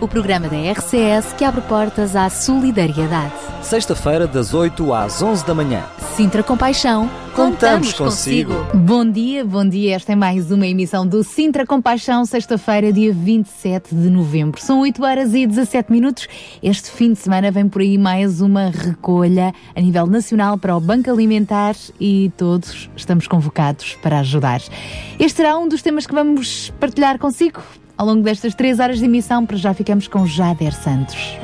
o programa da RCS que abre portas à solidariedade. Sexta-feira, das 8 às 11 da manhã. Sintra Compaixão, Contamos consigo. Bom dia, bom dia. Esta é mais uma emissão do Sintra Compaixão, sexta-feira, dia 27 de novembro. São 8 horas e 17 minutos. Este fim de semana vem por aí mais uma recolha a nível nacional para o Banco Alimentar e todos estamos convocados para ajudar. Este será um dos temas que vamos partilhar consigo ao longo destas três horas de emissão. Para já ficamos com Jader Santos.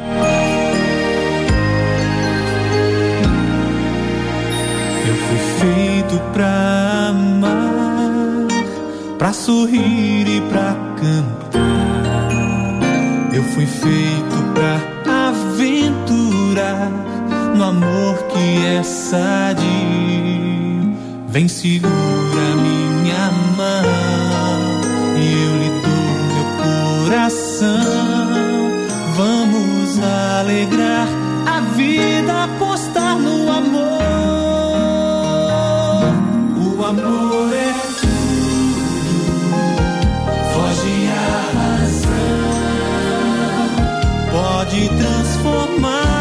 Eu fui feito pra amar, pra sorrir e pra cantar. Eu fui feito pra aventurar no amor que é sadio. Vem segura minha mão coração. Vamos alegrar a vida, apostar no amor. O amor é tudo, foge à razão. Pode transformar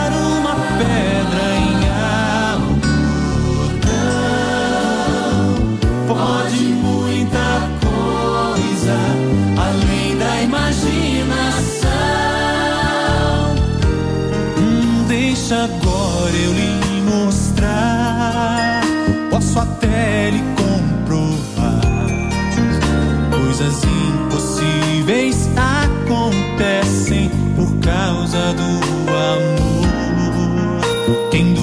Até lhe comprovar. Coisas impossíveis acontecem por causa do amor. Quem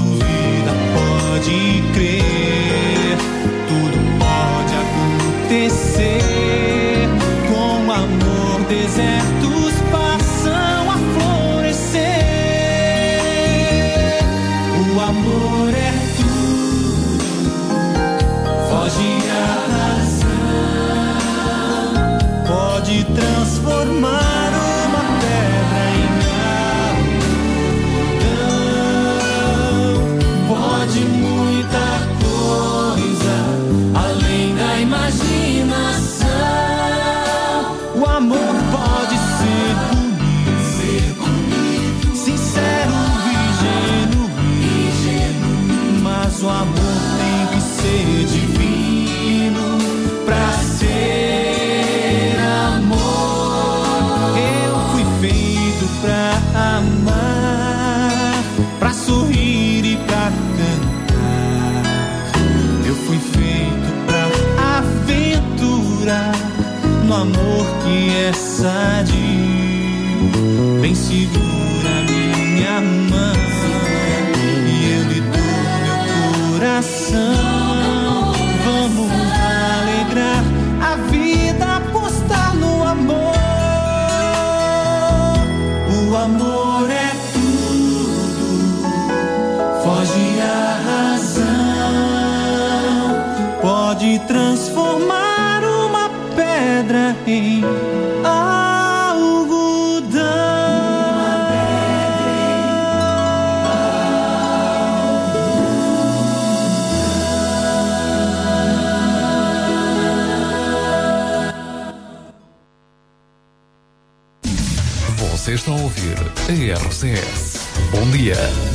é a. Bom dia.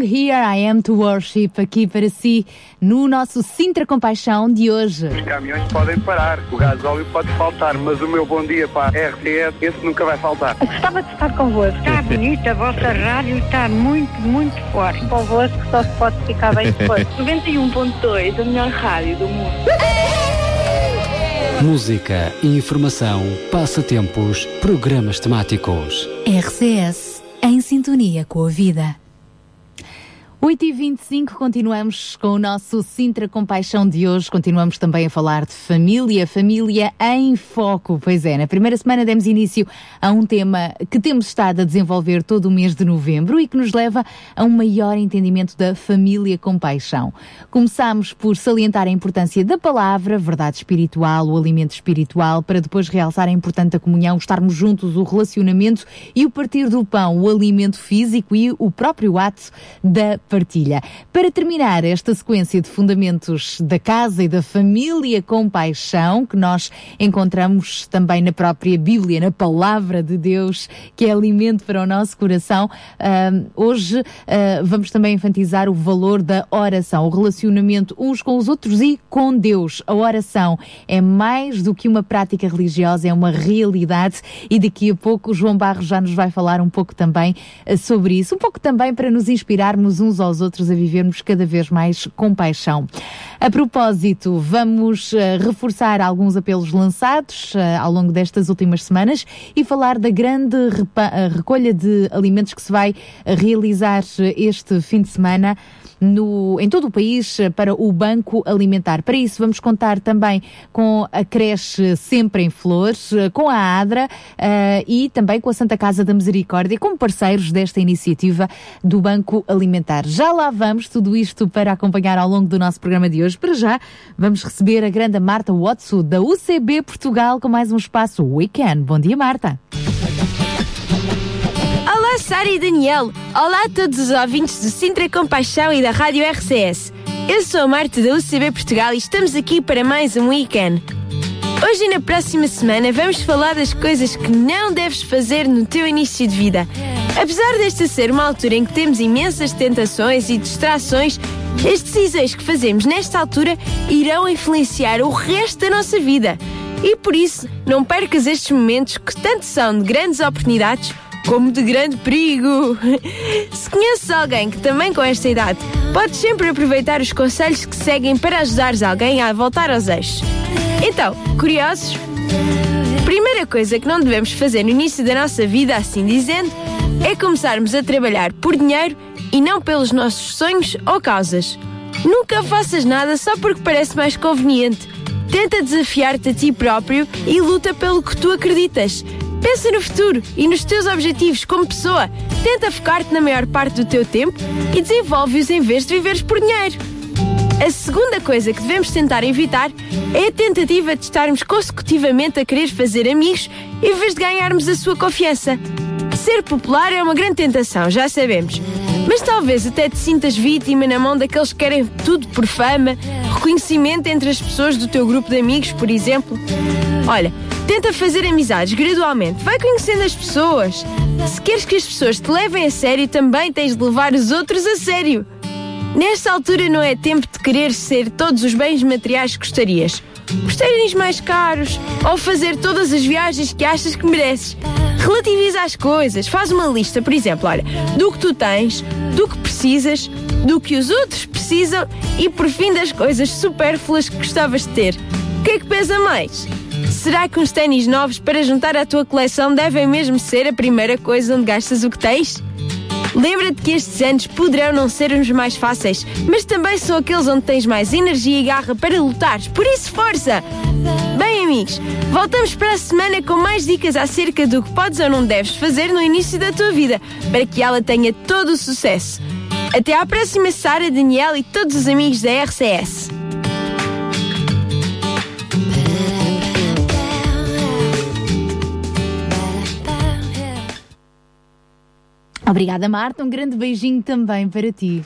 Hillsong Here I Am to Worship aqui para si no nosso Sintra Compaixão de hoje. Os caminhões podem parar, o gasóleo pode faltar, mas o meu bom dia para a RTS, esse nunca vai faltar. Gostava de estar convosco. Está bonita, a vossa rádio está muito, muito forte. Convosco só se pode ficar bem depois. 91.2, a melhor rádio do mundo. Música, informação, passatempos, programas temáticos. RCS, em sintonia com a vida. 8h25, continuamos com o nosso Sintra Compaixão de hoje. Continuamos também a falar de família, família em foco. Pois é, na primeira semana demos início a um tema que temos estado a desenvolver todo o mês de novembro e que nos leva a um maior entendimento da família com paixão. Começámos por salientar a importância da palavra, verdade espiritual, o alimento espiritual, para depois realçar a importância da comunhão, estarmos juntos, o relacionamento e o partir do pão, o alimento físico e o próprio ato da partilha. Para terminar esta sequência de fundamentos da casa e da família com paixão, que nós encontramos também na própria Bíblia, na palavra de Deus, que é alimento para o nosso coração, ah, hoje ah, vamos também enfatizar o valor da oração, o relacionamento uns com os outros e com Deus. A oração é mais do que uma prática religiosa, é uma realidade e daqui a pouco o João Barros já nos vai falar um pouco também ah, sobre isso, um pouco também para nos inspirarmos uns aos outros a vivermos cada vez mais com paixão. A propósito, vamos uh, reforçar alguns apelos lançados uh, ao longo destas últimas semanas e falar da grande uh, recolha de alimentos que se vai realizar este fim de semana no, em todo o país eh, para o Banco Alimentar. Para isso, vamos contar também com a creche Sempre em Flores, eh, com a ADRA eh, e também com a Santa Casa da Misericórdia, como parceiros desta iniciativa do Banco Alimentar. Já lá vamos, tudo isto para acompanhar ao longo do nosso programa de hoje. Para já, vamos receber a grande Marta Watson, da UCB Portugal, com mais um espaço Weekend. Bom dia, Marta. Olá, Sara e Daniel. Olá a todos os ouvintes do Sintra Compaixão e da Rádio RCS. Eu sou a Marta da UCB Portugal e estamos aqui para mais um weekend. Hoje e na próxima semana vamos falar das coisas que não deves fazer no teu início de vida. Apesar desta ser uma altura em que temos imensas tentações e distrações, as decisões que fazemos nesta altura irão influenciar o resto da nossa vida. E por isso, não percas estes momentos que tanto são de grandes oportunidades como de grande perigo. Se conheces alguém que também com esta idade, podes sempre aproveitar os conselhos que seguem para ajudares alguém a voltar aos eixos. Então, curiosos? Primeira coisa que não devemos fazer no início da nossa vida, assim dizendo, é começarmos a trabalhar por dinheiro e não pelos nossos sonhos ou causas. Nunca faças nada só porque parece mais conveniente. Tenta desafiar-te a ti próprio e luta pelo que tu acreditas. Pensa no futuro e nos teus objetivos como pessoa. Tenta focar-te na maior parte do teu tempo e desenvolve-os em vez de viveres por dinheiro. A segunda coisa que devemos tentar evitar é a tentativa de estarmos consecutivamente a querer fazer amigos em vez de ganharmos a sua confiança. Ser popular é uma grande tentação, já sabemos. Mas talvez até te sintas vítima na mão daqueles que querem tudo por fama, reconhecimento entre as pessoas do teu grupo de amigos, por exemplo. Olha, tenta fazer amizades gradualmente, vai conhecendo as pessoas. Se queres que as pessoas te levem a sério, também tens de levar os outros a sério. Nesta altura não é tempo de querer ser todos os bens materiais que gostarias. Os ténis mais caros ou fazer todas as viagens que achas que mereces. Relativiza as coisas, faz uma lista, por exemplo, olha, do que tu tens, do que precisas, do que os outros precisam e por fim das coisas supérfluas que gostavas de ter. O que é que pesa mais? Será que uns ténis novos para juntar à tua coleção devem mesmo ser a primeira coisa onde gastas o que tens? Lembra-te que estes anos poderão não ser os mais fáceis, mas também são aqueles onde tens mais energia e garra para lutares. Por isso, força! Bem, amigos, voltamos para a semana com mais dicas acerca do que podes ou não deves fazer no início da tua vida para que ela tenha todo o sucesso. Até à próxima, Sara, Daniel e todos os amigos da RCS. Obrigada, Marta. Um grande beijinho também para ti.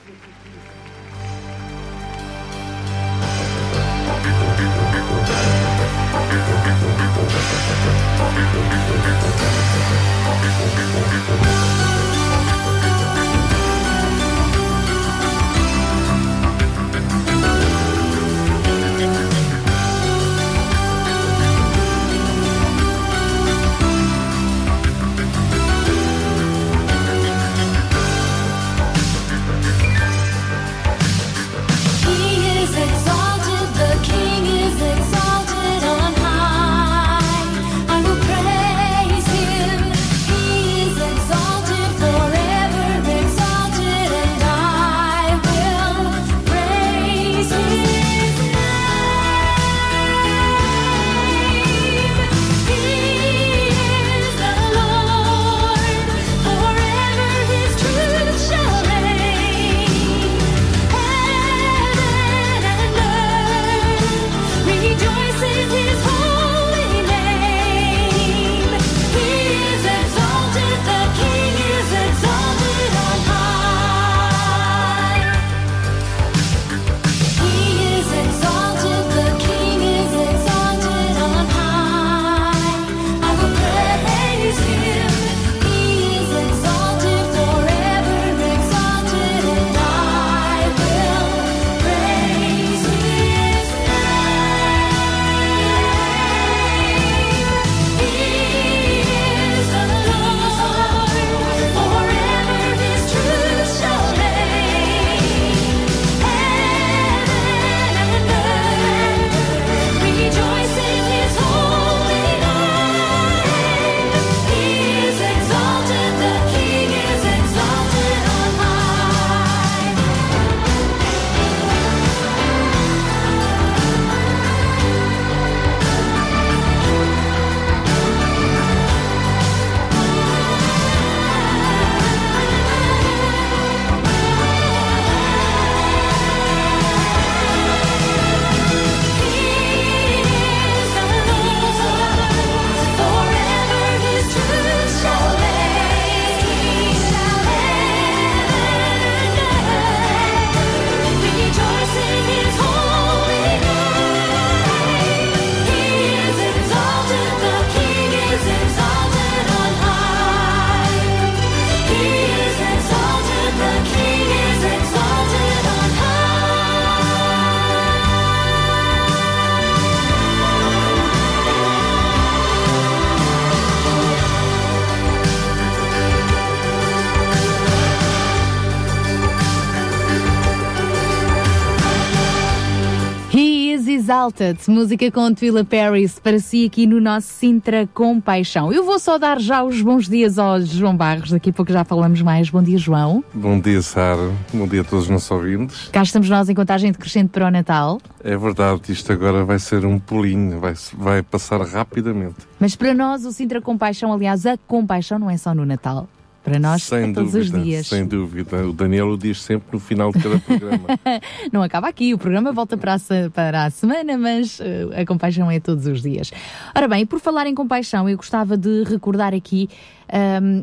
Exalted, música com Twila Paris para si aqui no nosso Sintra com Paixão. Eu vou só dar já os bons dias ao João Barros, daqui a pouco já falamos mais. Bom dia, João. Bom dia, Sara. Bom dia a todos os nossos ouvintes. Cá estamos nós em contagem decrescente para o Natal, É verdade, isto agora vai ser um pulinho, vai, vai passar rapidamente. mas para nós o Sintra com Paixão, aliás, a compaixão não é só no Natal. Para nós, sem é todos dúvida, os dias. sem dúvida. O Daniel o diz sempre no final de cada programa. Não acaba aqui, o programa volta para a, para a semana, mas eh, a compaixão é todos os dias. Ora bem, por falar em compaixão, eu gostava de recordar aqui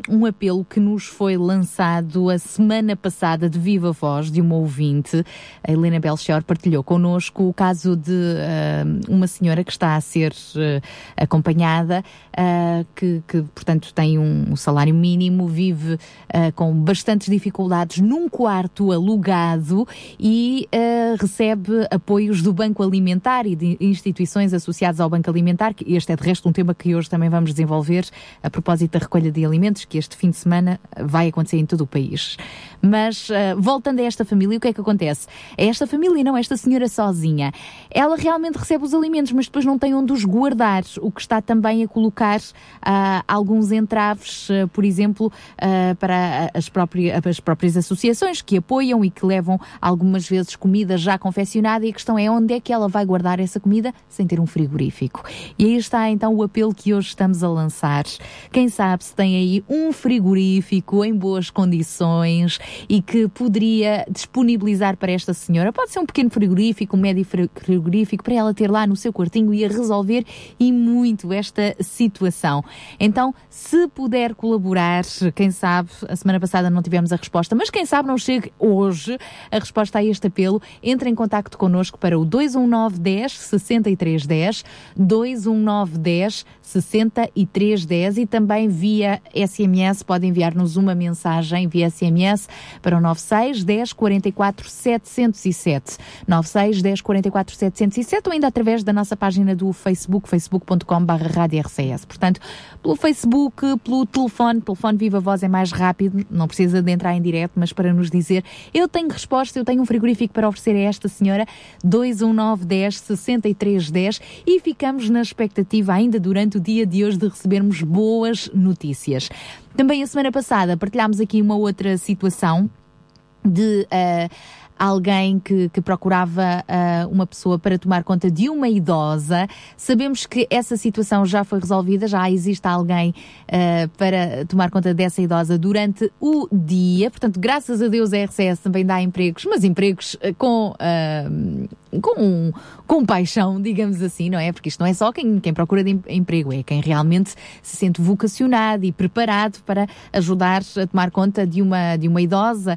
um, apelo que nos foi lançado a semana passada de viva voz de uma ouvinte. A Helena Belchior partilhou connosco o caso de um, uma senhora que está a ser eh, acompanhada, ah, que, que, portanto tem um, salário mínimo, vive ah, com bastantes dificuldades num quarto alugado e ah, recebe apoios do Banco Alimentar e de instituições associadas ao Banco Alimentar, este é de resto um tema que hoje também vamos desenvolver a propósito da recolha de alimentos, que este fim de semana vai acontecer em todo o país. Mas ah, voltando a esta família, o que é que acontece? É esta família, não esta senhora sozinha. Ela realmente recebe os alimentos, mas depois não tem onde os guardar, o que está também a colocar ah, alguns entraves, ah, por exemplo, ah, para as próprias, as próprias associações que apoiam e que levam algumas vezes comida já confeccionada e a questão é onde é que ela vai guardar essa comida sem ter um frigorífico. E aí está então o apelo que hoje estamos a lançar. Quem sabe se tem aí um frigorífico em boas condições e que poderia disponibilizar para esta senhora. Pode ser um pequeno frigorífico, um médio fri- frigorífico, para ela ter lá no seu quartinho e a resolver e muito esta situação. Então, se puder colaborar, quem sabe, a semana passada não tivemos a resposta, mas quem sabe não chegue hoje a resposta a este apelo, entre em contacto connosco para o 219 10 63 10, 219 10 63 10 e também via SMS, pode enviar-nos uma mensagem via SMS para o 96 10 44 707. 96 10 44 707 ou ainda através da nossa página do Facebook, facebook.com.br. Portanto, pelo Facebook, pelo telefone, telefone Viva Voz é mais rápido, não precisa de entrar em direto, mas para nos dizer, eu tenho resposta, eu tenho um frigorífico para oferecer a esta senhora, 219 10 63 10 e ficamos na expectativa ainda durante o dia de hoje de recebermos boas notícias. Também a semana passada partilhámos aqui uma outra situação de ah, alguém que, que procurava ah, uma pessoa para tomar conta de uma idosa. Sabemos que essa situação já foi resolvida, já existe alguém ah, para tomar conta dessa idosa durante o dia. Portanto, graças a Deus a RCS também dá empregos, mas empregos com, ah, com, com paixão, digamos assim, não é? Porque isto não é só quem, quem procura de em- emprego, é quem realmente se sente vocacionado e preparado para ajudar a tomar conta de uma, de uma idosa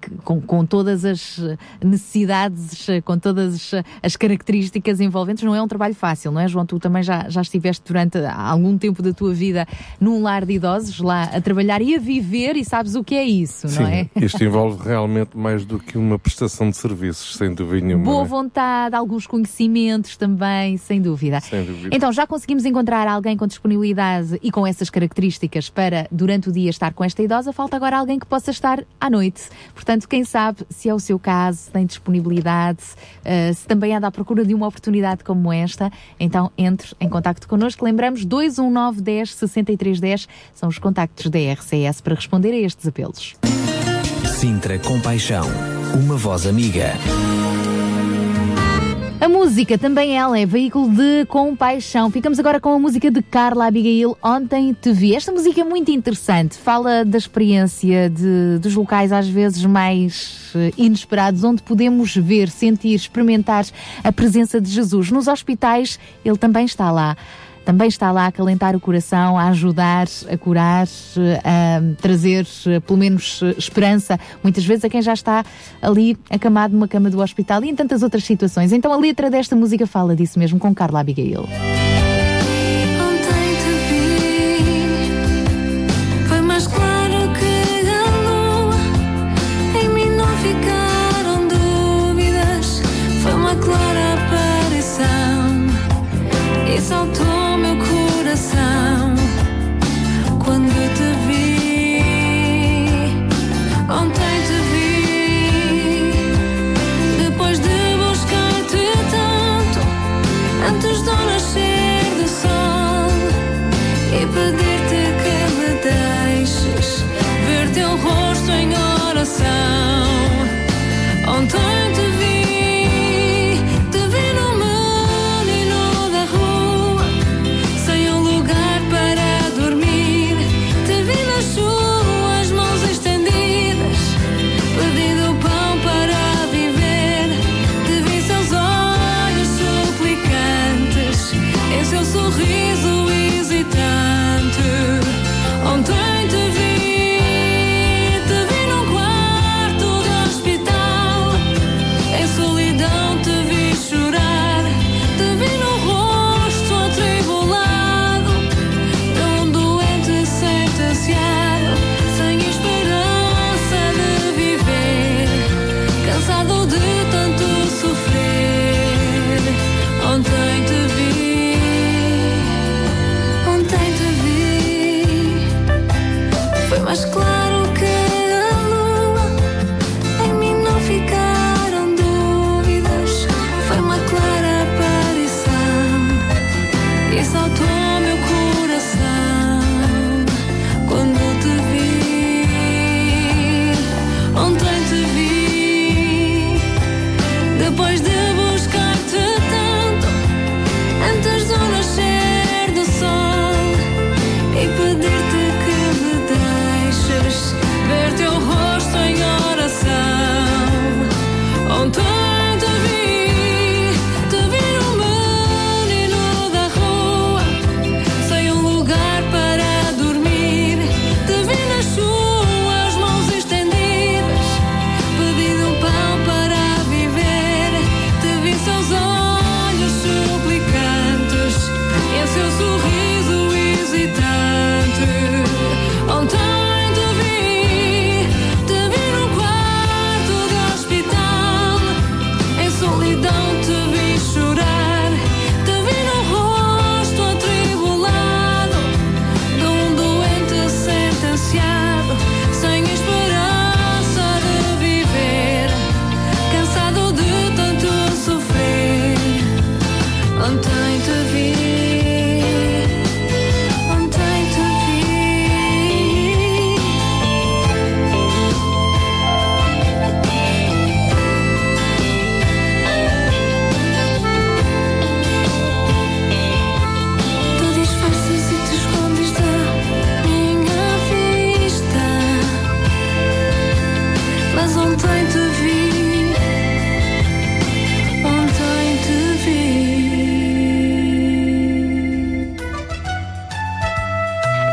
que- com, com todas as necessidades, com todas as características envolventes. Não é um trabalho fácil, não é, João? Tu também já, já estiveste durante algum tempo da tua vida num lar de idosos, lá a trabalhar e a viver, e sabes o que é isso, Sim, não é? isto envolve realmente mais do que uma prestação de serviços, sem dúvida nenhuma. Boa? Vontade, alguns conhecimentos também, sem dúvida. Sem dúvida. Então, já conseguimos encontrar alguém com disponibilidade e com essas características para, durante o dia, estar com esta idosa. Falta agora alguém que possa estar à noite. Portanto, quem sabe se é o seu caso, se tem disponibilidade, eh, se também anda à procura de uma oportunidade como esta, então entre em contacto connosco. Lembramos, 219 10 63 10 são os contactos da RCS para responder a estes apelos. Sintra Compaixão, uma voz amiga. A música também ela é veículo de compaixão. Ficamos agora com a música de Carla Abigail, Ontem Te Vi. Esta música é muito interessante, fala da experiência de, dos locais às vezes mais eh, inesperados, onde podemos ver, sentir, experimentar a presença de Jesus. Nos hospitais, ele também está lá. Também está lá a acalentar o coração, a ajudar, a curar, eh, a trazer eh, pelo menos eh, esperança, muitas vezes a quem já está ali acamado numa cama do hospital e em tantas outras situações. Então a letra desta música fala disso mesmo com Carla Abigail.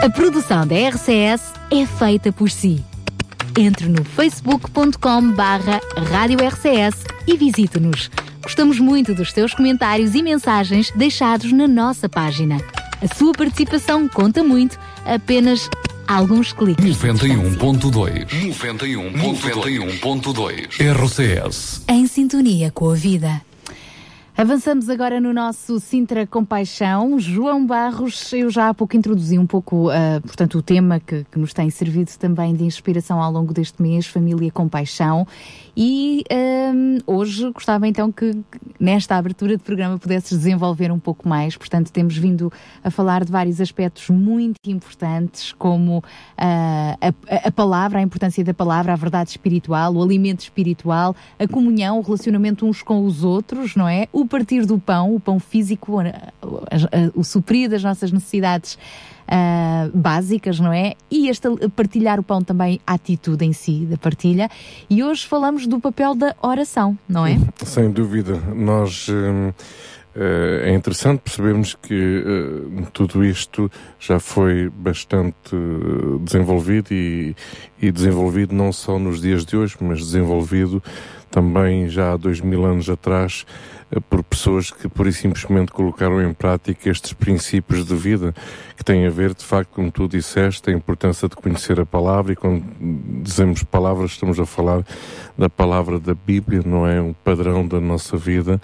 A produção da RCS é feita por si. Entre no facebook.com barra Rádio RCS e visite-nos. Gostamos muito dos teus comentários e mensagens deixados na nossa página. A sua participação conta muito, apenas alguns cliques. 91.2 91.2 RCS Em sintonia com a vida. Avançamos agora no nosso Sintra Compaixão. João Barros, eu já há pouco introduzi um pouco, ah, portanto, o tema que, que nos tem servido também de inspiração ao longo deste mês, Família Compaixão. E ahm, hoje gostava então que nesta abertura de programa pudesses desenvolver um pouco mais. Portanto, temos vindo a falar de vários aspectos muito importantes, como ah, a, a palavra, a importância da palavra, a verdade espiritual, o alimento espiritual, a comunhão, o relacionamento uns com os outros, não é? O partir do pão, o pão físico, o suprir das nossas necessidades ah, básicas, não é? E este partilhar o pão também, a atitude em si da partilha. E hoje falamos do papel da oração, não é? Sem dúvida. Nós. hum, eh, é interessante percebermos que eh, tudo isto já foi bastante eh, desenvolvido e, e desenvolvido não só nos dias de hoje, mas desenvolvido também já há dois mil anos atrás por pessoas que pura e simplesmente colocaram em prática estes princípios de vida que têm a ver, de facto, como tu disseste, a importância de conhecer a palavra e quando dizemos palavras estamos a falar da palavra da Bíblia, não é? Um padrão da nossa vida,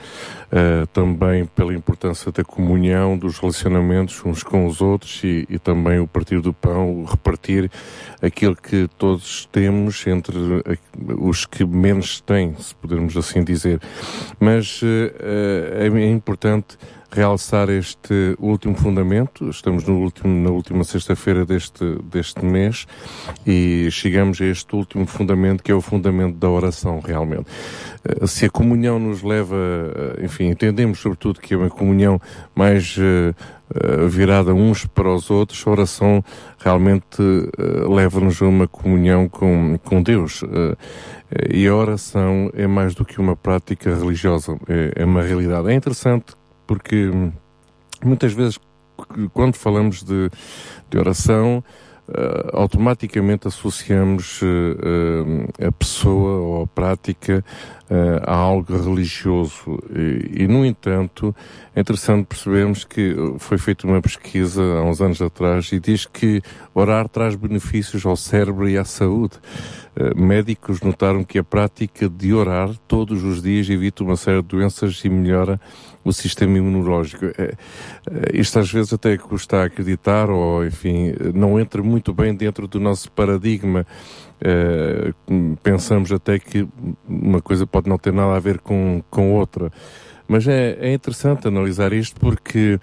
eh, também pela importância da comunhão, dos relacionamentos uns com os outros e, e também o partir do pão, o repartir aquilo que todos temos entre a- os que menos têm, se pudermos assim dizer. Mas eh, eh, é importante realçar este último fundamento. Estamos no último, na última sexta-feira deste, deste mês e chegamos a este último fundamento que é o fundamento da oração, realmente. Eh, Se a comunhão nos leva, eh, enfim, entendemos sobretudo que é uma comunhão mais eh, virada uns para os outros, a oração realmente leva-nos a uma comunhão com, com Deus. E a oração é mais do que uma prática religiosa, é, é uma realidade. É interessante porque hum, muitas vezes quando falamos de, de oração, eh, automaticamente associamos eh, eh, a pessoa ou a prática eh, a algo religioso. E, e, no entanto, é interessante percebermos que foi feita uma pesquisa há uns anos atrás e diz que orar traz benefícios ao cérebro e à saúde. médicos notaram que a prática de orar todos os dias evita uma série de doenças e melhora o sistema imunológico. É, é, isto às vezes até custa acreditar ou, enfim, não entra muito bem dentro do nosso paradigma. É, pensamos até que uma coisa pode não ter nada a ver com, com outra. Mas é, é interessante analisar isto porque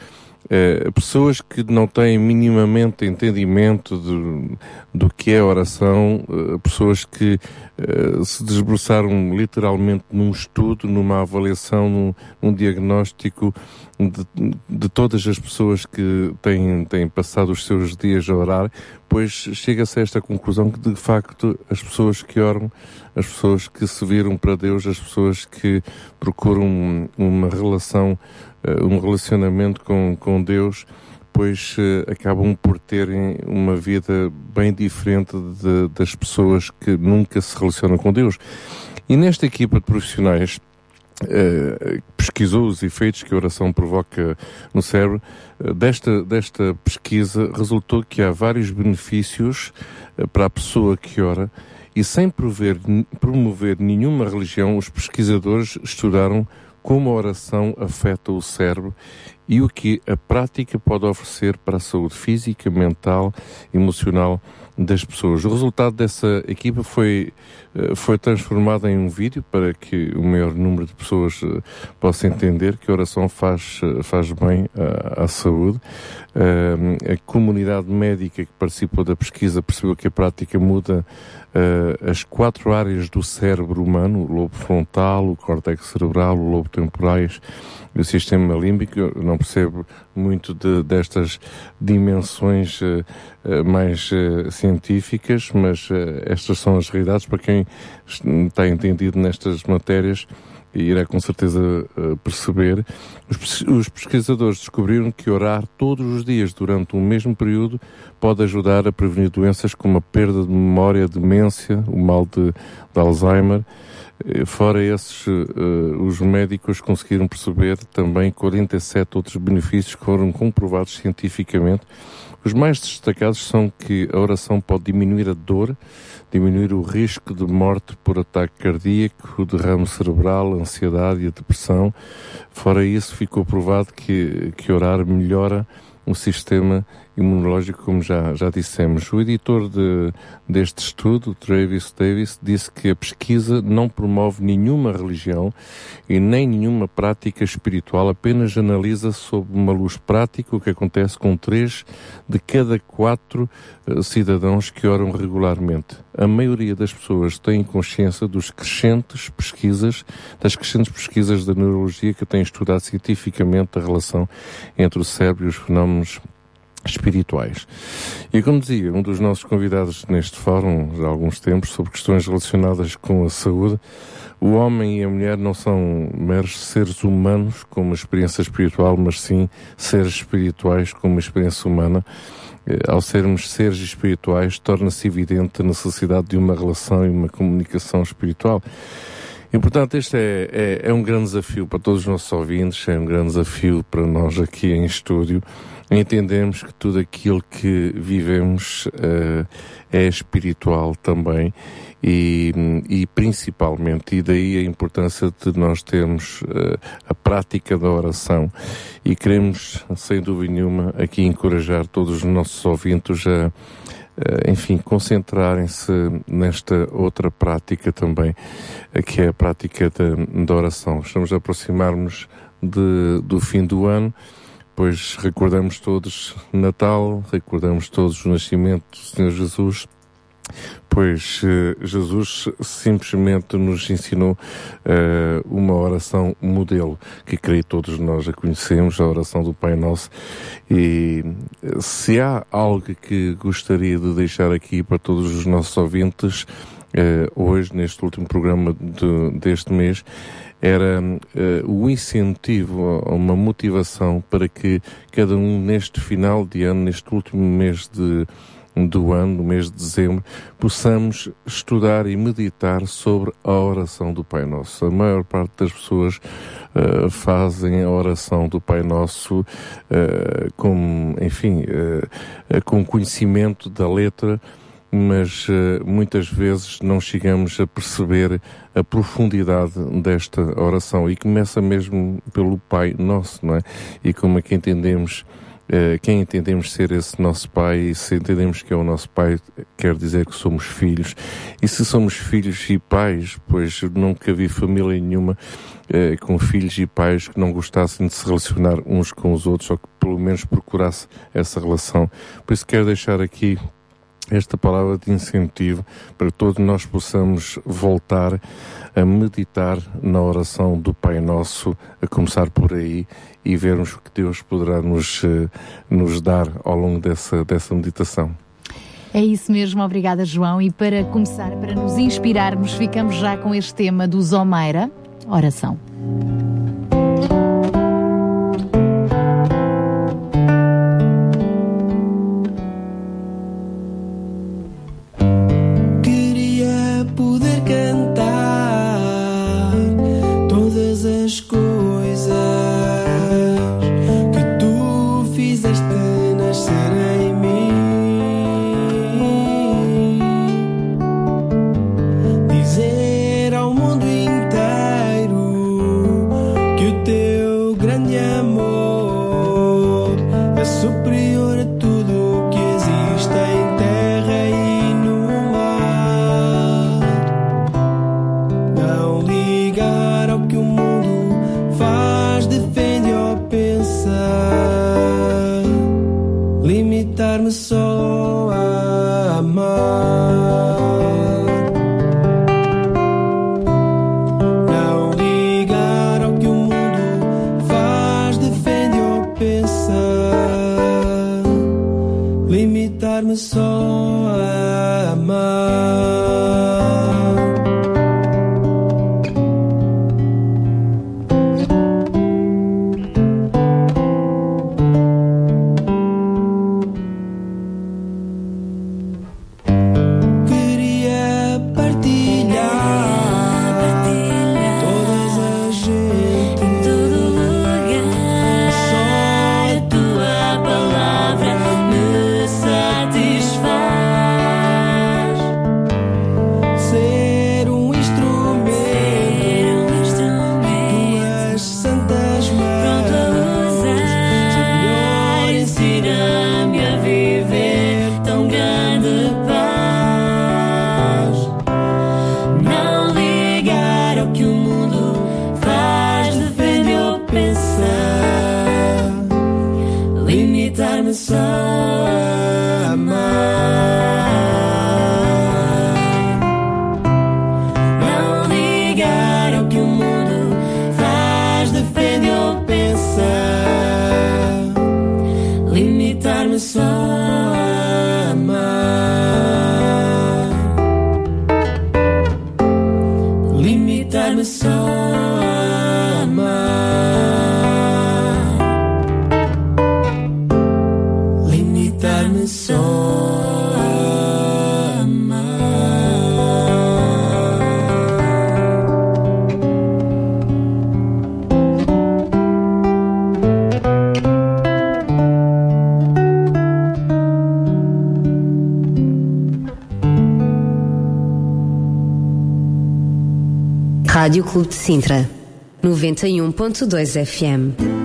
eh, pessoas que não têm minimamente entendimento do, do que é oração, eh, pessoas que eh, se desbruçaram literalmente num estudo, numa avaliação, num, num diagnóstico de, de, todas as pessoas que têm, têm passado os seus dias a orar, pois chega-se a esta conclusão que de facto as pessoas que oram, as pessoas que se viram para Deus, as pessoas que procuram uma relação um relacionamento com, com Deus, pois uh, acabam por terem uma vida bem diferente de, das pessoas que nunca se relacionam com Deus. E nesta equipa de profissionais Uh, pesquisou os efeitos que a oração provoca no cérebro. Uh, desta, desta pesquisa resultou que há vários benefícios uh, para a pessoa que ora e sem prover, promover nenhuma religião, os pesquisadores estudaram como a oração afeta o cérebro e o que a prática pode oferecer para a saúde física, mental, emocional das pessoas. O resultado dessa equipa foi, eh, foi transformado em um vídeo para que o maior número de pessoas eh, possa entender que a oração faz, eh, faz bem à, à saúde. A comunidade médica que participou da pesquisa percebeu que a prática muda as quatro áreas do cérebro humano, o lobo frontal, o córtex cerebral, o lobo temporais o sistema límbico. Eu não percebo muito de, destas dimensões uh, uh, mais uh, científicas, mas estas são as realidades para quem está entendido nestas matérias irá com certeza perceber. Os, pesquisadores descobriram que orar todos os dias durante o mesmo período pode ajudar a prevenir doenças como a perda de memória, demência, o mal de, de Alzheimer, fora esses, uh, os médicos conseguiram perceber também 47 outros benefícios que foram comprovados cientificamente. Os mais destacados são que a oração pode diminuir a dor, diminuir o risco de morte por ataque cardíaco, o derrame cerebral, a ansiedade e a depressão. Fora isso, ficou provado que, que orar melhora o sistema imunológico, como já, já dissemos. O editor de, deste estudo, Travis Davis, disse que a pesquisa não promove nenhuma religião e nem nenhuma prática espiritual, apenas analisa sob uma luz prática o que acontece com três de cada quatro uh, cidadãos que oram regularmente. A maioria das pessoas tem consciência dos crescentes pesquisas, das crescentes pesquisas da neurologia que têm estudado cientificamente a relação entre o cérebro e os fenómenos espirituais. E como dizia um dos nossos convidados neste fórum, há alguns tempos, sobre questões relacionadas com a saúde, o homem e a mulher não são meros seres humanos com uma experiência espiritual, mas sim seres espirituais com uma experiência humana. Eh, ao sermos seres espirituais, torna-se evidente a necessidade de uma relação e uma comunicação espiritual. E, portanto, este é, é, é um grande desafio para todos os nossos ouvintes, é um grande desafio para nós aqui em estúdio entendemos que tudo aquilo que vivemos uh, é espiritual também e, e, principalmente, e daí a importância de nós termos uh, a prática da oração e queremos, sem dúvida nenhuma, aqui encorajar todos os nossos ouvintes a, uh, enfim, concentrarem-se nesta outra prática também, que é a prática da, da oração. Estamos a aproximar-nos do fim do ano pois recordamos todos Natal, recordamos todos o nascimento do Senhor Jesus, pois uh, Jesus simplesmente nos ensinou uh, uma oração modelo, que creio todos nós a conhecemos, a oração do Pai Nosso, e eh, se há algo que gostaria de deixar aqui para todos os nossos ouvintes, uh, hoje, neste último programa de, deste mês, era uh, o incentivo, uma motivação para que cada um neste final de ano, neste último mês de, do ano, no mês de dezembro, possamos estudar e meditar sobre a oração do Pai Nosso. A maior parte das pessoas uh, fazem a oração do Pai Nosso uh, com, enfim, com conhecimento da letra, mas eh, muitas vezes não chegamos a perceber a profundidade desta oração e começa mesmo pelo Pai Nosso, não é? E como é que entendemos eh, quem entendemos ser esse nosso Pai, e se entendemos que é o nosso Pai, quer dizer que somos filhos. E se somos filhos e pais, pois nunca vi família nenhuma eh, com filhos e pais que não gostassem de se relacionar uns com os outros, ou que pelo menos procurasse essa relação. Por isso quero deixar aqui esta palavra de incentivo para que todos nós possamos voltar a meditar na oração do Pai Nosso, a começar por aí e vermos o que Deus poderá nos, eh, nos dar ao longo dessa, dessa meditação. É isso mesmo, obrigada João. E para começar, para nos inspirarmos, ficamos já com este tema do Zomeira, oração. Clube de Sintra, 91.2 FM.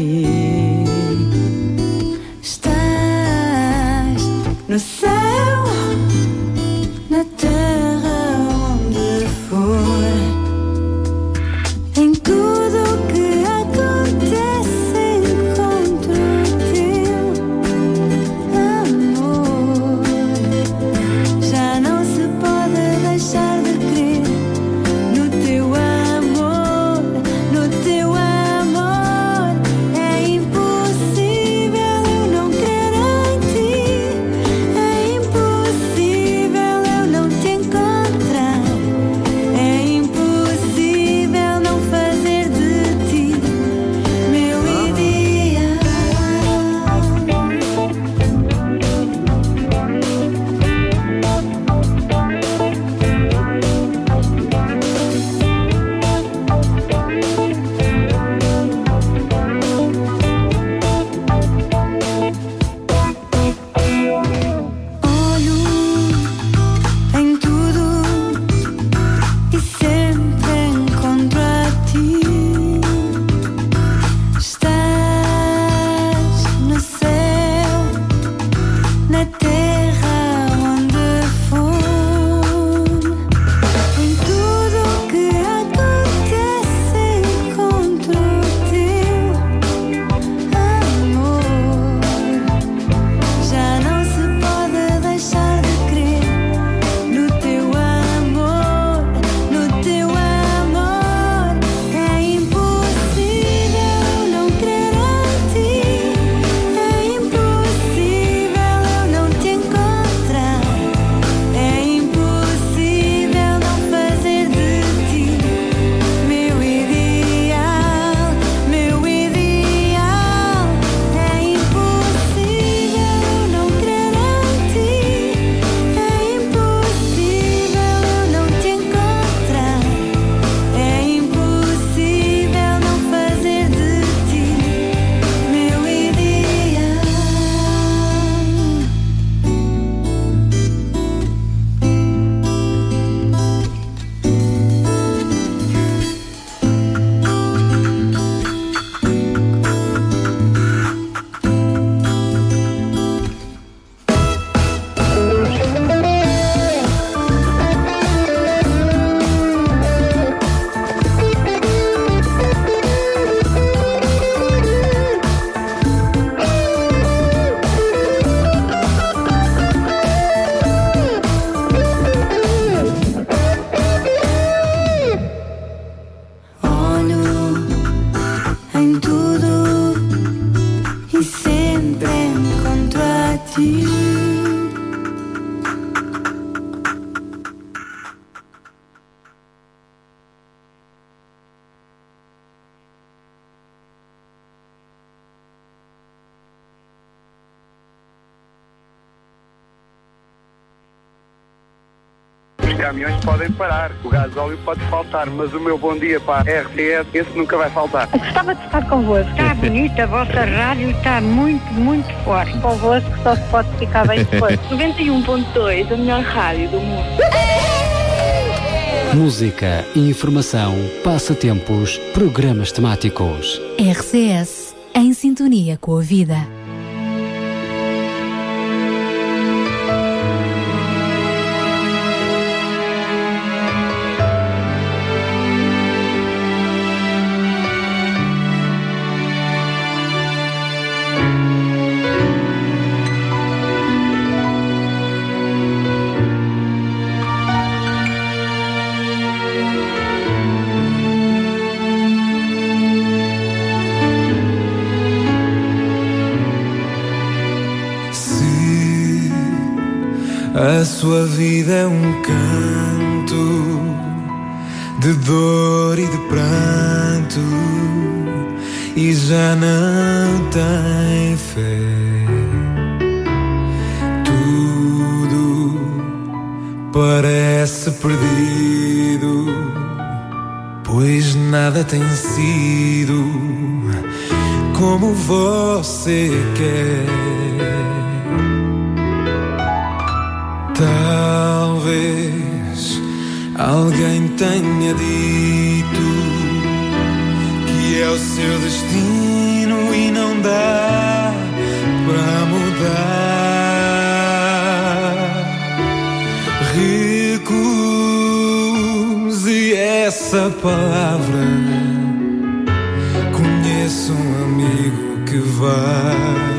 A parar, o gasóleo pode faltar, mas o meu bom dia para a RTS, esse nunca vai faltar. Gostava de estar convosco. Está bonita, a vossa rádio está muito, muito forte. Convosco só se pode ficar bem depois. 91.2, a melhor rádio do mundo. Música, informação, passatempos, programas temáticos. RCS, em sintonia com a vida. A sua vida é um canto de dor e de pranto e já não tem fé, tudo parece perdido, pois nada tem sido como você quer. Talvez alguém tenha dito que é o seu destino e não dá para mudar. Recuse essa palavra. Conheço um amigo que vai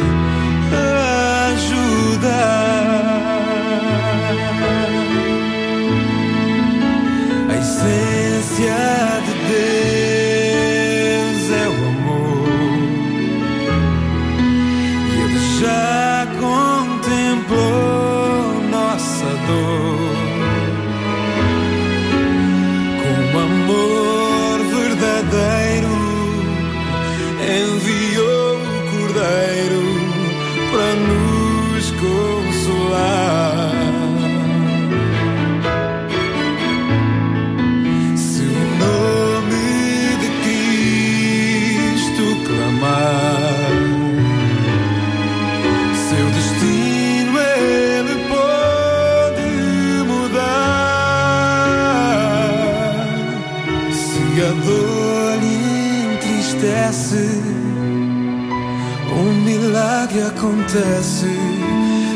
acontece.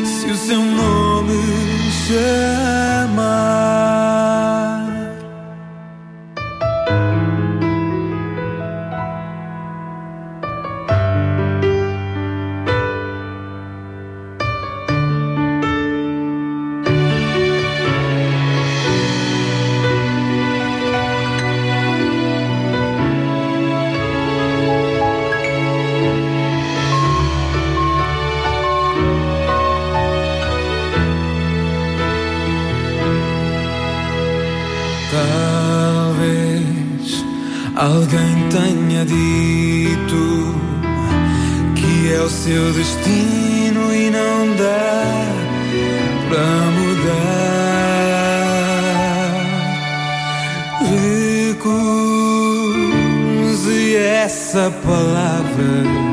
Se o seu nome chamar. O seu destino e não dá para mudar. Recuse essa palavra.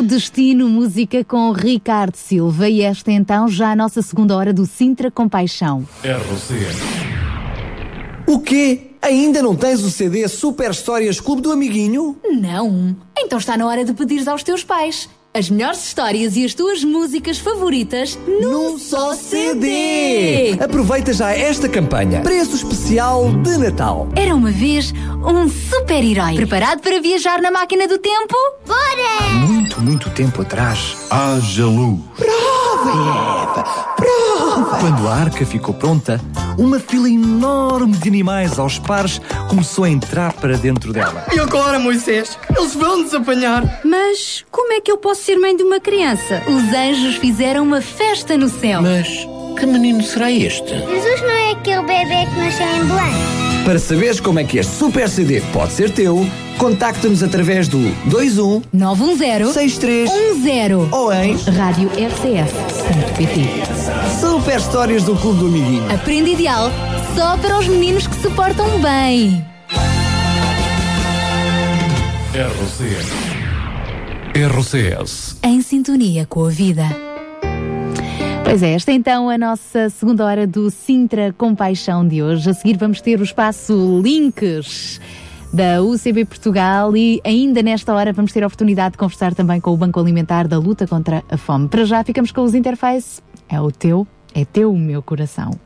Teu destino música com Ricardo Silva e esta então já a nossa segunda hora do Sintra Compaixão. RCS. O quê? Ainda não tens o CD Super Histórias Clube do Amiguinho? Não. Então está na hora de pedires aos teus pais. As melhores histórias e as tuas músicas favoritas num só CD. Aproveita já esta campanha. Preço especial de Natal. Era uma vez um super-herói. Preparado para viajar na máquina do tempo? Bora! Muito, muito tempo atrás, haja luz. Prova, Eva! Prova! Quando a arca ficou pronta, uma fila enorme de animais aos pares começou a entrar para dentro dela. E agora, Moisés? Eles vão-nos apanhar. Mas como é que eu posso ser mãe de uma criança? Os anjos fizeram uma festa no céu. Mas que menino será este? Jesus não é aquele bebê que nasceu em Belém. Para saberes como é que este Super CD pode ser teu, contacta-nos através do 21 910 6310 ou em Rádio RCS.pt. Super Histórias do Clube do Amiguinho. Aprende ideal só para os meninos que se portam bem. RCS. RCS. Em sintonia com a vida. Pois é, esta é então a nossa segunda hora do Sintra Compaixão de hoje. A seguir vamos ter o espaço Links da UCB Portugal e ainda nesta hora vamos ter a oportunidade de conversar também com o Banco Alimentar da luta contra a fome. Para já ficamos com os Interface. É o teu, é teu o meu coração.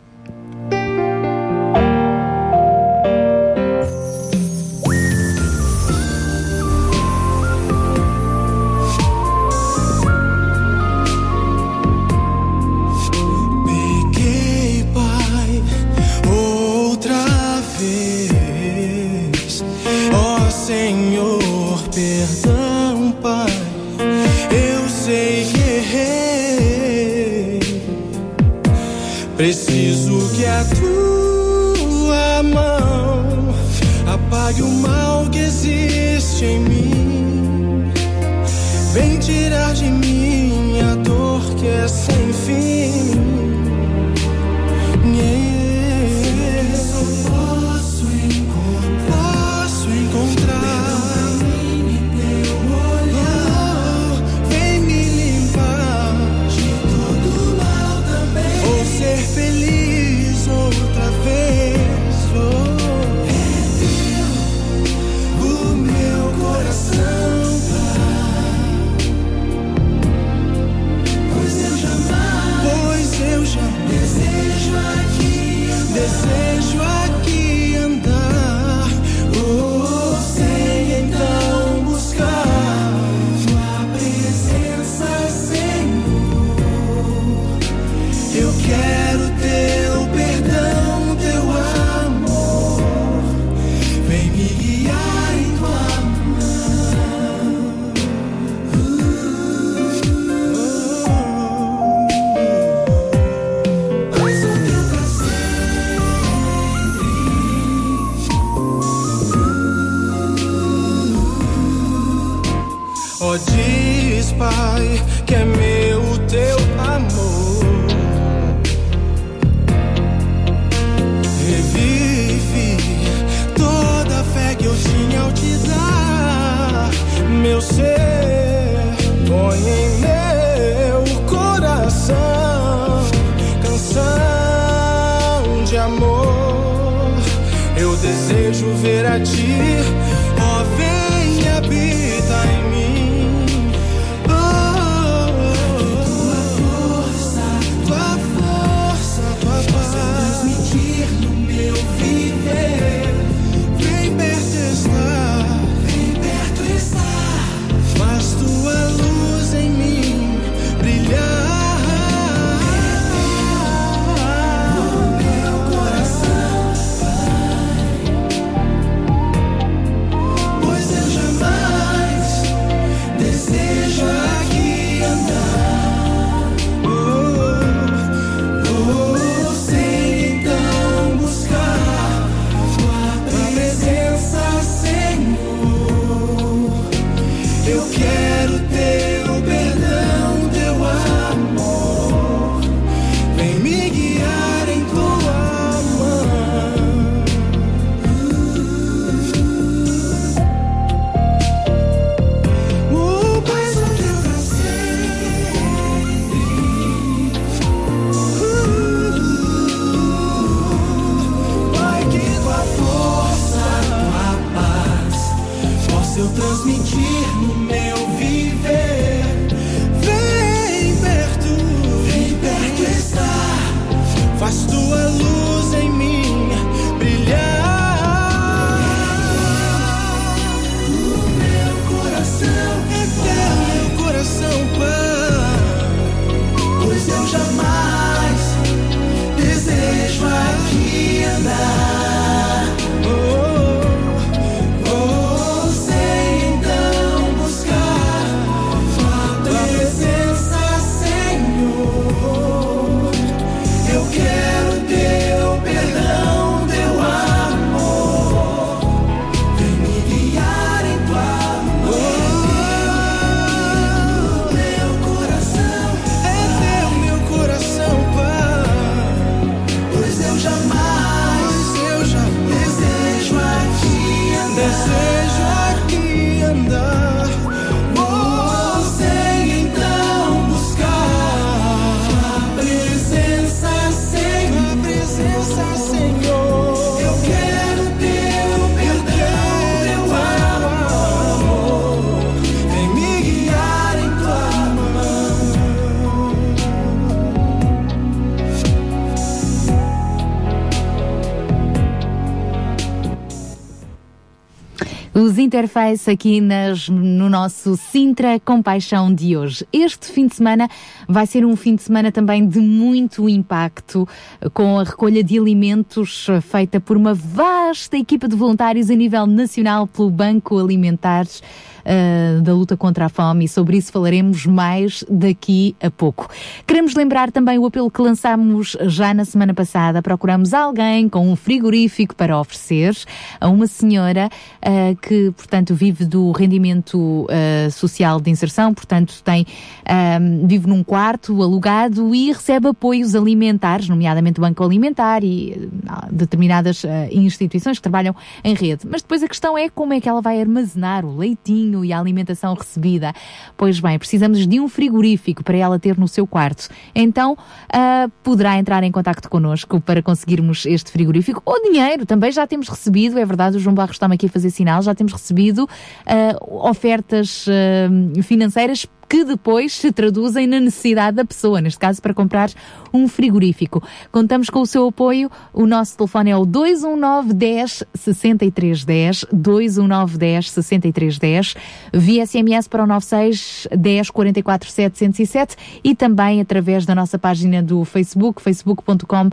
Interface aqui nas, no nosso Sintra Compaixão de hoje. Este fim de semana vai ser um fim de semana também de muito impacto, com a recolha de alimentos feita por uma vasta equipa de voluntários a nível nacional pelo Banco Alimentares. Eh, da luta contra a fome e sobre isso falaremos mais daqui a pouco. Queremos lembrar também o apelo que lançámos já na semana passada. Procuramos alguém com um frigorífico para oferecer a uma senhora eh, que, portanto, vive do rendimento eh, social de inserção, portanto, tem, ah, vive num quarto alugado e recebe apoios alimentares, nomeadamente o Banco Alimentar e determinadas instituições que trabalham em rede. Mas depois a questão é como é que ela vai armazenar o leitinho e a alimentação recebida. Pois bem, precisamos de um frigorífico para ela ter no seu quarto. Então, ah, poderá entrar em contacto connosco para conseguirmos este frigorífico. Ou dinheiro, também já temos recebido, é verdade, o João Barros está-me aqui a fazer sinal, já temos recebido ah, ofertas ah, financeiras que depois se traduzem na necessidade da pessoa, neste caso para comprar um frigorífico. Contamos com o seu apoio. O nosso telefone é o 219 10 63 10, 219 10 63 10, via SMS para o 96 10 44 707 e também através da nossa página do Facebook, facebook.com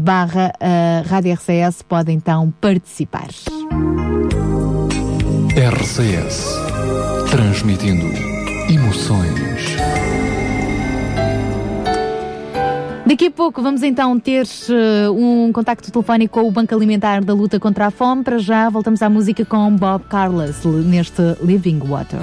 barra eh, Rádio RCS, pode então participar. RCS. Transmitindo emoções. Daqui a pouco vamos então ter eh, um contacto telefónico com o Banco Alimentar da Luta contra a Fome. Para já, voltamos à música com Bob Carlos neste Living Water.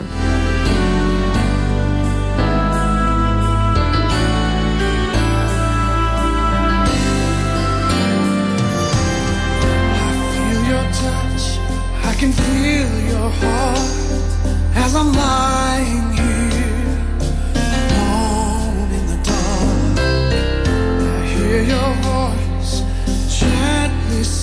I can feel your heart as I'm lying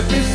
every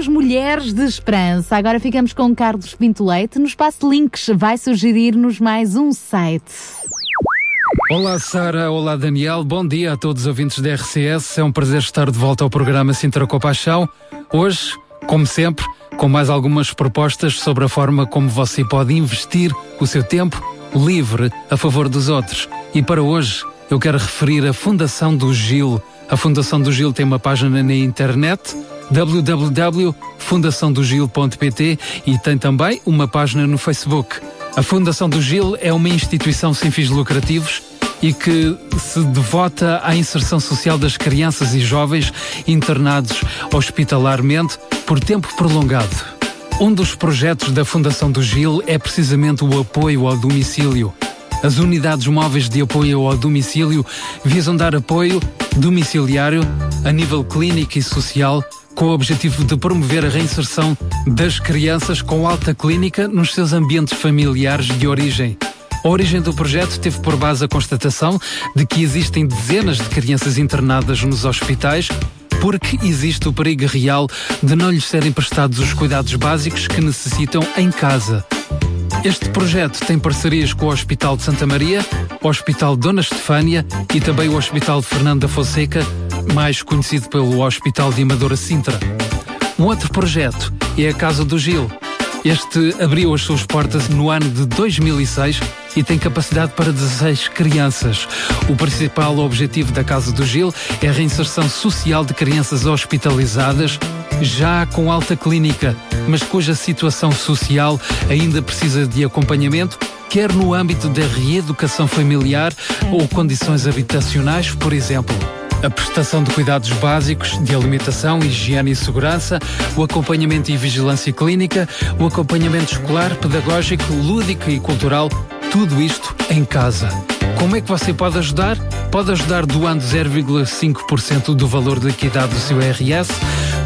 As mulheres de esperança. Agora ficamos com Carlos Pinto Leite. No espaço Links vai sugerir-nos mais um site. Olá Sara, olá Daniel, bom dia a todos os ouvintes da RCS. É um prazer estar de volta ao programa Sintra com Paixão. Hoje, como sempre, com mais algumas propostas sobre a forma como você pode investir o seu tempo livre a favor dos outros. E para hoje, eu quero referir a Fundação do Gil. A Fundação do Gil tem uma página na internet www.fundaçãodogil.pt e tem também uma página no Facebook. A Fundação do Gil é uma instituição sem fins lucrativos e que se devota à inserção social das crianças e jovens internados hospitalarmente por tempo prolongado. Um dos projetos da Fundação do Gil é precisamente o apoio ao domicílio. As unidades móveis de apoio ao domicílio visam dar apoio domiciliário a nível clínico e social com o objetivo de promover a reinserção das crianças com alta clínica nos seus ambientes familiares de origem. A origem do projeto teve por base a constatação de que existem dezenas de crianças internadas nos hospitais porque existe o perigo real de não lhes serem prestados os cuidados básicos que necessitam em casa. Este projeto tem parcerias com o Hospital de Santa Maria, o Hospital Dona Estefânia e também o Hospital de Fernando da Fonseca, mais conhecido pelo Hospital de Amadora Sintra. Um outro projeto é a Casa do Gil. Este abriu as suas portas no ano de 2006 e tem capacidade para 16 crianças. O principal objetivo da Casa do Gil é a reinserção social de crianças hospitalizadas, já com alta clínica, mas cuja situação social ainda precisa de acompanhamento, quer no âmbito da reeducação familiar ou condições habitacionais, por exemplo. A prestação de cuidados básicos de alimentação, higiene e segurança, o acompanhamento e vigilância clínica, o acompanhamento escolar, pedagógico, lúdico e cultural, tudo isto em casa. Como é que você pode ajudar? Pode ajudar doando 0,5% do valor de liquidado do seu RS,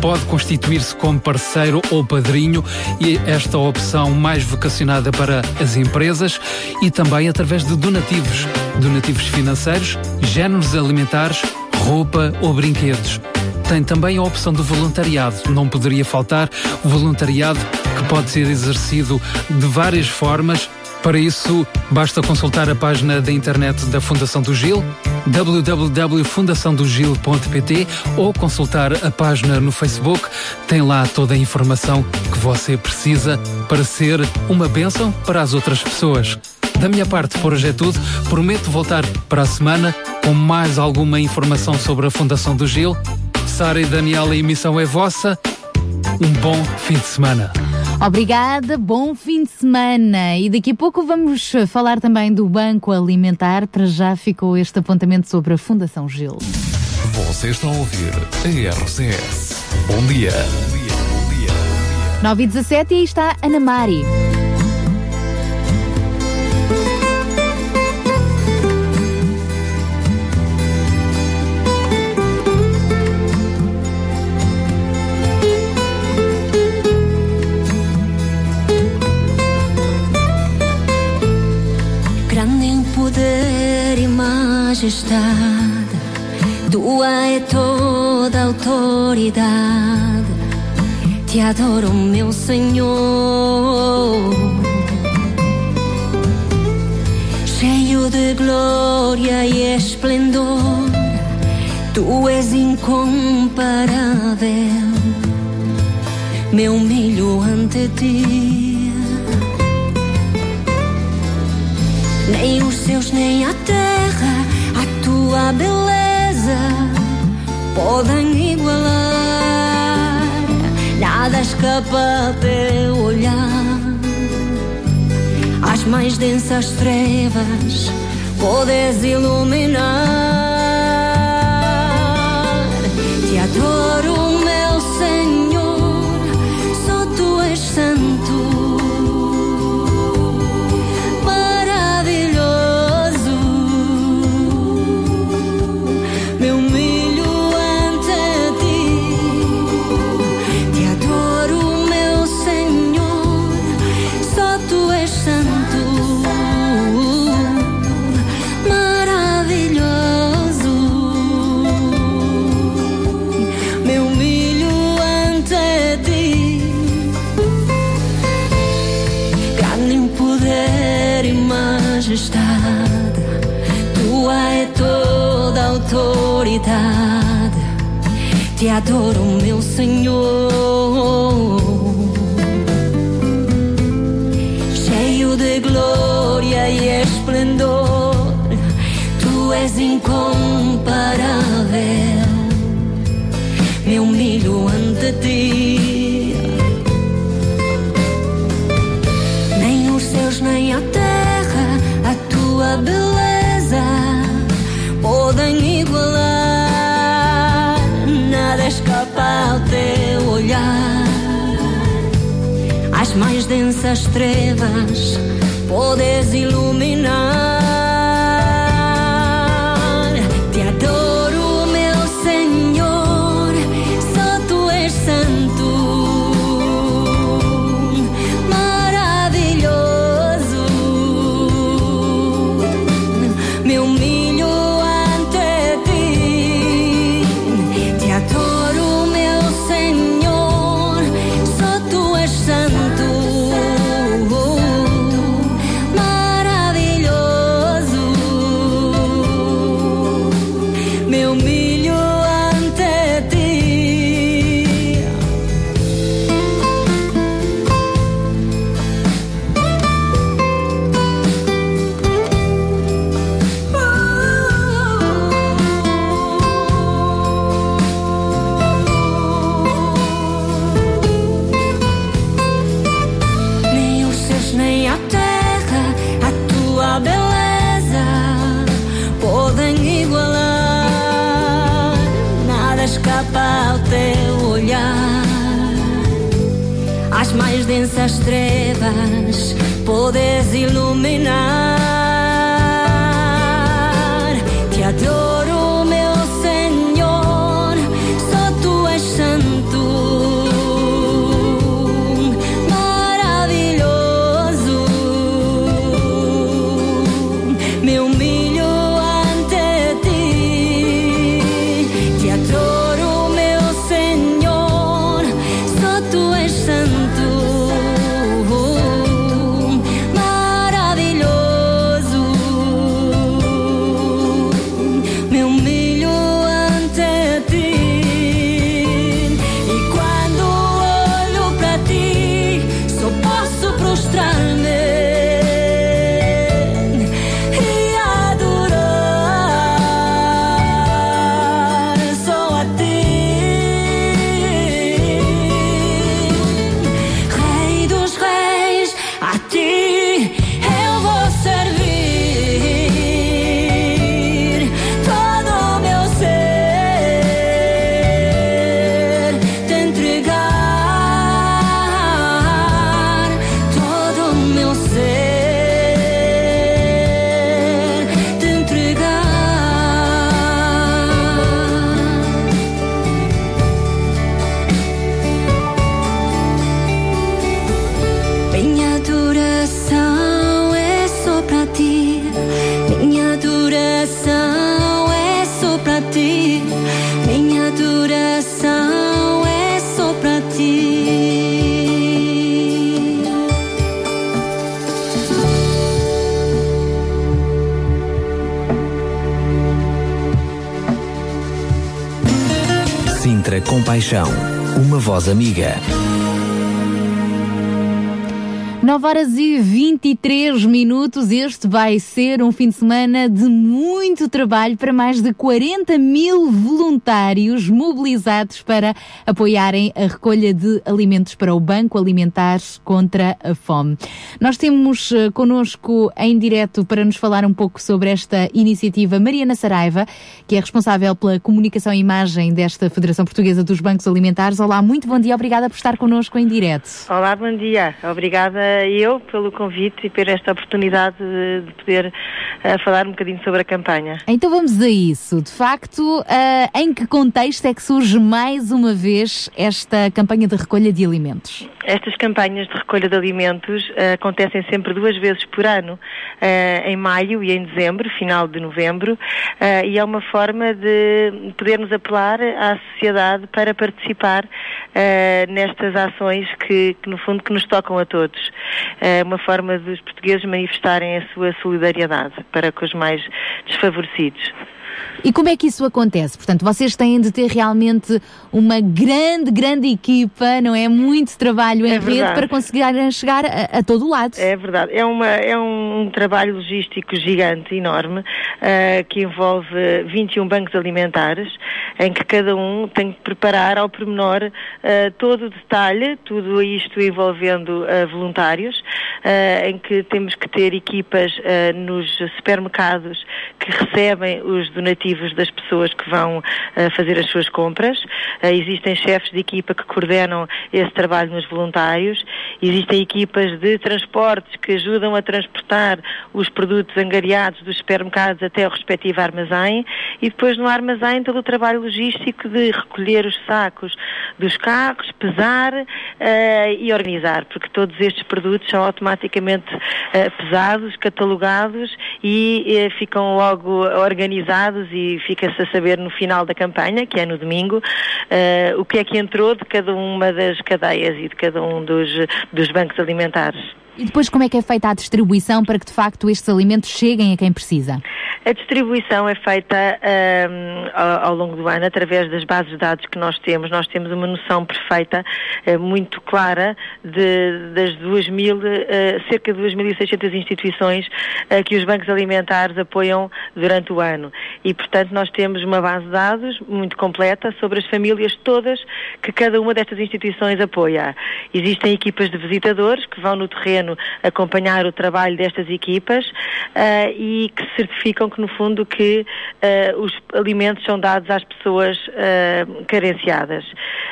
pode constituir-se como parceiro ou padrinho e esta opção mais vocacionada para as empresas e também através de donativos, donativos financeiros, géneros alimentares, roupa ou brinquedos. Tem também a opção do voluntariado. Não poderia faltar o voluntariado que pode ser exercido de várias formas. Para isso, basta consultar a página da internet da Fundação do Gil, www.fundaçãodogil.pt ou consultar a página no Facebook. Tem lá toda a informação que você precisa para ser uma bênção para as outras pessoas. Da minha parte, por hoje é tudo. Prometo voltar para a semana com mais alguma informação sobre a Fundação do Gil. Sara e Daniela, a emissão é vossa. Um bom fim de semana. Obrigada, bom fim de semana. E daqui a pouco vamos falar também do Banco Alimentar. Para já ficou este apontamento sobre a Fundação Gil. Você está a ouvir a RCS. Bom dia. 9 e 17 e aí está Ana Mari. Majestade, tua é toda autoridade. Te adoro, meu Senhor. Cheio de glória e esplendor, tu és incomparável. Me humilho ante ti. Nem os céus, nem a terra, tua beleza podem igualar. Nada escapa teu olhar. As mais densas trevas podes iluminar. Te adoro, voz amiga. 9 horas e 23 minutos. Este vai ser um fim de semana de muito trabalho para mais de 40 mil voluntários mobilizados para apoiarem a recolha de alimentos para o Banco Alimentar contra a Fome. Nós temos eh, connosco em direto para nos falar um pouco sobre esta iniciativa Mariana Saraiva, que é responsável pela comunicação e imagem desta Federação Portuguesa dos Bancos Alimentares. Olá, muito bom dia, obrigada por estar connosco em direto. Olá, bom dia. Obrigada eu pelo convite e por esta oportunidade de, de poder eh, falar um bocadinho sobre a campanha. Então vamos a isso. De facto, ah, em que contexto é que surge mais uma vez esta campanha de recolha de alimentos? Estas campanhas de recolha de alimentos eh, acontecem sempre duas vezes por ano, eh, em maio e em dezembro, final de novembro, eh, e é uma forma de podermos apelar à sociedade para participar eh, nestas ações que, que, no fundo, que nos tocam a todos. É uma forma dos portugueses manifestarem a sua solidariedade para com os mais desfavorecidos. E como é que isso acontece? Portanto, vocês têm de ter realmente uma grande, grande equipa, não é? Muito trabalho em É rede para conseguirem chegar a, a todo o lado. É verdade, é, uma, é um trabalho logístico gigante, enorme, ah, que envolve 21 bancos alimentares, em que cada um tem que preparar ao pormenor ah, todo o detalhe, tudo isto envolvendo ah, voluntários, em que temos que ter equipas nos supermercados que recebem os donativos das pessoas que vão ah, fazer as suas compras. Ah, existem chefes de equipa que coordenam esse trabalho nos voluntários. Existem equipas de transportes que ajudam a transportar os produtos angariados dos supermercados até o respectivo armazém. E depois no armazém todo o trabalho logístico de recolher os sacos dos carros, pesar ah, e organizar, porque todos estes produtos são automaticamente ah, pesados, catalogados e eh, ficam logo organizados e fica-se a saber no final da campanha, que é no domingo, eh, o que é que entrou de cada uma das cadeias e de cada um dos, dos bancos alimentares. E depois como é que é feita a distribuição para que de facto estes alimentos cheguem a quem precisa? A distribuição é feita ahm, ao, longo do ano através das bases de dados que nós temos. Nós temos uma noção perfeita, eh, muito clara, de, das 2.000, eh, cerca de 2.600 instituições eh, que os bancos alimentares apoiam durante o ano. E, portanto, nós temos uma base de dados muito completa sobre as famílias todas que cada uma destas instituições apoia. Existem equipas de visitadores que vão no terreno acompanhar o trabalho destas equipas ah, e que certificam que, no fundo, que ah, os alimentos são dados às pessoas ah, carenciadas.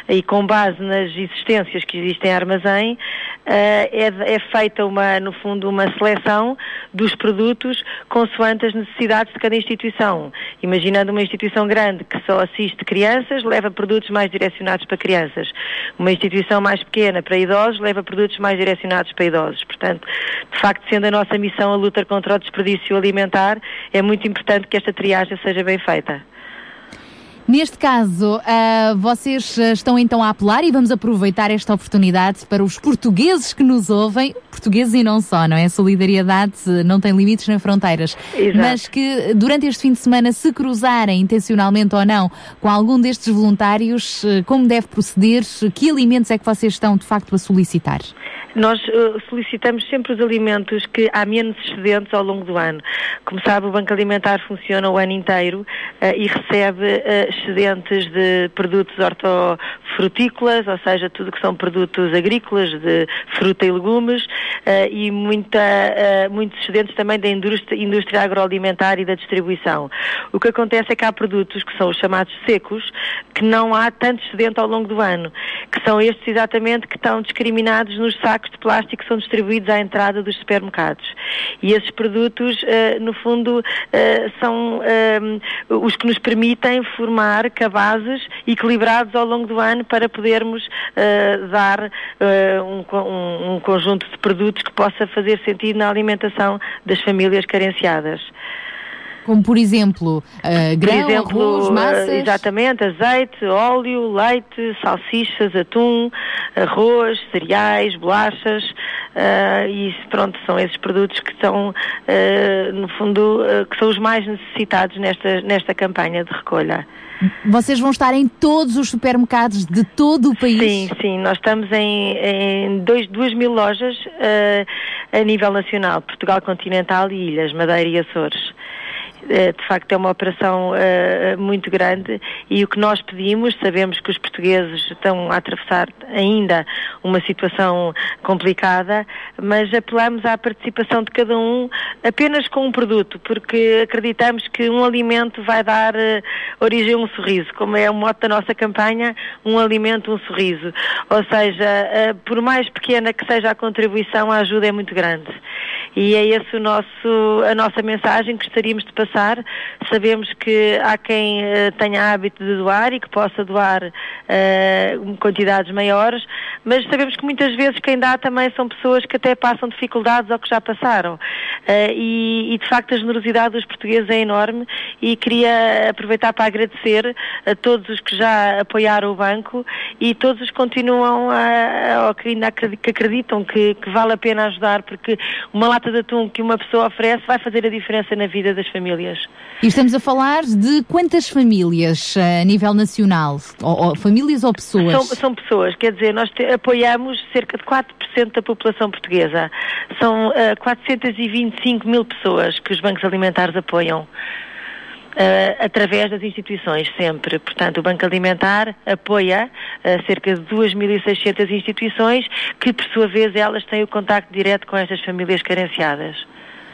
E com base nas existências que existem em armazém, é, é feita, uma, no fundo, uma seleção dos produtos consoante as necessidades de cada instituição. Imaginando uma instituição grande que só assiste crianças, leva produtos mais direcionados para crianças. Uma instituição mais pequena para idosos, leva produtos mais direcionados para idosos. Portanto, de facto, sendo a nossa missão a luta contra o desperdício alimentar, é muito importante que esta triagem seja bem feita. Neste caso, ah, vocês ah, estão então a apelar e vamos aproveitar esta oportunidade para os portugueses que nos ouvem, portugueses e não só, não é? Solidariedade eh, não tem limites nem fronteiras. Exato. Mas que durante este fim de semana, se cruzarem intencionalmente ou não com algum destes voluntários, como deve proceder? Que alimentos é que vocês estão de facto a solicitar? Nós eh, solicitamos sempre os alimentos que há menos excedentes ao longo do ano. Como sabe, o Banco Alimentar funciona o ano inteiro eh, e recebe eh, excedentes de produtos hortofrutícolas, ou seja, tudo que são produtos agrícolas, de fruta e legumes, e muita, muitos excedentes também da indústria, indústria agroalimentar e da distribuição. O que acontece é que há produtos que são os chamados secos, que não há tanto excedente ao longo do ano, que são estes exatamente que estão discriminados nos sacos de plástico são distribuídos à entrada dos supermercados. E esses produtos, eh, no fundo, eh, são eh, os que nos permitem formar cabazes equilibrados ao longo do ano para podermos dar um- um conjunto de produtos que possa fazer sentido na alimentação das famílias carenciadas. Como por exemplo, ah, grão, Por exemplo, arroz, massas. eh, exatamente, azeite, óleo, leite, salsichas, atum, arroz, cereais, bolachas, eh, e pronto, são esses produtos que são, eh, no fundo, eh, que são os mais necessitados nesta, nesta campanha de recolha. Vocês vão estar em todos os supermercados de todo o país? Sim, sim, nós estamos em, em dois, duas mil lojas eh, a nível nacional, Portugal continental e Ilhas, Madeira e Açores. Eh, de facto é uma operação eh, muito grande e o que nós pedimos, sabemos que os portugueses estão a atravessar ainda uma situação complicada, mas apelamos à participação de cada um apenas com um produto, porque acreditamos que um alimento vai dar origem a um sorriso, como é o mote da nossa campanha, um alimento, um sorriso. Ou seja, por mais pequena que seja a contribuição, a ajuda é muito grande. E é esse o nosso, a nossa mensagem que gostaríamos de passar passar. Sabemos que há quem eh, tenha hábito de doar e que possa doar eh, quantidades maiores, mas sabemos que muitas vezes quem dá também são pessoas que até passam dificuldades ou que já passaram. Eh, e, e, de facto a generosidade dos portugueses é enorme e queria aproveitar para agradecer a todos os que já apoiaram o banco e todos os que continuam a, acredi- que acreditam que, que vale a pena ajudar porque uma lata de atum que uma pessoa oferece vai fazer a diferença na vida das famílias. E estamos a falar de quantas famílias eh, a nível nacional? Ou, ou famílias ou pessoas? São, são pessoas, quer dizer, nós te- apoiamos cerca de 4% da população portuguesa. São eh, 425 mil pessoas que os bancos alimentares apoiam. eh, através das instituições, sempre. Portanto, o Banco Alimentar apoia eh, cerca de 2.600 instituições que, por sua vez, elas têm o contacto direto com estas famílias carenciadas.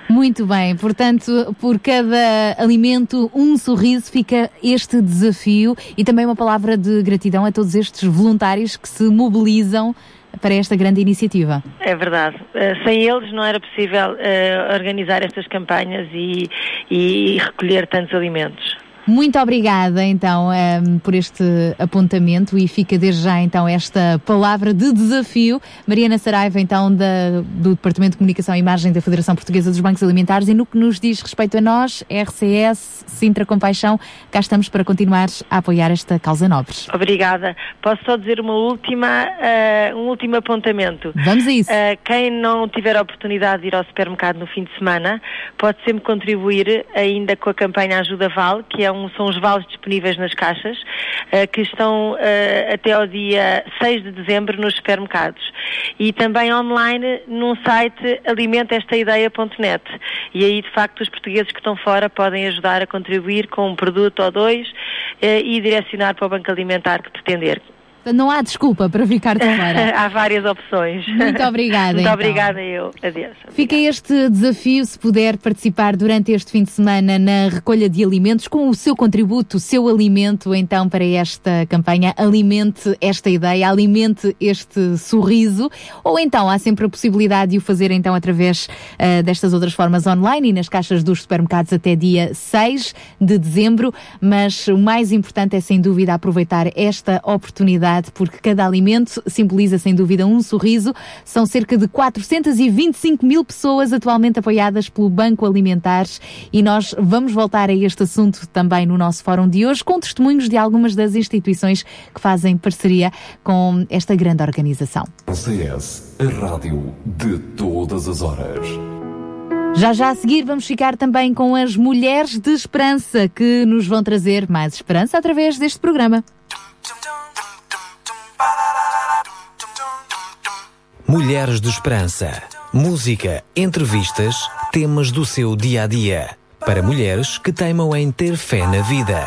Muito bem, portanto, por cada alimento, um sorriso, fica este desafio e também uma palavra de gratidão a todos estes voluntários que se mobilizam para esta grande iniciativa. É verdade. Eh, sem eles não era possível eh, organizar estas campanhas e, e recolher tantos alimentos. Muito obrigada, então, ehm, por este apontamento e fica desde já, então, esta palavra de desafio. Mariana Saraiva, então, da- do Departamento de Comunicação e Imagem da Federação Portuguesa dos Bancos Alimentares e no que nos diz respeito a nós, RCS, Sintra Compaixão, cá estamos para continuar a apoiar esta causa nobre. Obrigada. Posso só dizer uma última, eh, um último apontamento. Vamos a isso. Eh, quem não tiver a oportunidade de ir ao supermercado no fim de semana, pode sempre contribuir ainda com a campanha Ajuda Val, que é um, são os vales disponíveis nas caixas, eh, que estão eh, até ao dia 6 de dezembro nos supermercados. E também online num site alimentestaideia.net. E aí, de facto, os portugueses que estão fora podem ajudar a contribuir com um produto ou dois eh, e direcionar para o banco alimentar que pretender. Não há desculpa para ficar de fora. Há várias opções. Muito obrigada, Muito então. obrigada eu. Adeus. Fica este desafio, se puder participar durante este fim de semana na recolha de alimentos, com o seu contributo, o seu alimento, então, para esta campanha. Alimente esta ideia, alimente este sorriso. Ou então, há sempre a possibilidade de o fazer, então, através ah, destas outras formas online e nas caixas dos supermercados até dia 6 de dezembro. Mas o mais importante é, sem dúvida, aproveitar esta oportunidade, porque cada alimento simboliza, sem dúvida, um sorriso. São cerca de 425 mil pessoas atualmente apoiadas pelo Banco Alimentares e nós vamos voltar a este assunto também no nosso fórum de hoje, com testemunhos de algumas das instituições que fazem parceria com esta grande organização. CS, a rádio de todas as horas. Já já a seguir vamos ficar também com as Mulheres de Esperança, que nos vão trazer mais esperança através deste programa. Mulheres de Esperança. Música, entrevistas, temas do seu dia a dia. Para mulheres que teimam em ter fé na vida.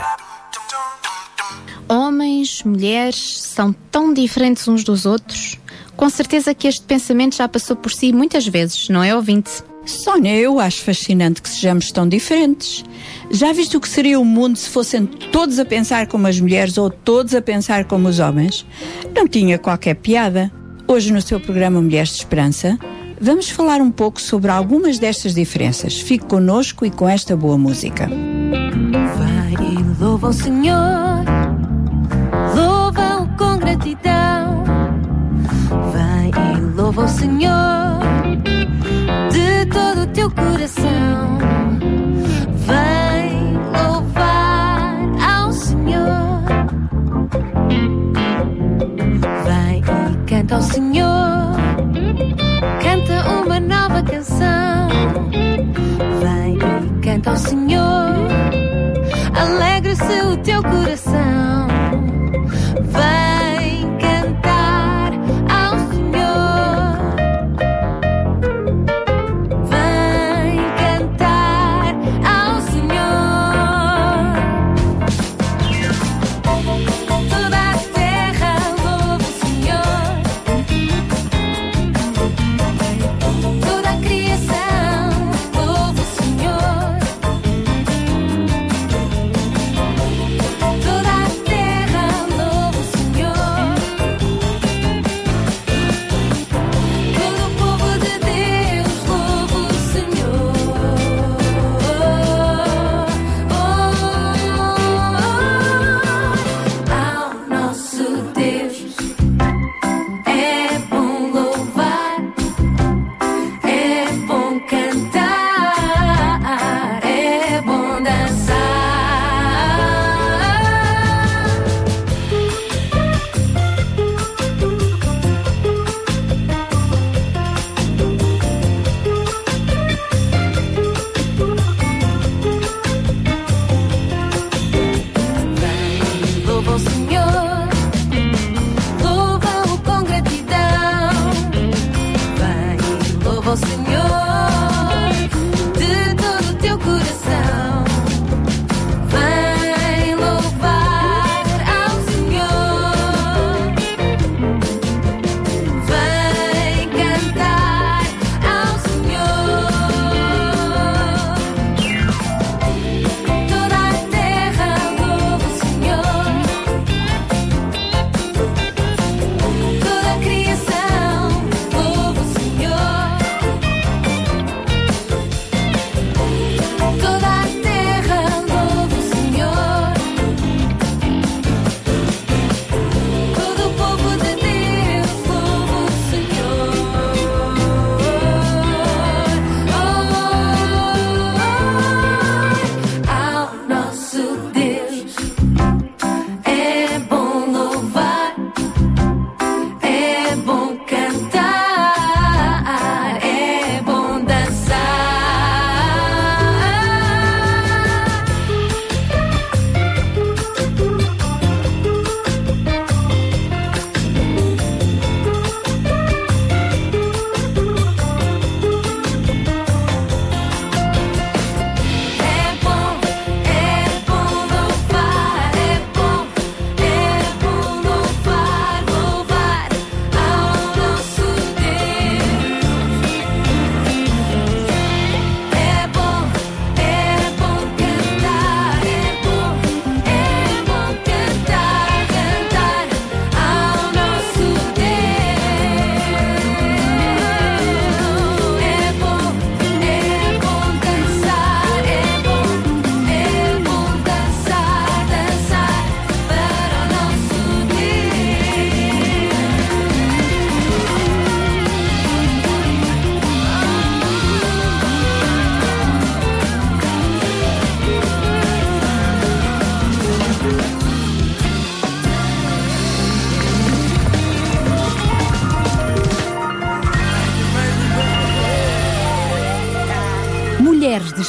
Homens, mulheres, são tão diferentes uns dos outros. Com certeza que este pensamento já passou por si muitas vezes, não é, ouvinte? Sónia, eu acho fascinante que sejamos tão diferentes. Já viste o que seria o mundo se fossem todos a pensar como as mulheres ou todos a pensar como os homens? Não tinha qualquer piada. Hoje, no seu programa Mulheres de Esperança, vamos falar um pouco sobre algumas destas diferenças. Fique connosco e com esta boa música. Vai e louva o Senhor, louva-o com gratidão. Vai e louva o Senhor de todo o teu coração. Senhor, canta uma nova canção. Vai e canta ao Senhor, alegre-se o teu coração. Vem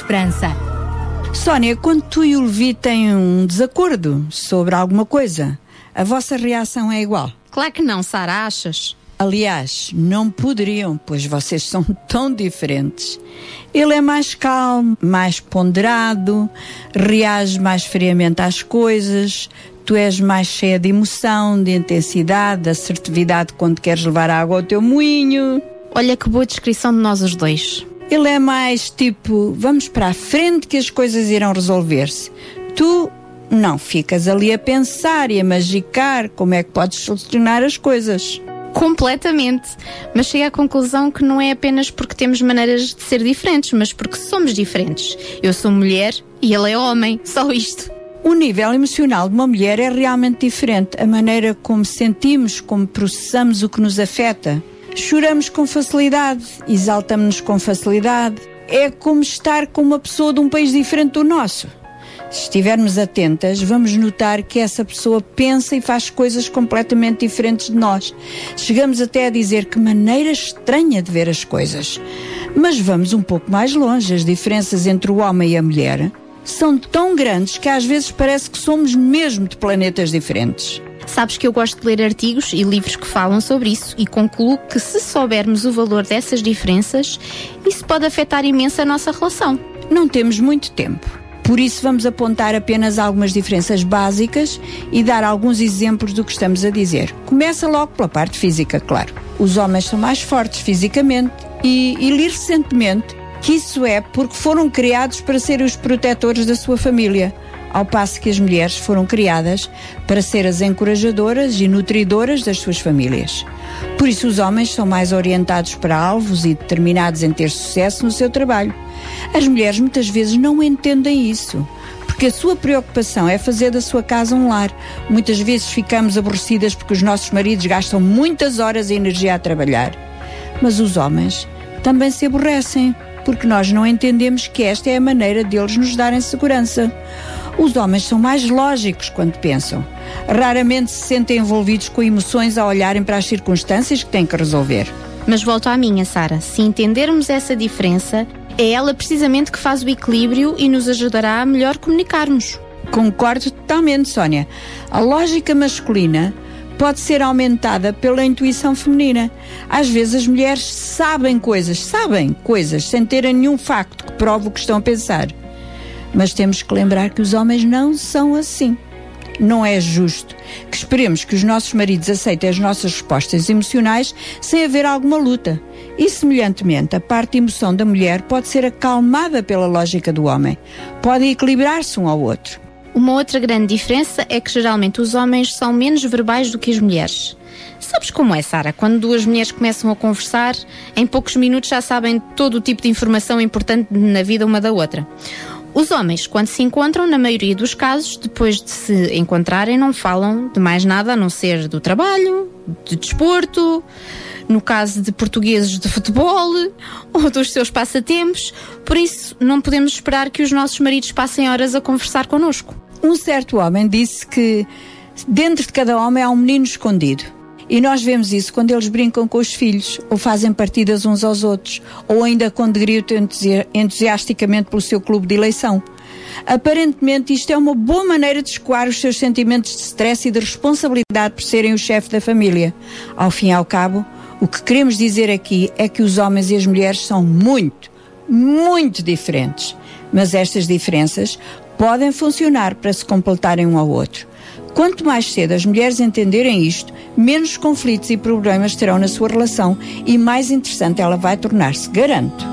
Esperança. Sónia, quando tu e o Levi têm um desacordo sobre alguma coisa, a vossa reação é igual? Claro que não, Sara, achas? Aliás, não poderiam, pois vocês são tão diferentes. Ele é mais calmo, mais ponderado, reage mais friamente às coisas. Tu és mais cheia de emoção, de intensidade, de assertividade quando queres levar água ao teu moinho. Olha que boa descrição de nós os dois. Ele é mais tipo, vamos para a frente que as coisas irão resolver-se. Tu não ficas ali a pensar e a magicar como é que podes solucionar as coisas. Completamente. Mas cheguei à conclusão que não é apenas porque temos maneiras de ser diferentes, mas porque somos diferentes. Eu sou mulher e ele é homem. Só isto. O nível emocional de uma mulher é realmente diferente. A maneira como sentimos, como processamos o que nos afeta. Choramos com facilidade, exaltamos-nos com facilidade. É como estar com uma pessoa de um país diferente do nosso. Se estivermos atentas, vamos notar que essa pessoa pensa e faz coisas completamente diferentes de nós. Chegamos até a dizer que maneira estranha de ver as coisas. Mas vamos um pouco mais longe. As diferenças entre o homem e a mulher são tão grandes que às vezes parece que somos mesmo de planetas diferentes. Sabes que eu gosto de ler artigos e livros que falam sobre isso e concluo que se soubermos o valor dessas diferenças, isso pode afetar imenso a nossa relação. Não temos muito tempo. Por isso, vamos apontar apenas algumas diferenças básicas e dar alguns exemplos do que estamos a dizer. Começa logo pela parte física, claro. Os homens são mais fortes fisicamente e, e li recentemente que isso é porque foram criados para serem os protetores da sua família, ao passo que as mulheres foram criadas para ser as encorajadoras e nutridoras das suas famílias. Por isso, os homens são mais orientados para alvos e determinados em ter sucesso no seu trabalho. As mulheres muitas vezes não entendem isso. Porque a sua preocupação é fazer da sua casa um lar. Muitas vezes ficamos aborrecidas porque os nossos maridos gastam muitas horas e energia a trabalhar. Mas os homens também se aborrecem, porque nós não entendemos que esta é a maneira deles nos darem segurança. Os homens são mais lógicos quando pensam. Raramente se sentem envolvidos com emoções ao olharem para as circunstâncias que têm que resolver. Mas volto à minha, Sara. Se entendermos essa diferença, é ela precisamente que faz o equilíbrio e nos ajudará a melhor comunicarmos. Concordo totalmente, Sónia. A lógica masculina pode ser aumentada pela intuição feminina. Às vezes as mulheres sabem coisas, sabem coisas, sem terem nenhum facto que prove o que estão a pensar. Mas temos que lembrar que os homens não são assim. Não é justo que esperemos que os nossos maridos aceitem as nossas respostas emocionais sem haver alguma luta. E, semelhantemente, a parte de emoção da mulher pode ser acalmada pela lógica do homem. Podem equilibrar-se um ao outro. Uma outra grande diferença é que geralmente os homens são menos verbais do que as mulheres. Sabes como é, Sara? Quando duas mulheres começam a conversar, em poucos minutos já sabem todo o tipo de informação importante na vida uma da outra. Os homens, quando se encontram, na maioria dos casos, depois de se encontrarem, não falam de mais nada a não ser do trabalho, de desporto, no caso de portugueses de futebol ou dos seus passatempos. Por isso, não podemos esperar que os nossos maridos passem horas a conversar connosco. Um certo homem disse que dentro de cada homem há um menino escondido. E nós vemos isso quando eles brincam com os filhos, ou fazem partidas uns aos outros, ou ainda quando gritam entusi- entusiasticamente pelo seu clube de eleição. Aparentemente, isto é uma boa maneira de escoar os seus sentimentos de stress e de responsabilidade por serem o chefe da família. Ao fim e ao cabo, o que queremos dizer aqui é que os homens e as mulheres são muito, muito diferentes. Mas estas diferenças podem funcionar para se completarem um ao outro. Quanto mais cedo as mulheres entenderem isto, menos conflitos e problemas terão na sua relação e mais interessante ela vai tornar-se, garanto.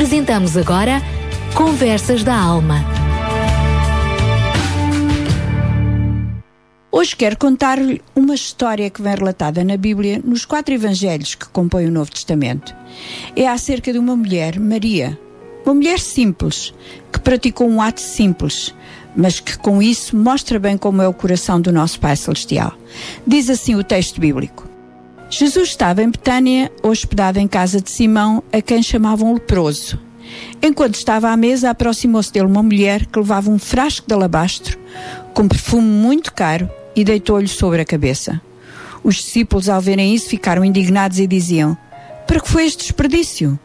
Apresentamos agora Conversas da Alma. Hoje quero contar-lhe uma história que vem relatada na Bíblia nos quatro evangelhos que compõem o Novo Testamento. É acerca de uma mulher, Maria, uma mulher simples, que praticou um ato simples, mas que com isso mostra bem como é o coração do nosso Pai Celestial. Diz assim o texto bíblico. Jesus estava em Betânia, hospedado em casa de Simão, a quem chamavam leproso. Enquanto estava à mesa, aproximou-se dele uma mulher que levava um frasco de alabastro com perfume muito caro e deitou-lhe sobre a cabeça. Os discípulos, ao verem isso, ficaram indignados e diziam: Para que foi este desperdício?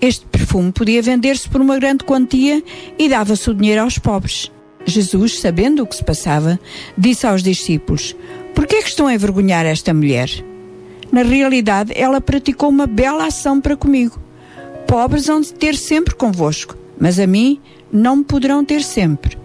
Este perfume podia vender-se por uma grande quantia e dava-se o dinheiro aos pobres. Jesus, sabendo o que se passava, disse aos discípulos: Por que é que estão a envergonhar esta mulher? Na realidade, ela praticou uma bela ação para comigo. Pobres hão de ter sempre convosco, mas a mim não me poderão ter sempre.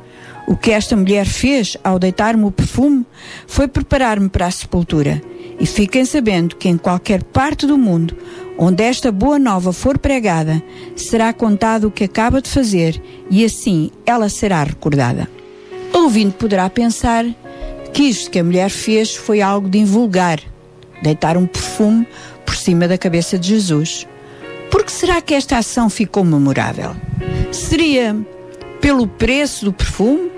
O que esta mulher fez ao deitar-me o perfume foi preparar-me para a sepultura. E fiquem sabendo que em qualquer parte do mundo onde esta boa nova for pregada, será contado o que acaba de fazer e assim ela será recordada. O ouvinte poderá pensar que isto que a mulher fez foi algo de invulgar, deitar um perfume por cima da cabeça de Jesus. Por que será que esta ação ficou memorável? Seria pelo preço do perfume?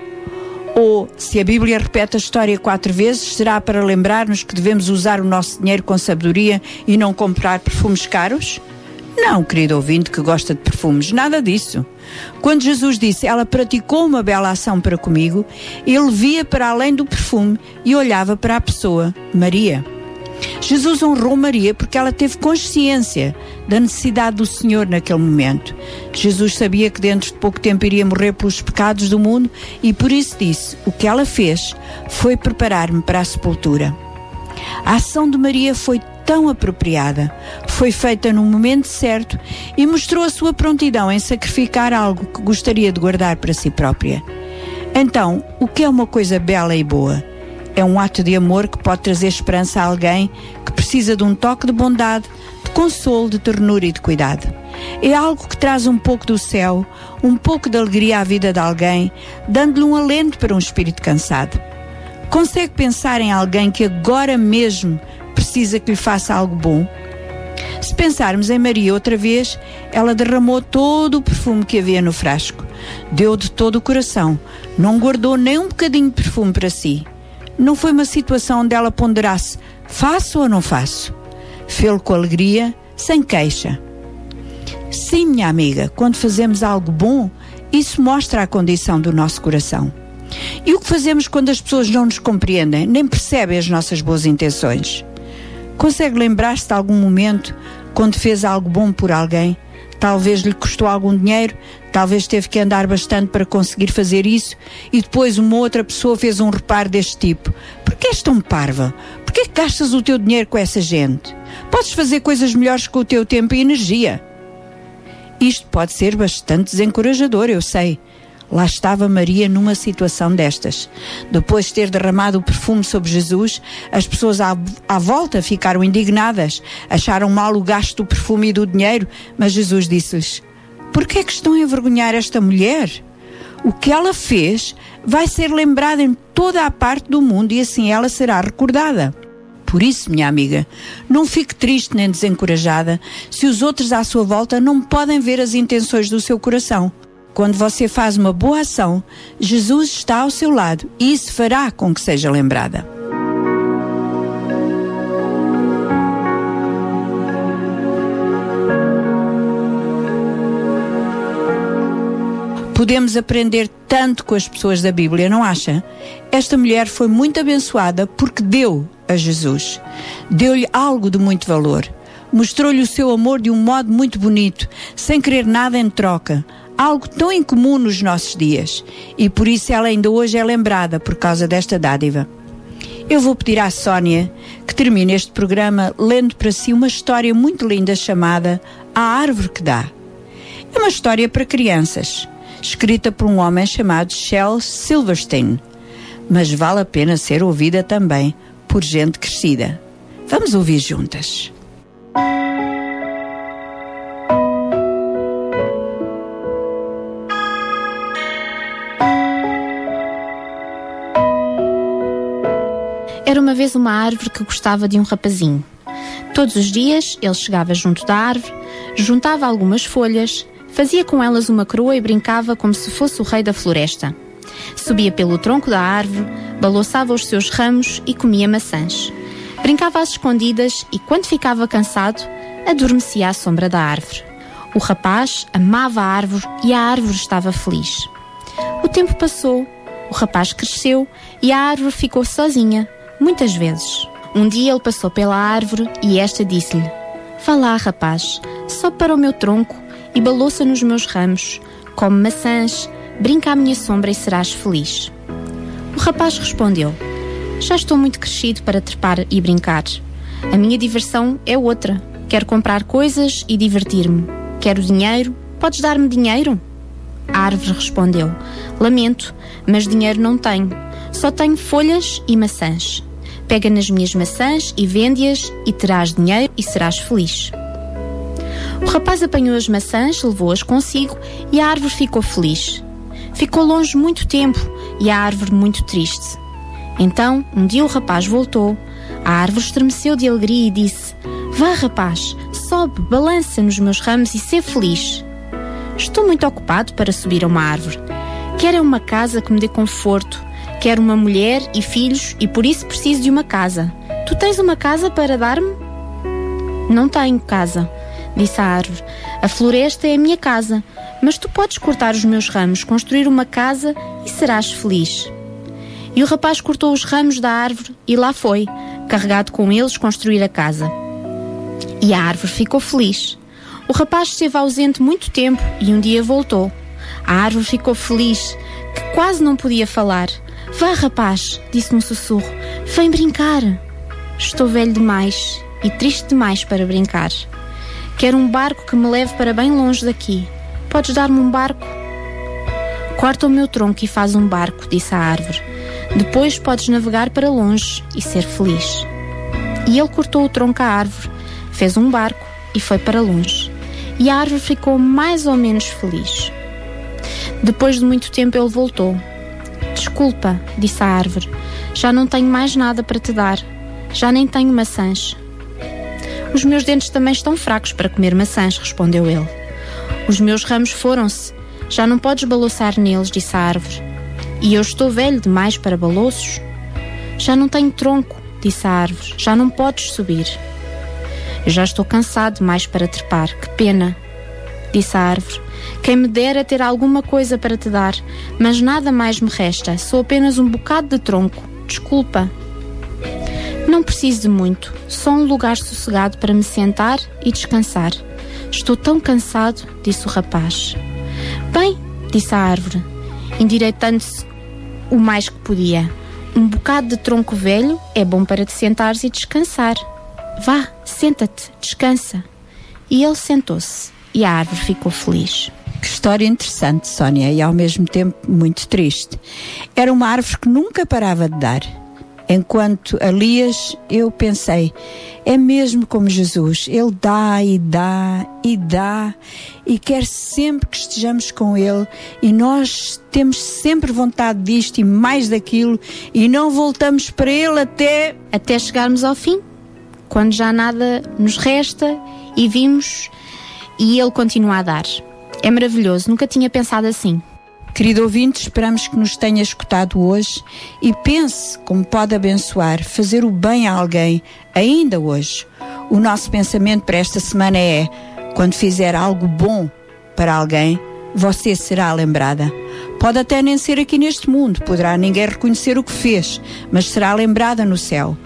Ou, se a Bíblia repete a história quatro vezes, será para lembrar-nos que devemos usar o nosso dinheiro com sabedoria e não comprar perfumes caros? Não, querido ouvinte que gosta de perfumes, nada disso. Quando Jesus disse, ela praticou uma bela ação para comigo, ele via para além do perfume e olhava para a pessoa, Maria. Jesus honrou Maria porque ela teve consciência da necessidade do Senhor naquele momento. Jesus sabia que dentro de pouco tempo iria morrer pelos pecados do mundo e por isso disse: O que ela fez foi preparar-me para a sepultura. A ação de Maria foi tão apropriada, foi feita no momento certo e mostrou a sua prontidão em sacrificar algo que gostaria de guardar para si própria. Então, o que é uma coisa bela e boa? É um ato de amor que pode trazer esperança a alguém que precisa de um toque de bondade, de consolo, de ternura e de cuidado. É algo que traz um pouco do céu, um pouco de alegria à vida de alguém, dando-lhe um alento para um espírito cansado. Consegue pensar em alguém que agora mesmo precisa que lhe faça algo bom? Se pensarmos em Maria outra vez, ela derramou todo o perfume que havia no frasco. Deu de todo o coração, não guardou nem um bocadinho de perfume para si. Não foi uma situação onde ela ponderasse: faço ou não faço? Fê-lo com alegria, sem queixa. Sim, minha amiga, quando fazemos algo bom, isso mostra a condição do nosso coração. E o que fazemos quando as pessoas não nos compreendem, nem percebem as nossas boas intenções? Consegue lembrar-se de algum momento quando fez algo bom por alguém? Talvez lhe custou algum dinheiro, talvez teve que andar bastante para conseguir fazer isso e depois uma outra pessoa fez um reparo deste tipo. Por que és tão parva? Por que gastas o teu dinheiro com essa gente? Podes fazer coisas melhores com o teu tempo e energia. Isto pode ser bastante desencorajador, eu sei. Lá estava Maria numa situação destas. Depois de ter derramado o perfume sobre Jesus, as pessoas à, à, volta ficaram indignadas, acharam mal o gasto do perfume e do dinheiro, mas Jesus disse-lhes: Por que é que estão a envergonhar esta mulher? O que ela fez vai ser lembrado em toda a parte do mundo e assim ela será recordada. Por isso, minha amiga, não fique triste nem desencorajada se os outros à sua volta não podem ver as intenções do seu coração. Quando você faz uma boa ação, Jesus está ao seu lado e isso fará com que seja lembrada. Podemos aprender tanto com as pessoas da Bíblia, não acha? Esta mulher foi muito abençoada porque deu a Jesus. Deu-lhe algo de muito valor. Mostrou-lhe o seu amor de um modo muito bonito, sem querer nada em troca algo tão incomum nos nossos dias e por isso ela ainda hoje é lembrada por causa desta dádiva. Eu vou pedir à Sónia que termine este programa lendo para si uma história muito linda chamada A Árvore que Dá. É uma história para crianças, escrita por um homem chamado Shel Silverstein, mas vale a pena ser ouvida também por gente crescida. Vamos ouvir juntas. Era uma vez uma árvore que gostava de um rapazinho. Todos os dias ele chegava junto da árvore, juntava algumas folhas, fazia com elas uma coroa e brincava como se fosse o rei da floresta. Subia pelo tronco da árvore, balouçava os seus ramos e comia maçãs. Brincava às escondidas e, quando ficava cansado, adormecia à sombra da árvore. O rapaz amava a árvore e a árvore estava feliz. O tempo passou, o rapaz cresceu e a árvore ficou sozinha, muitas vezes. Um dia ele passou pela árvore e esta disse-lhe: Vá lá, rapaz, sobe para o meu tronco e balouça nos meus ramos, come maçãs, brinca à minha sombra e serás feliz. O rapaz respondeu: Já estou muito crescido para trepar e brincar. A minha diversão é outra. Quero comprar coisas e divertir-me. Quero dinheiro. Podes dar-me dinheiro? A árvore respondeu: Lamento, mas dinheiro não tenho. Só tenho folhas e maçãs. Pega nas minhas maçãs e vende-as e terás dinheiro e serás feliz. O rapaz apanhou as maçãs, levou-as consigo e a árvore ficou feliz. Ficou longe muito tempo e a árvore muito triste. Então, um dia o rapaz voltou. A árvore estremeceu de alegria e disse: Vá, rapaz, sobe, balança nos meus ramos e sê feliz. Estou muito ocupado para subir a uma árvore. Quero é uma casa que me dê conforto. Quero uma mulher e filhos e por isso preciso de uma casa. Tu tens uma casa para dar-me? Não tenho casa, disse a árvore. A floresta é a minha casa, mas tu podes cortar os meus ramos, construir uma casa e serás feliz. E o rapaz cortou os ramos da árvore e lá foi, carregado com eles, construir a casa. E a árvore ficou feliz. O rapaz esteve ausente muito tempo e um dia voltou. A árvore ficou feliz, que quase não podia falar. Vá, rapaz, disse num sussurro, vem brincar. Estou velho demais e triste demais para brincar. Quero um barco que me leve para bem longe daqui. Podes dar-me um barco? Corta o meu tronco e faz um barco, disse a árvore. Depois podes navegar para longe e ser feliz. E ele cortou o tronco à árvore, fez um barco e foi para longe. E a árvore ficou mais ou menos feliz. Depois de muito tempo ele voltou. Desculpa, disse a árvore, já não tenho mais nada para te dar. Já nem tenho maçãs. Os meus dentes também estão fracos para comer maçãs, respondeu ele. Os meus ramos foram-se. Já não podes balouçar neles, disse a árvore. E eu estou velho demais para balouços. Já não tenho tronco, disse a árvore. Já não podes subir. Eu já estou cansado demais para trepar. Que pena, disse a árvore. Quem me dera ter alguma coisa para te dar, mas nada mais me resta. Sou apenas um bocado de tronco. Desculpa. Não preciso de muito, só um lugar sossegado para me sentar e descansar. Estou tão cansado, disse o rapaz. Bem, disse a árvore, endireitando-se o mais que podia. Um bocado de tronco velho é bom para te sentares e descansar. Vá, senta-te, descansa. E ele sentou-se e a árvore ficou feliz. Que história interessante, Sónia, e ao mesmo tempo muito triste. Era uma árvore que nunca parava de dar. Enquanto a lias, eu pensei, é mesmo como Jesus, Ele dá e dá e dá e quer sempre que estejamos com Ele e nós temos sempre vontade disto e mais daquilo e não voltamos para Ele até. Até chegarmos ao fim, quando já nada nos resta e vimos e Ele continua a dar. É maravilhoso, nunca tinha pensado assim. Querido ouvinte, esperamos que nos tenha escutado hoje e pense como pode abençoar, fazer o bem a alguém, ainda hoje. O nosso pensamento para esta semana é: quando fizer algo bom para alguém, você será lembrada. Pode até nem ser aqui neste mundo, poderá ninguém reconhecer o que fez, mas será lembrada no céu.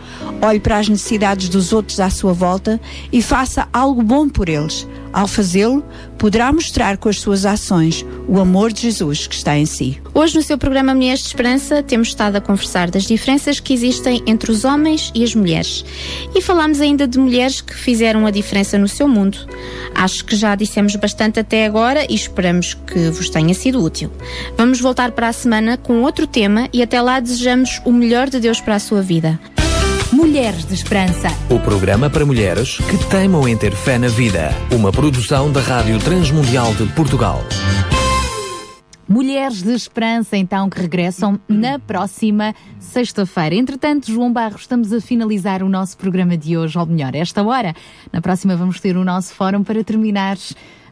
Olhe para as necessidades dos outros à sua volta e faça algo bom por eles. Ao fazê-lo, poderá mostrar com as suas ações o amor de Jesus que está em si. Hoje, no seu programa Mulheres de Esperança, temos estado a conversar das diferenças que existem entre os homens e as mulheres. E falámos ainda de mulheres que fizeram a diferença no seu mundo. Acho que já dissemos bastante até agora e esperamos que vos tenha sido útil. Vamos voltar para a semana com outro tema e até lá desejamos o melhor de Deus para a sua vida. Mulheres de Esperança. O programa para mulheres que teimam em ter fé na vida. Uma produção da Rádio Transmundial de Portugal. Mulheres de Esperança, então, que regressam na próxima sexta-feira. Entretanto, João Barros, estamos a finalizar o nosso programa de hoje, ou melhor, esta hora. Na próxima vamos ter o nosso fórum para terminar.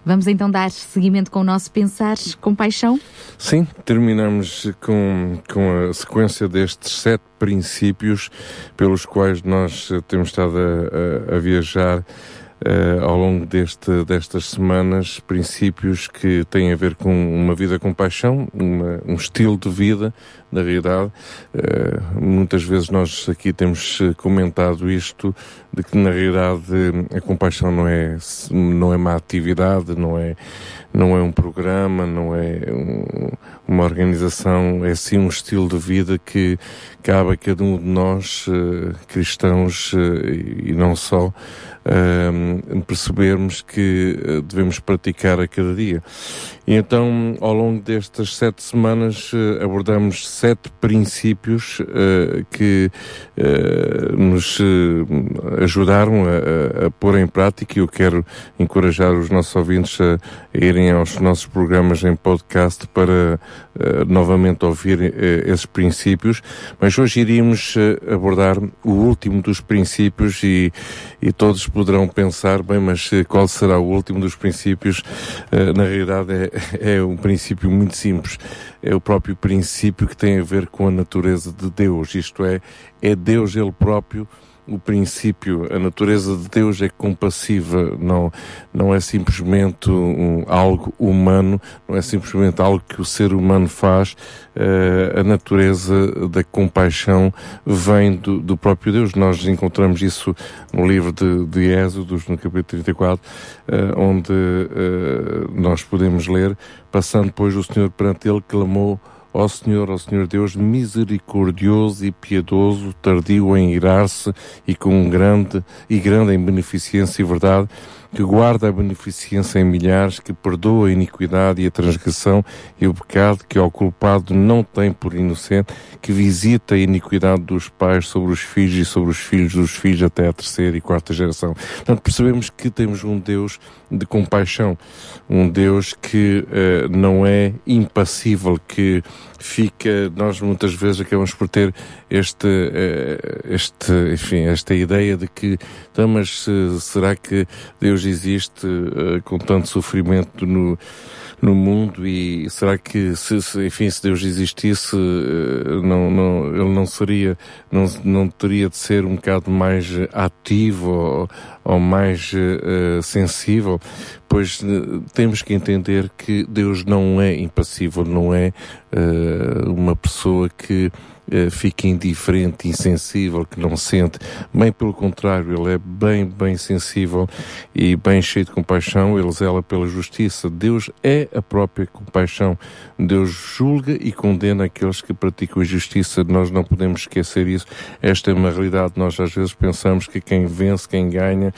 Vamos então dar seguimento com o nosso Pensar com Paixão? Sim, terminamos com, com a sequência destes sete princípios pelos quais nós temos estado a, a- a viajar eh, ao longo deste, destas semanas, princípios que têm a ver com uma vida com paixão, uma- um estilo de vida, na realidade. Eh, muitas vezes nós aqui temos eh, comentado isto, de que na realidade eh, a compaixão não é, não é uma atividade, não é, não é um programa, não é um- uma organização, é sim um estilo de vida que cabe a cada um de nós, cristãos e não só, percebermos que devemos praticar a cada dia. E então, ao longo destas sete semanas, abordamos sete princípios eh, que eh, nos eh, ajudaram a, a- pôr em prática. E eu quero encorajar os nossos ouvintes a irem aos nossos programas em podcast para eh, novamente ouvir eh, esses princípios. Mas hoje iríamos eh, abordar o último dos princípios e, e todos poderão pensar, bem, mas qual será o último dos princípios? Na realidade é, é um princípio muito simples. É o próprio princípio que tem a ver com a natureza de Deus. Isto é, é Deus Ele próprio o princípio, a natureza de Deus é compassiva, não, não é simplesmente um, algo humano, não é simplesmente algo que o ser humano faz. Eh, a natureza da compaixão vem do, do próprio Deus. Nós encontramos isso no livro de, de Êxodos, no capítulo 34, eh, onde eh, nós podemos ler, passando depois o Senhor perante ele, clamou Ó Senhor, ó Senhor Deus, misericordioso e piedoso, tardio em irar-se e com grande e grande em beneficência e verdade, que guarda a beneficência em milhares, que perdoa a iniquidade e a transgressão e o pecado que ao culpado não tem por inocente, que visita a iniquidade dos pais sobre os filhos e sobre os filhos dos filhos até a terceira e quarta geração. Portanto, percebemos que temos um Deus de compaixão, um Deus que eh, não é impassível, que fica, nós muitas vezes acabamos por ter este, eh, este, enfim, esta ideia de que, então, mas eh, será que Deus existe eh, com tanto sofrimento no, no mundo e será que, se, se, enfim, se Deus existisse, eh, não, não, ele não seria, não, não teria de ser um bocado mais ativo ou, ou mais eh, sensível? Pois eh, temos que entender que Deus não é impassível, não é eh, uma pessoa que fica indiferente, insensível, que não sente. Bem pelo contrário, ele é bem, bem sensível e bem cheio de compaixão, ele zela pela justiça. Deus é a própria compaixão. Deus julga e condena aqueles que praticam a justiça. Nós não podemos esquecer isso. Esta é uma realidade. Nós às vezes pensamos que quem vence, quem ganha,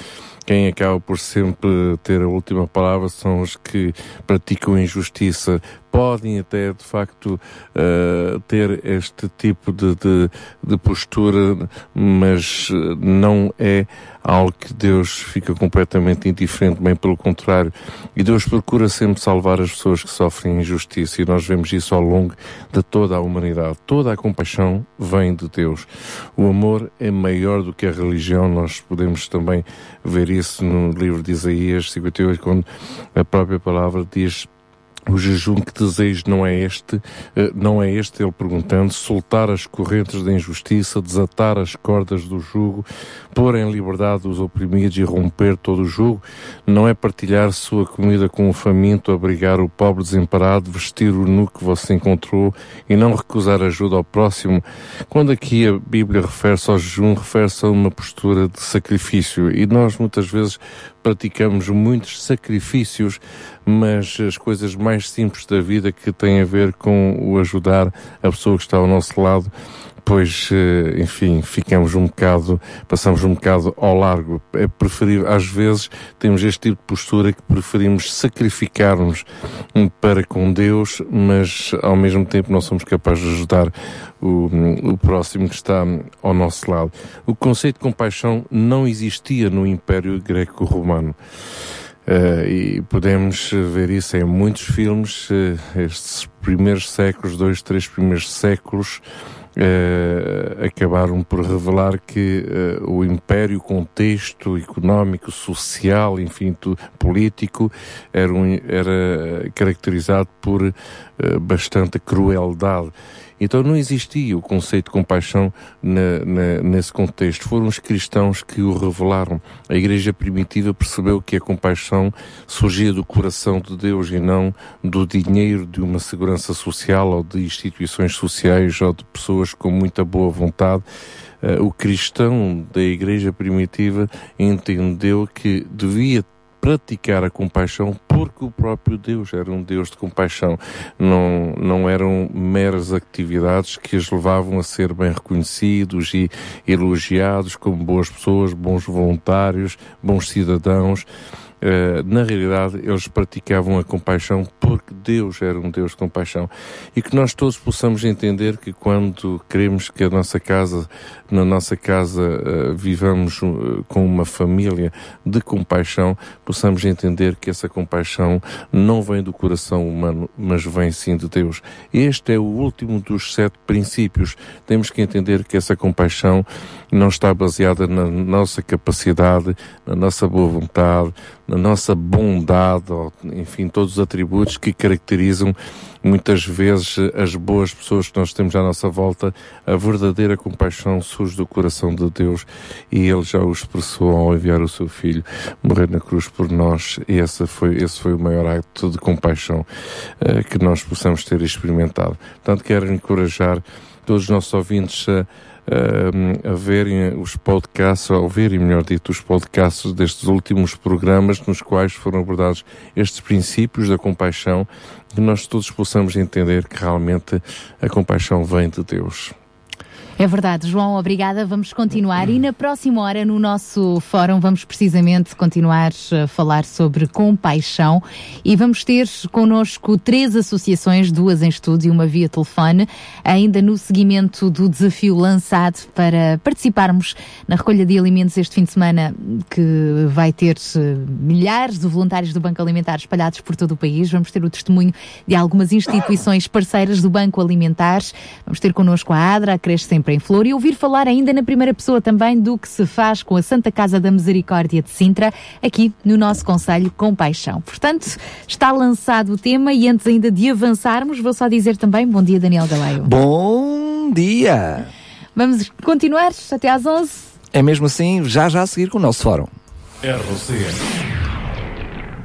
quem acaba por sempre ter a última palavra são os que praticam injustiça. Podem até, de facto, uh, ter este tipo de, de, de postura, mas uh, não é algo que Deus fica completamente indiferente, bem pelo contrário. E Deus procura sempre salvar as pessoas que sofrem injustiça e nós vemos isso ao longo de toda a humanidade. Toda a compaixão vem de Deus. O amor é maior do que a religião, nós podemos também ver isso no livro de Isaías 58, quando a própria palavra diz o jejum que desejo não é este, não é este, ele perguntando, soltar as correntes da injustiça, desatar as cordas do jugo, pôr em liberdade os oprimidos e romper todo o jugo, não é partilhar sua comida com o faminto, abrigar o pobre desemparado, vestir o nu que você encontrou e não recusar ajuda ao próximo. Quando aqui a Bíblia refere-se ao jejum, refere-se a uma postura de sacrifício e nós muitas vezes praticamos muitos sacrifícios, mas as coisas mais simples da vida que têm a ver com o ajudar a pessoa que está ao nosso lado, pois, enfim, ficamos um bocado, passamos um bocado ao largo. É preferível, às vezes, temos este tipo de postura que preferimos sacrificar-nos para com Deus, mas ao mesmo tempo não somos capazes de ajudar o, o próximo que está ao nosso lado. O conceito de compaixão não existia no Império Greco-Romano. Uh, e podemos ver isso em muitos filmes, uh, estes primeiros séculos, dois, três primeiros séculos, eh, acabaram por revelar que eh, o império, o contexto económico, social, enfim, tu, político, era, um, era caracterizado por eh, bastante crueldade. Então não existia o conceito de compaixão na, na, nesse contexto. Foram os cristãos que o revelaram. A igreja primitiva percebeu que a compaixão surgia do coração de Deus e não do dinheiro de uma segurança social ou de instituições sociais ou de pessoas com muita boa vontade. Uh, o cristão da igreja primitiva entendeu que devia praticar a compaixão porque o próprio Deus era um Deus de compaixão. Não, não eram meras atividades que as levavam a ser bem reconhecidos e elogiados como boas pessoas, bons voluntários, bons cidadãos. Uh, na realidade, eles praticavam a compaixão porque Deus era um Deus de compaixão. E que nós todos possamos entender que quando queremos que a nossa casa, na nossa casa, uh, vivamos uh, com uma família de compaixão, possamos entender que essa compaixão não vem do coração humano, mas vem sim de Deus. Este é o último dos sete princípios. Temos que entender que essa compaixão não está baseada na nossa capacidade, na nossa boa vontade, na nossa bondade, ou, enfim, todos os atributos que caracterizam muitas vezes as boas pessoas que nós temos à nossa volta. A verdadeira compaixão surge do coração de Deus e Ele já o expressou ao enviar o seu Filho morrer na cruz por nós. E esse foi, esse foi o maior ato de compaixão uh, que nós possamos ter experimentado. Portanto, quero encorajar todos os nossos ouvintes a a verem os podcasts, a ouvirem, melhor dito, os podcasts destes últimos programas nos quais foram abordados estes princípios da compaixão, que nós todos possamos entender que realmente a compaixão vem de Deus. É verdade, João, obrigada. Vamos continuar e na próxima hora no nosso fórum vamos precisamente continuar a falar sobre compaixão e vamos ter connosco três associações, duas em estúdio e uma via telefone, ainda no seguimento do desafio lançado para participarmos na recolha de alimentos este fim de semana que vai ter eh, milhares de voluntários do Banco Alimentar espalhados por todo o país. Vamos ter o testemunho de algumas instituições parceiras do Banco Alimentar. Vamos ter connosco a ADRA, a Cresce Sempre em Flor e ouvir falar ainda na primeira pessoa também do que se faz com a Santa Casa da Misericórdia de Sintra, aqui no nosso Conselho Compaixão. Portanto, está lançado o tema e antes ainda de avançarmos, vou só dizer também bom dia, Daniel Galeio. Bom dia! Vamos continuar até às 11. É mesmo assim, já já a seguir com o nosso fórum. RCS.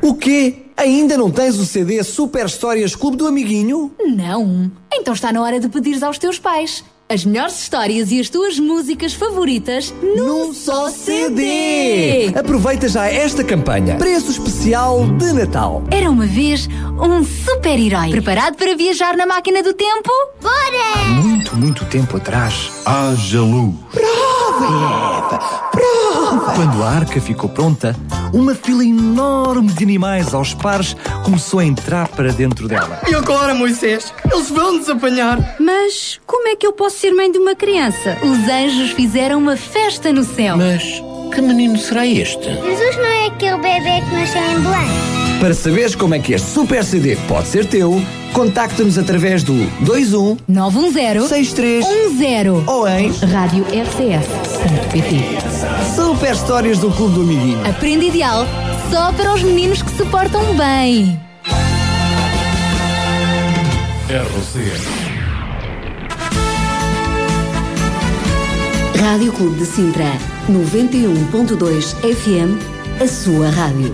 O quê? Ainda não tens o CD Super Histórias Clube do Amiguinho? Não. Então está na hora de pedires aos teus pais. As melhores histórias e as tuas músicas favoritas num só CD. Aproveita já esta campanha. Preço especial de Natal. Era uma vez um super-herói. Preparado para viajar na máquina do tempo? Bora! Muito, muito tempo atrás, haja luz. Prova, Eva, prova. Quando a arca ficou pronta, uma fila enorme de animais aos pares começou a entrar para dentro dela. E agora, Moisés? Eles vão-nos apanhar. Mas como é que eu posso ser mãe de uma criança? Os anjos fizeram uma festa no céu. Mas que menino será este? Jesus não é aquele bebê que nasceu em Belém. Para saberes como é que este Super CD pode ser teu, contacta-nos através do 21 910 6310 ou em Rádio RCS.pt. Super Histórias do Clube do Amiguinho. Aprende ideal só para os meninos que se portam bem. RCS. Rádio Clube de Sintra, 91.2 FM, a sua rádio.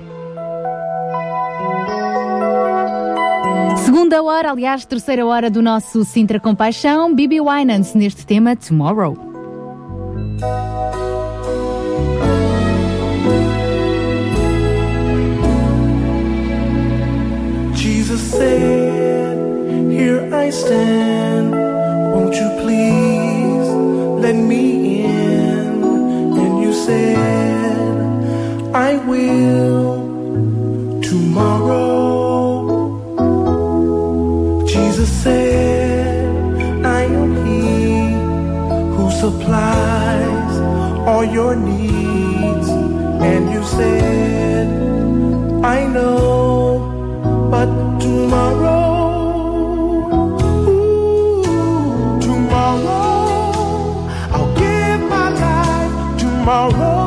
Segunda hora, aliás, terceira hora do nosso Sintra Compaixão, Bibi Winans neste tema Tomorrow. Jesus said, Here I stand. Won't you please let me in? said, I will tomorrow. Said, I am He who supplies all your needs. And you said, I know, but tomorrow, ooh, tomorrow, I'll give my life tomorrow.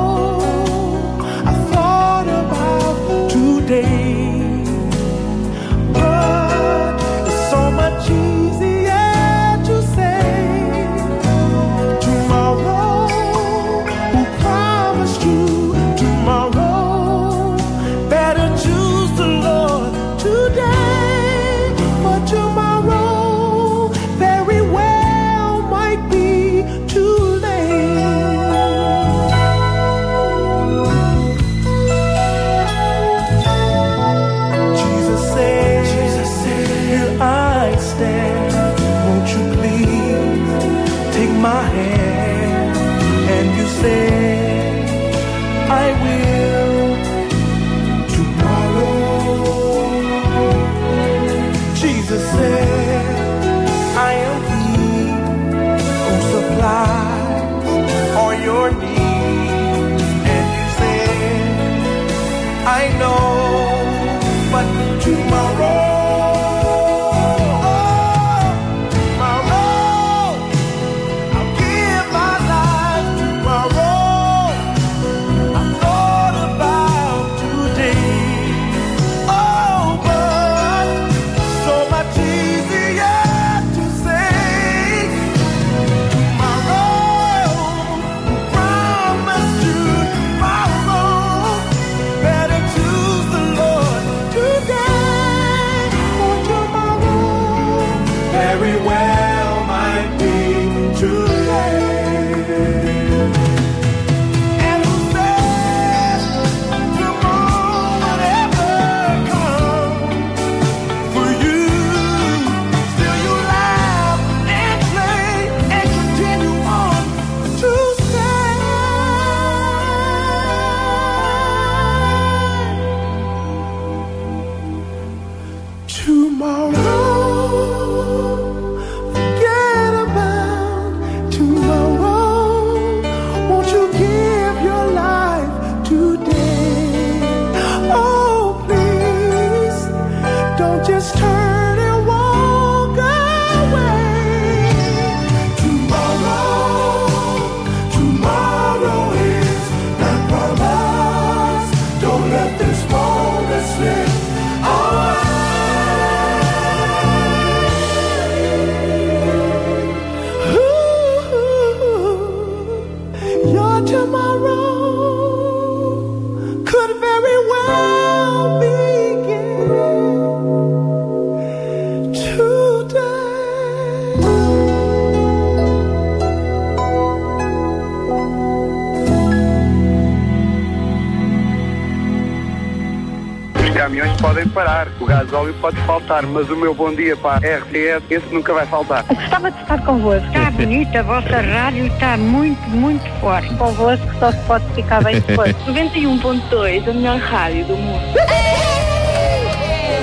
Faltar, mas o meu bom dia para a RTS, esse nunca vai faltar. Gostava de estar convosco. Está bonita, a vossa rádio está muito, muito forte. Convosco só se pode ficar bem depois. 91.2, a melhor rádio do mundo.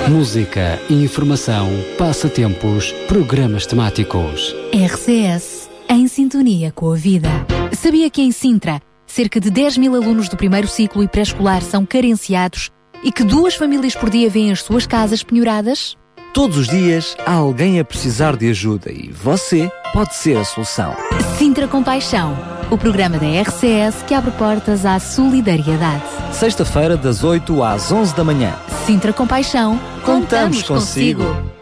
Música, informação, passatempos, programas temáticos. RCS, em sintonia com a vida. Sabia que em Sintra, cerca de 10 mil alunos do primeiro ciclo e pré-escolar são carenciados e que duas famílias por dia vêm as suas casas penhoradas? Todos os dias há alguém a precisar de ajuda e você pode ser a solução. Sintra Compaixão, o programa da RCS que abre portas à solidariedade. Sexta-feira, das 8 às 11 da manhã. Sintra Compaixão, contamos, Contamos consigo.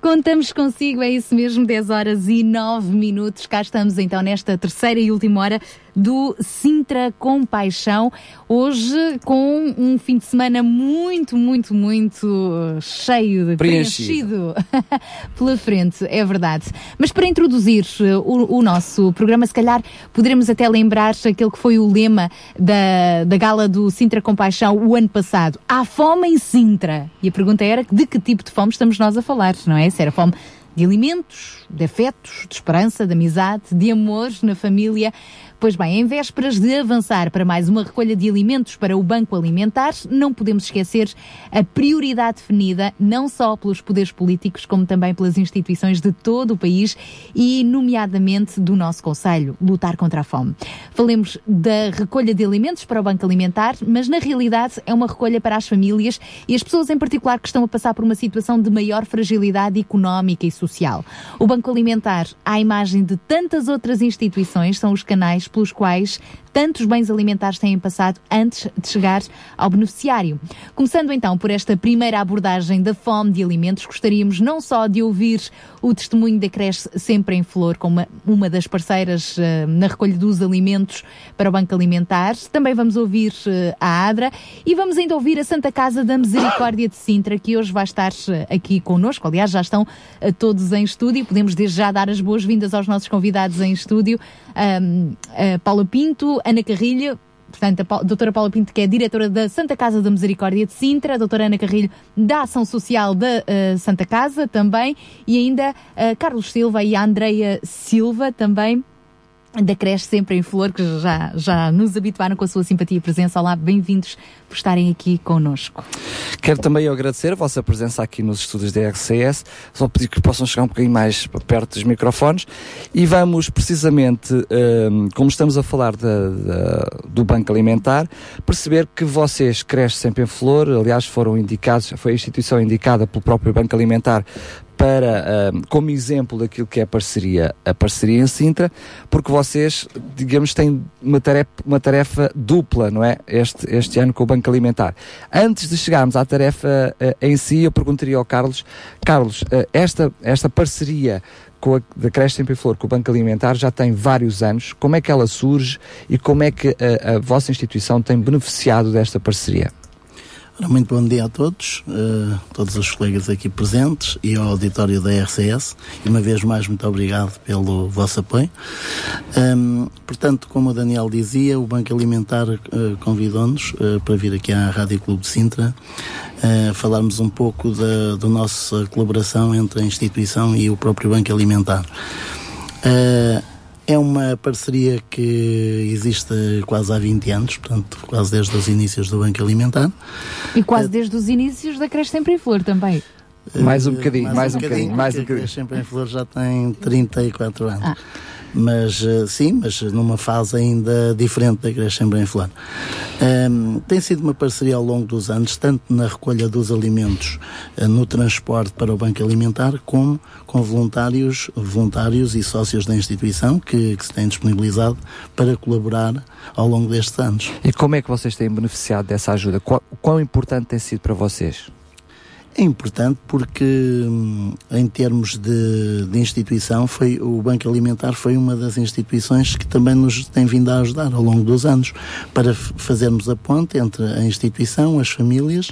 Contamos consigo, é isso mesmo, 10 horas e 9 minutos. Cá estamos então nesta terceira e última hora do Sintra Compaixão. Hoje com um fim de semana muito, muito, muito cheio de Preenchido. preenchido pela frente, é verdade. Mas para introduzir eh, o, o nosso programa, se calhar poderemos até lembrar aquele que foi o lema da, da gala do Sintra Compaixão o ano passado. Há fome em Sintra. E a pergunta era de que tipo de fome estamos nós a falar, não é? Se era fome de alimentos, de afetos, de esperança, de amizade, de amor na família. Pois bem, em vésperas de avançar para mais uma recolha de alimentos para o Banco Alimentar, não podemos esquecer a prioridade definida não só pelos poderes políticos, como também pelas instituições de todo o país e, nomeadamente, do nosso Conselho, lutar contra a fome. Falemos da recolha de alimentos para o Banco Alimentar, mas na realidade é uma recolha para as famílias e as pessoas em particular que estão a passar por uma situação de maior fragilidade económica e social. O Banco Alimentar, à imagem de tantas outras instituições, são os canais pelos quais tantos bens alimentares têm passado antes de chegar ao beneficiário. Começando então por esta primeira abordagem da fome de alimentos, gostaríamos não só de ouvir o testemunho da creche Sempre em Flor, como uma, das parceiras uh, na recolha dos alimentos para o Banco Alimentar, também vamos ouvir uh, a ADRA e vamos ainda ouvir a Santa Casa da Misericórdia de Sintra, que hoje vai estar uh, aqui connosco. Aliás, já estão todos em estúdio. Podemos desde já dar as boas-vindas aos nossos convidados em estúdio. Um, Pinto, Ana Carrilho, portanto, a doutora Paula Pinto, que é diretora da Santa Casa da Misericórdia de Sintra, a doutora Ana Carrilho, da Ação Social da uh, Santa Casa também, e ainda uh, Carlos Silva e a Andreia Silva também da creche sempre em flor, que já, já nos habituaram com a sua simpatia e presença. Olá, bem-vindos por estarem aqui connosco. Quero também agradecer a vossa presença aqui nos estúdios da RCS, só pedir que possam chegar um bocadinho mais perto dos microfones e vamos precisamente, um, como estamos a falar de, do Banco Alimentar, perceber que vocês, creche sempre em flor, aliás foram indicados, foi a instituição indicada pelo próprio Banco Alimentar para, um, como exemplo daquilo que é a parceria, a parceria em Sintra, porque vocês, digamos, têm uma tarefa, uma tarefa dupla, não é? Este, este ano com o Banco Alimentar. Antes de chegarmos à tarefa uh, em si, eu perguntaria ao Carlos, Carlos, uh, esta, esta parceria com a, da Creche Sempre Flor com o Banco Alimentar já tem vários anos. Como é que ela surge e como é que a, a vossa instituição tem beneficiado desta parceria? Muito bom dia a todos, uh, todos os colegas aqui presentes e ao auditório da RCS. E uma vez mais, muito obrigado pelo vosso apoio. Um, portanto, como o Daniel dizia, o Banco Alimentar uh, convidou-nos uh, para vir aqui à Rádio Clube de Sintra falarmos um pouco da, da nossa colaboração entre a instituição e o próprio Banco Alimentar. É uma parceria que existe quase há 20 anos, portanto, quase desde os inícios do Banco Alimentar. E quase desde os inícios da Creche Sempre em Flor também. Mais um bocadinho, mais, mais um bocadinho, mais um bocadinho. A Creche Sempre em Flor já tem 34 anos. Ah mas uh, sim, mas numa fase ainda diferente da Creche Sempre em Flor. Um, tem sido uma parceria ao longo dos anos, tanto na recolha dos alimentos, uh, no transporte para o Banco Alimentar, como com voluntários, voluntários e sócios da instituição que, que se têm disponibilizado para colaborar ao longo destes anos. E como é que vocês têm beneficiado dessa ajuda? Qual, quão importante tem sido para vocês? É importante porque, em termos de, de, instituição, foi, o Banco Alimentar foi uma das instituições que também nos tem vindo a ajudar ao longo dos anos para fazermos a ponte entre a instituição, as famílias,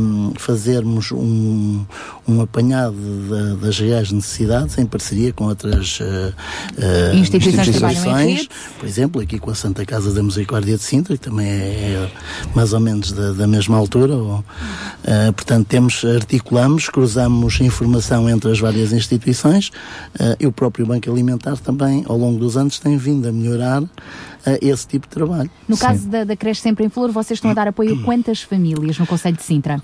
um, fazermos um, um apanhado de, das reais necessidades em parceria com outras uh, uh, instituições, instituições por exemplo, aqui com a Santa Casa da Misericórdia de Sintra, que também é, é mais ou menos da, da mesma altura. Ou, uh, portanto, temos, articulamos, cruzamos informação entre as várias instituições uh, e o próprio Banco Alimentar também, ao longo dos anos, tem vindo a melhorar esse tipo de trabalho. No Sim. caso da, da creche Sempre em Flor, vocês estão a dar apoio a quantas famílias no Conselho de Sintra?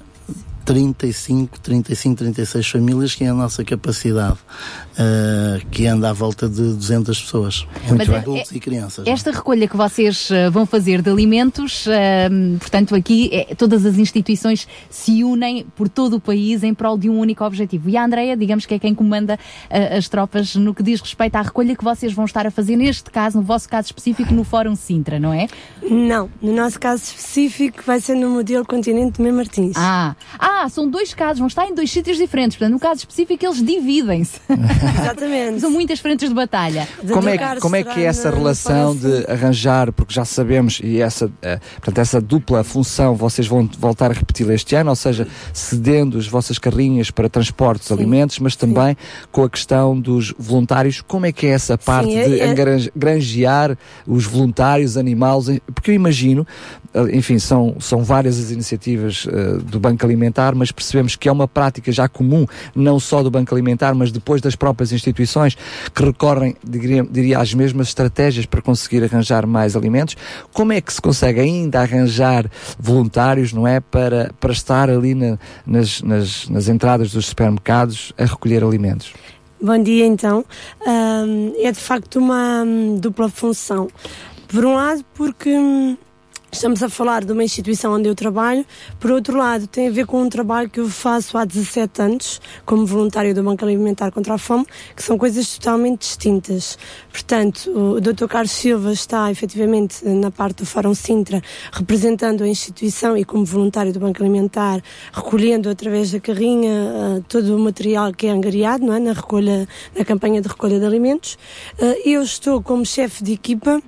35, 35, 36 famílias, que é a nossa capacidade, uh, que anda à volta de 200 pessoas, entre adultos é, e crianças. É? Esta recolha que vocês uh, vão fazer de alimentos, uh, portanto, aqui é, todas as instituições se unem por todo o país em prol de um único objetivo. E a Andreia, digamos que é quem comanda as tropas no que diz respeito à recolha que vocês vão estar a fazer, neste caso, no vosso caso específico, no Fórum Sintra, não é? Não, no nosso caso específico vai ser no modelo Continente de Martins. Ah, ah ah, são dois casos, vão estar em dois sítios diferentes. Portanto, no caso específico, eles dividem-se. Exatamente. são muitas frentes de batalha. De como, é, como é que é essa relação de arranjar, porque já sabemos, e essa, uh, portanto, essa dupla função vocês vão voltar a repetir este ano, ou seja, cedendo as vossas carrinhas para transportes de alimentos, mas também Sim. com a questão dos voluntários. Como é que é essa parte Sim, é, de é... granjear os voluntários, animais? Porque eu imagino, enfim, são, são várias as iniciativas uh, do Banco Alimentar, mas percebemos que é uma prática já comum, não só do Banco Alimentar, mas depois das próprias instituições que recorrem, diria, diria às mesmas estratégias para conseguir arranjar mais alimentos. Como é que se consegue ainda arranjar voluntários, não é, para, para estar ali na, nas, nas, nas entradas dos supermercados a recolher alimentos? Bom dia, então. Um, é de facto uma um, dupla função. Por um lado, porque hum, Estamos a falar de uma instituição onde eu trabalho. Por outro lado, tem a ver com um trabalho que eu faço há 17 anos, como voluntário do Banco Alimentar contra a Fome, que são coisas totalmente distintas. Portanto, o Dr. Carlos Silva está efetivamente na parte do Fórum Sintra, representando a instituição e como voluntário do Banco Alimentar, recolhendo através da carrinha uh, todo o material que é angariado não é? na recolha, na campanha de recolha de alimentos. Uh, eu estou como chefe de equipa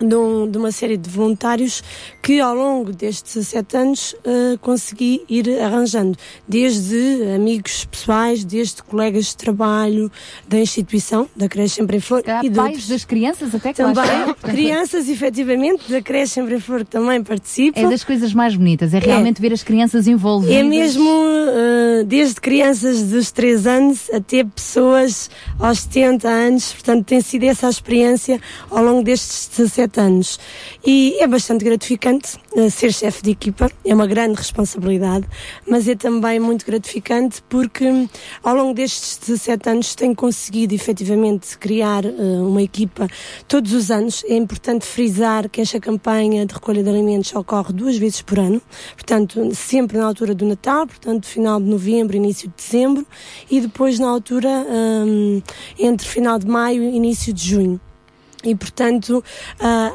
de, um, de, uma série de voluntários que ao longo destes 17 anos uh, consegui ir arranjando, desde amigos pessoais, desde colegas de trabalho da instituição, da Creche Sempre em Flor Há e pais outros. das crianças até que Também, crianças efetivamente da Creche Sempre em Flor que também participam. É das coisas mais bonitas, é realmente ver as crianças envolvidas. É mesmo uh, desde crianças dos 3 anos até pessoas aos 70 anos, portanto tem sido essa a experiência ao longo destes 17 anos. E é bastante gratificante uh, ser chefe de equipa, é uma grande responsabilidade, mas é também muito gratificante porque hum, ao longo destes 17 anos tenho conseguido efetivamente criar uh, uma equipa todos os anos. É importante frisar que esta campanha de recolha de alimentos ocorre duas vezes por ano, portanto, sempre na altura do Natal, portanto, final de novembro, início de dezembro, e depois na altura um, entre final de maio e início de junho. E, portanto,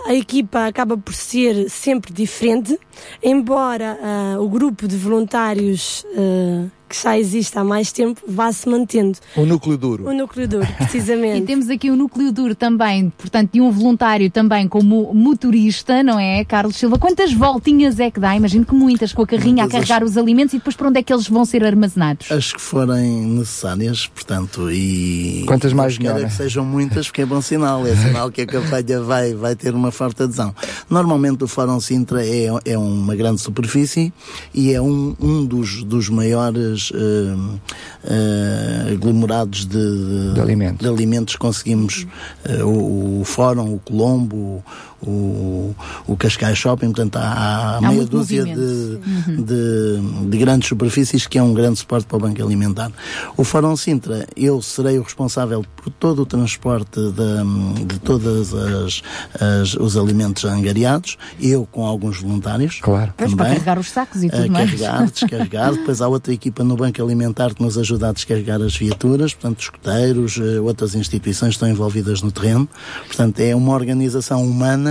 a equipa acaba por ser sempre diferente, embora o grupo de voluntários uh, que já existe há mais tempo vá se mantendo. O núcleo duro. O núcleo duro, precisamente. E temos aqui o núcleo duro também, portanto, de um voluntário também como motorista, não é, Carlos Silva? Quantas voltinhas é que dá? Imagino que muitas, com a carrinha Muitas a carregar os alimentos e depois para onde é que eles vão ser armazenados? As que forem necessárias, portanto, e. Quantas mais quero melhor, é né? que sejam muitas, porque é bom sinal. É sinal que a campanha vai, vai ter uma forte adesão. Normalmente o Fórum Sintra é, é uma grande superfície e é um, um dos, dos maiores eh, eh, aglomerados de, De alimentos. de alimentos conseguimos. eh, o, o Fórum, o Colombo, o, o Cascais Shopping, portanto há, há meia dúzia de, movimento. de, de grandes superfícies que é um grande suporte para o Banco Alimentar. O Fórum Sintra, eu serei o responsável por todo o transporte de, de todos as, as- os alimentos angariados, eu com alguns voluntários. Claro. Pois, para carregar os sacos e tudo a mais. carregar, descarregar. Depois há outra equipa no Banco Alimentar que nos ajuda a descarregar as viaturas, portanto, escuteiros, eh, outras instituições estão envolvidas no terreno. Portanto, é uma organização humana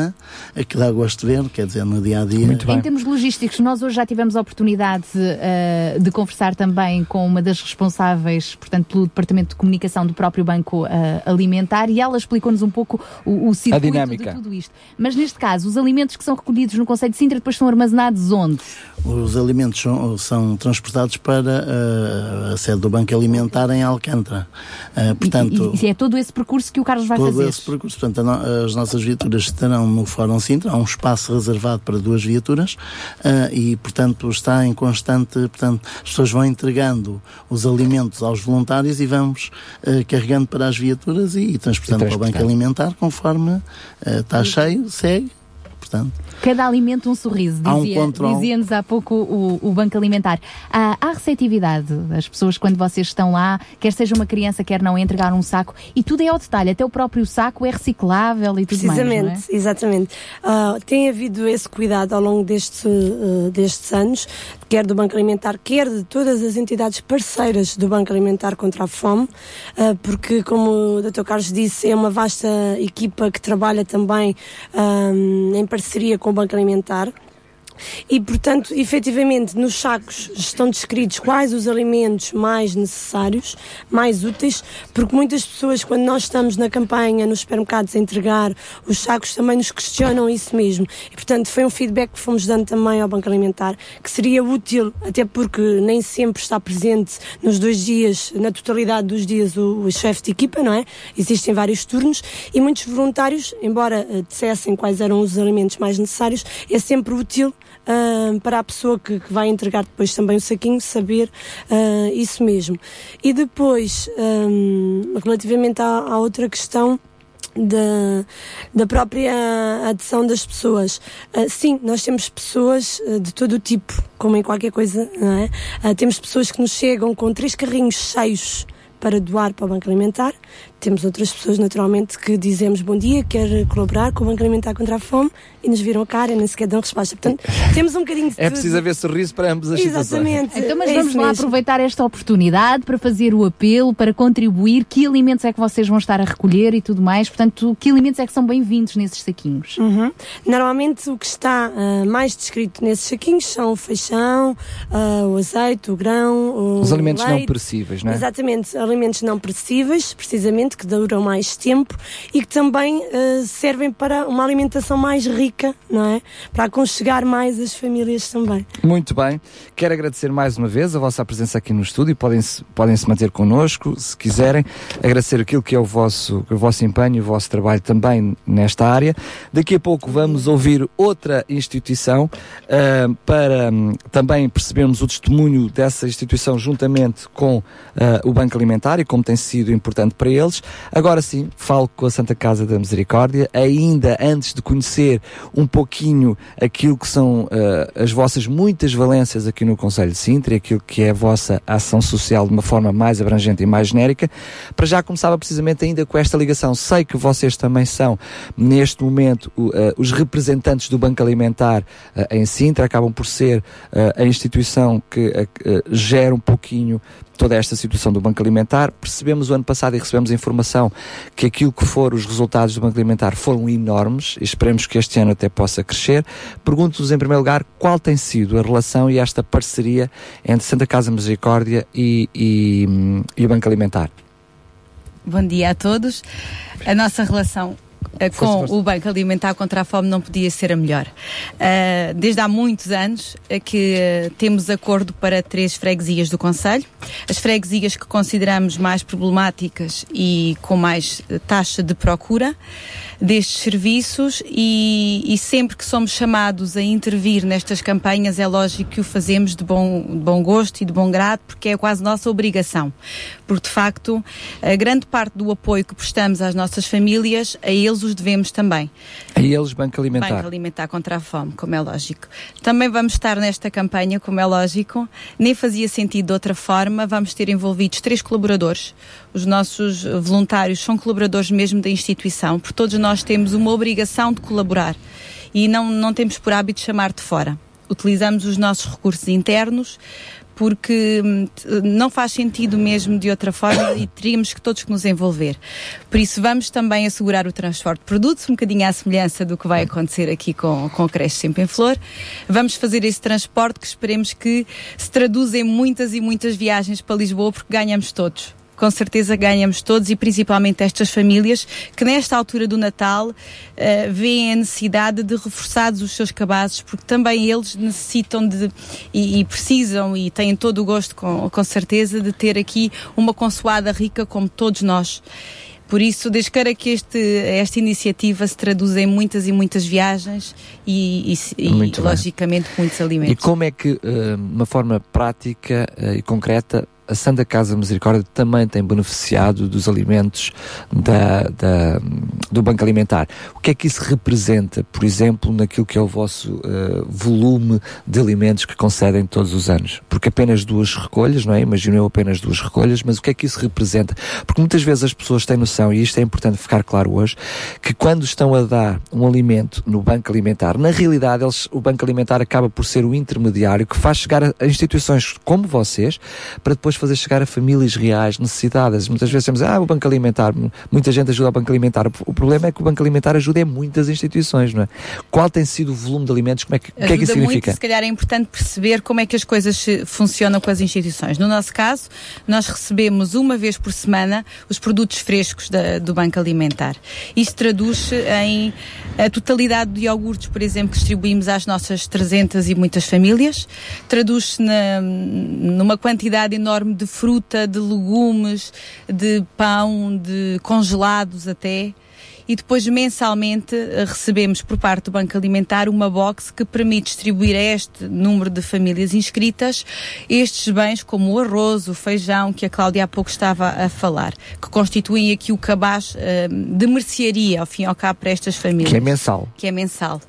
a que dá gosto de ver, quer dizer, no dia a dia. Em termos logísticos, nós hoje já tivemos a oportunidade eh, de conversar também com uma das responsáveis, portanto, pelo Departamento de Comunicação do próprio Banco eh, Alimentar e ela explicou-nos um pouco o, o circuito dinâmica. de tudo isto. Mas neste caso, os alimentos que são recolhidos no Conselho de Sintra depois são armazenados onde? Os alimentos são, são transportados para eh, a sede do Banco Alimentar em Alcântara. Portanto, E, e é todo esse percurso que o Carlos vai todo fazer. esse percurso. Portanto, a no- as nossas viaturas estarão no Fórum Sintra, há um espaço reservado para duas viaturas eh, e, portanto, está em constante. Portanto, as pessoas vão entregando os alimentos aos voluntários e vamos eh, carregando para as viaturas e, e transportando E para o Banco. Alimentar conforme eh, está cheio, segue. Portanto, Cada alimento um sorriso, um dizia, controle. dizia-nos há pouco o, o Banco Alimentar. Há, há receptividade das pessoas quando vocês estão lá, quer seja uma criança, quer não, a entregar um saco, e tudo é ao detalhe, até o próprio saco é reciclável e tudo mais. Precisamente, não é? exatamente. Ah, tem havido esse cuidado ao longo deste, ah, destes anos, quer do Banco Alimentar, quer de todas as entidades parceiras do Banco Alimentar contra a Fome, ah, porque, como o Dr. Carlos disse, é uma vasta equipa que trabalha também ah, em parceria com o Banco Alimentar. E, portanto, efetivamente, nos sacos estão descritos quais os alimentos mais necessários, mais úteis, porque muitas pessoas, quando nós estamos na campanha, nos supermercados a entregar os sacos, também nos questionam isso mesmo. E, portanto, foi um feedback que fomos dando também ao Banco Alimentar, que seria útil, até porque nem sempre está presente nos dois dias, na totalidade dos dias, o, o chefe de equipa, não é? Existem vários turnos e muitos voluntários, embora uh, dissessem quais eram os alimentos mais necessários, é sempre útil para a pessoa que, que, vai entregar depois também o saquinho saber uh, isso mesmo. E depois, um, relativamente à, à outra questão, da, da própria adição das pessoas. Uh, sim, nós temos pessoas uh, de todo o tipo, como em qualquer coisa, não é? Uh, temos pessoas que nos chegam com três carrinhos cheios para doar para o Banco Alimentar. Temos outras pessoas, naturalmente, que dizemos bom dia, quer colaborar com o Banco Alimentar contra a Fome e nos viram a cara e nem sequer dão resposta. Portanto, temos um bocadinho de É preciso haver sorriso para ambas as Exatamente. situações. Então, mas É vamos lá mesmo. aproveitar esta oportunidade para fazer o apelo, para contribuir. Que alimentos é que vocês vão estar a recolher e tudo mais? Portanto, que alimentos é que são bem-vindos nesses saquinhos? Uhum. Normalmente o que está ah, mais descrito nesses saquinhos são o feijão, ah, o azeite, o grão, o Os alimentos não leite. perecíveis, não é? Exatamente, alimentos não perecíveis, precisamente, que duram mais tempo e que também ah, servem para uma alimentação mais rica, não é? Para aconchegar mais as famílias também. Muito bem. Quero agradecer mais uma vez a vossa presença aqui no estúdio. Podem-se podem -se manter connosco, se quiserem. Agradecer aquilo que é o vosso, o vosso empenho, o vosso trabalho também nesta área. Daqui a pouco vamos ouvir outra instituição ah, para hum, também percebermos o testemunho dessa instituição juntamente com ah, o Banco Alimentar e como tem sido importante para eles. Agora sim, falo com a Santa Casa da Misericórdia, ainda antes de conhecer um pouquinho aquilo que são ah, as vossas muitas valências aqui no Conselho de Sintra aquilo que é a vossa ação social de uma forma mais abrangente e mais genérica. Para já começava precisamente ainda com esta ligação. Sei que vocês também são, neste momento, ah, os representantes do Banco Alimentar ah, em Sintra, acabam por ser a instituição que gera um pouquinho toda esta situação do Banco Alimentar. Percebemos o ano passado e recebemos informação que aquilo que foram os resultados do Banco Alimentar foram enormes e esperemos que este ano até possa crescer. Pergunto-vos, em primeiro lugar, qual tem sido a relação e esta parceria entre Santa Casa Misericórdia e, e, e o Banco Alimentar? Bom dia a todos. A nossa relação com Força, força. o Banco Alimentar contra a Fome não podia ser a melhor. Eh, desde há muitos anos eh, que eh, temos acordo para três freguesias do Conselho. As freguesias que consideramos mais problemáticas e com mais eh, taxa de procura destes serviços e, e sempre que somos chamados a intervir nestas campanhas é lógico que o fazemos de bom, de bom gosto e de bom grado porque é quase nossa obrigação. Porque de facto a grande parte do apoio que prestamos às nossas famílias, a eles os devemos também. A eles, Banco Alimentar. Banco Alimentar contra a Fome, como é lógico. Também vamos estar nesta campanha, como é lógico. Nem fazia sentido de outra forma. Vamos ter envolvidos três colaboradores. Os nossos voluntários são colaboradores mesmo da instituição, porque todos nós temos uma obrigação de colaborar e não, não temos por hábito chamar de fora. Utilizamos os nossos recursos internos porque hum, não faz sentido mesmo de outra forma e teríamos que todos que nos envolver. Por isso vamos também assegurar o transporte de produtos, um bocadinho à semelhança do que vai acontecer aqui com, com a creche Sempre em Flor. Vamos fazer esse transporte que esperemos que se traduza em muitas e muitas viagens para Lisboa porque ganhamos todos com certeza ganhamos todos e principalmente estas famílias que nesta altura do Natal eh, veem a necessidade de reforçados os seus cabazes porque também eles necessitam de e, e precisam e têm todo o gosto com, com certeza de ter aqui uma consoada rica como todos nós. Por isso, queira que este, esta iniciativa se traduza em muitas e muitas viagens e, e- e, Muito bem. logicamente, muitos E alimentos. como é que, eh, de uma forma prática eh, e concreta, a Santa Casa Misericórdia também tem beneficiado dos alimentos da, da- do Banco Alimentar? O que é que isso representa, por exemplo, naquilo que é o vosso eh, volume de alimentos que concedem todos os anos? Porque apenas duas recolhas, não é? Imagino eu apenas duas recolhas, mas o que é que isso representa? Porque muitas vezes as pessoas têm noção, e isto é importante ficar claro hoje, que quando estão a dar um alimento no Banco Alimentar, na realidade eles, o Banco Alimentar acaba por ser o intermediário que faz chegar a instituições como vocês para depois fazer chegar a famílias reais necessitadas. Muitas vezes temos, ah, o Banco Alimentar, muita gente ajuda o Banco Alimentar. O problema é que o Banco Alimentar ajuda em muitas instituições, não é? Qual tem sido o volume de alimentos? Como é que, o que é que isso significa? Muito, se calhar é importante perceber como é que as coisas funcionam com as instituições. No nosso caso, nós recebemos uma vez por semana os produtos frescos da, do Banco Alimentar. Isto traduz em a totalidade de iogurtes, por exemplo, que distribuímos às nossas 300 e muitas famílias, traduz-se numa quantidade enorme de fruta, de legumes, de pão, de congelados até e depois mensalmente recebemos por parte do Banco Alimentar uma box que permite distribuir a este número de famílias inscritas estes bens como o arroz, o feijão, que a Cláudia há pouco estava a falar, que constituem aqui o cabaz uh, de mercearia, ao fim e ao cabo, para estas famílias. Que é mensal. Que é mensal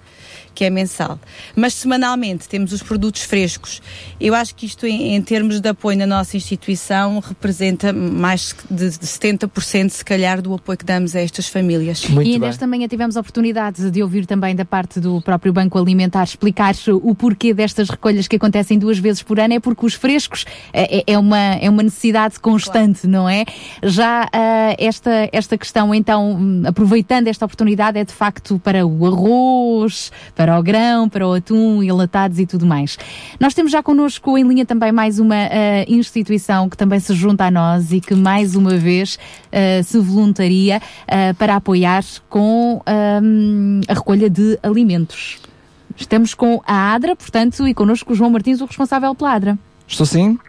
que é mensal. Mas semanalmente temos os produtos frescos. Eu acho que isto, em, em termos de apoio na nossa instituição, representa mais de, de 70%, se calhar, do apoio que damos a estas famílias. Muito e nesta manhã tivemos a oportunidade de ouvir também da parte do próprio Banco Alimentar explicar o porquê destas recolhas que acontecem duas vezes por ano. É porque os frescos é, é, é uma, é uma necessidade constante, claro. não é? Já uh, esta, esta questão, então, aproveitando esta oportunidade, é de facto para o arroz, para para o grão, para o atum, enlatados e tudo mais. Nós temos já connosco em linha também mais uma uh, instituição que também se junta a nós e que mais uma vez uh, se voluntaria uh, para apoiar com a recolha de alimentos. Estamos com a ADRA, portanto, e connosco o João Martins, o responsável pela ADRA. Estou sim?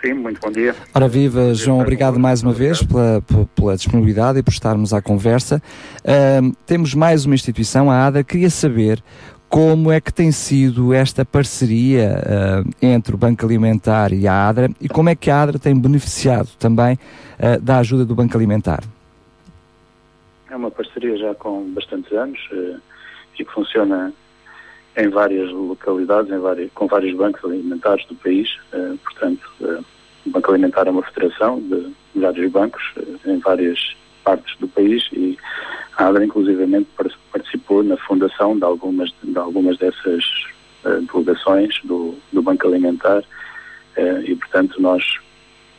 Sim, muito bom dia. Ora viva, João, obrigado mais uma vez pela, pela disponibilidade e por estarmos à conversa. Uh, temos mais uma instituição, a ADA. Queria saber como é que tem sido esta parceria uh, entre o Banco Alimentar e a ADRA e como é que a ADRA tem beneficiado também uh, da ajuda do Banco Alimentar? É uma parceria já com bastantes anos uh, e que funciona em várias localidades, em várias, com vários bancos alimentares do país. Uh, portanto, uh, o Banco Alimentar é uma federação de vários bancos uh, em várias partes do país e a ADRA, inclusivamente, participou na fundação de algumas, de algumas dessas delegações do, do Banco Alimentar e, portanto, nós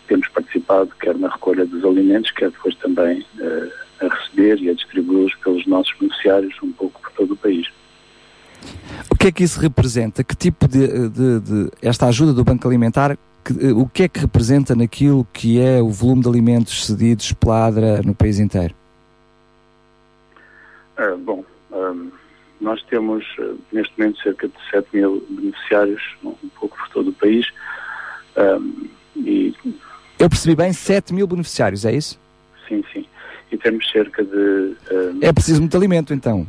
temos participado quer na recolha dos alimentos, quer depois também a receber e a distribuí-los pelos nossos beneficiários um pouco por todo o país. O que é que isso representa? Que tipo de, de, de esta ajuda do Banco Alimentar, que, o que é que representa naquilo que é o volume de alimentos cedidos pela ADRA no país inteiro? É, bom, um, nós temos uh, neste momento cerca de 7 mil beneficiários, um pouco por todo o país. Um, e... Eu percebi bem, 7 mil beneficiários, é isso? Sim, sim. E temos cerca de. É preciso muito alimento, então.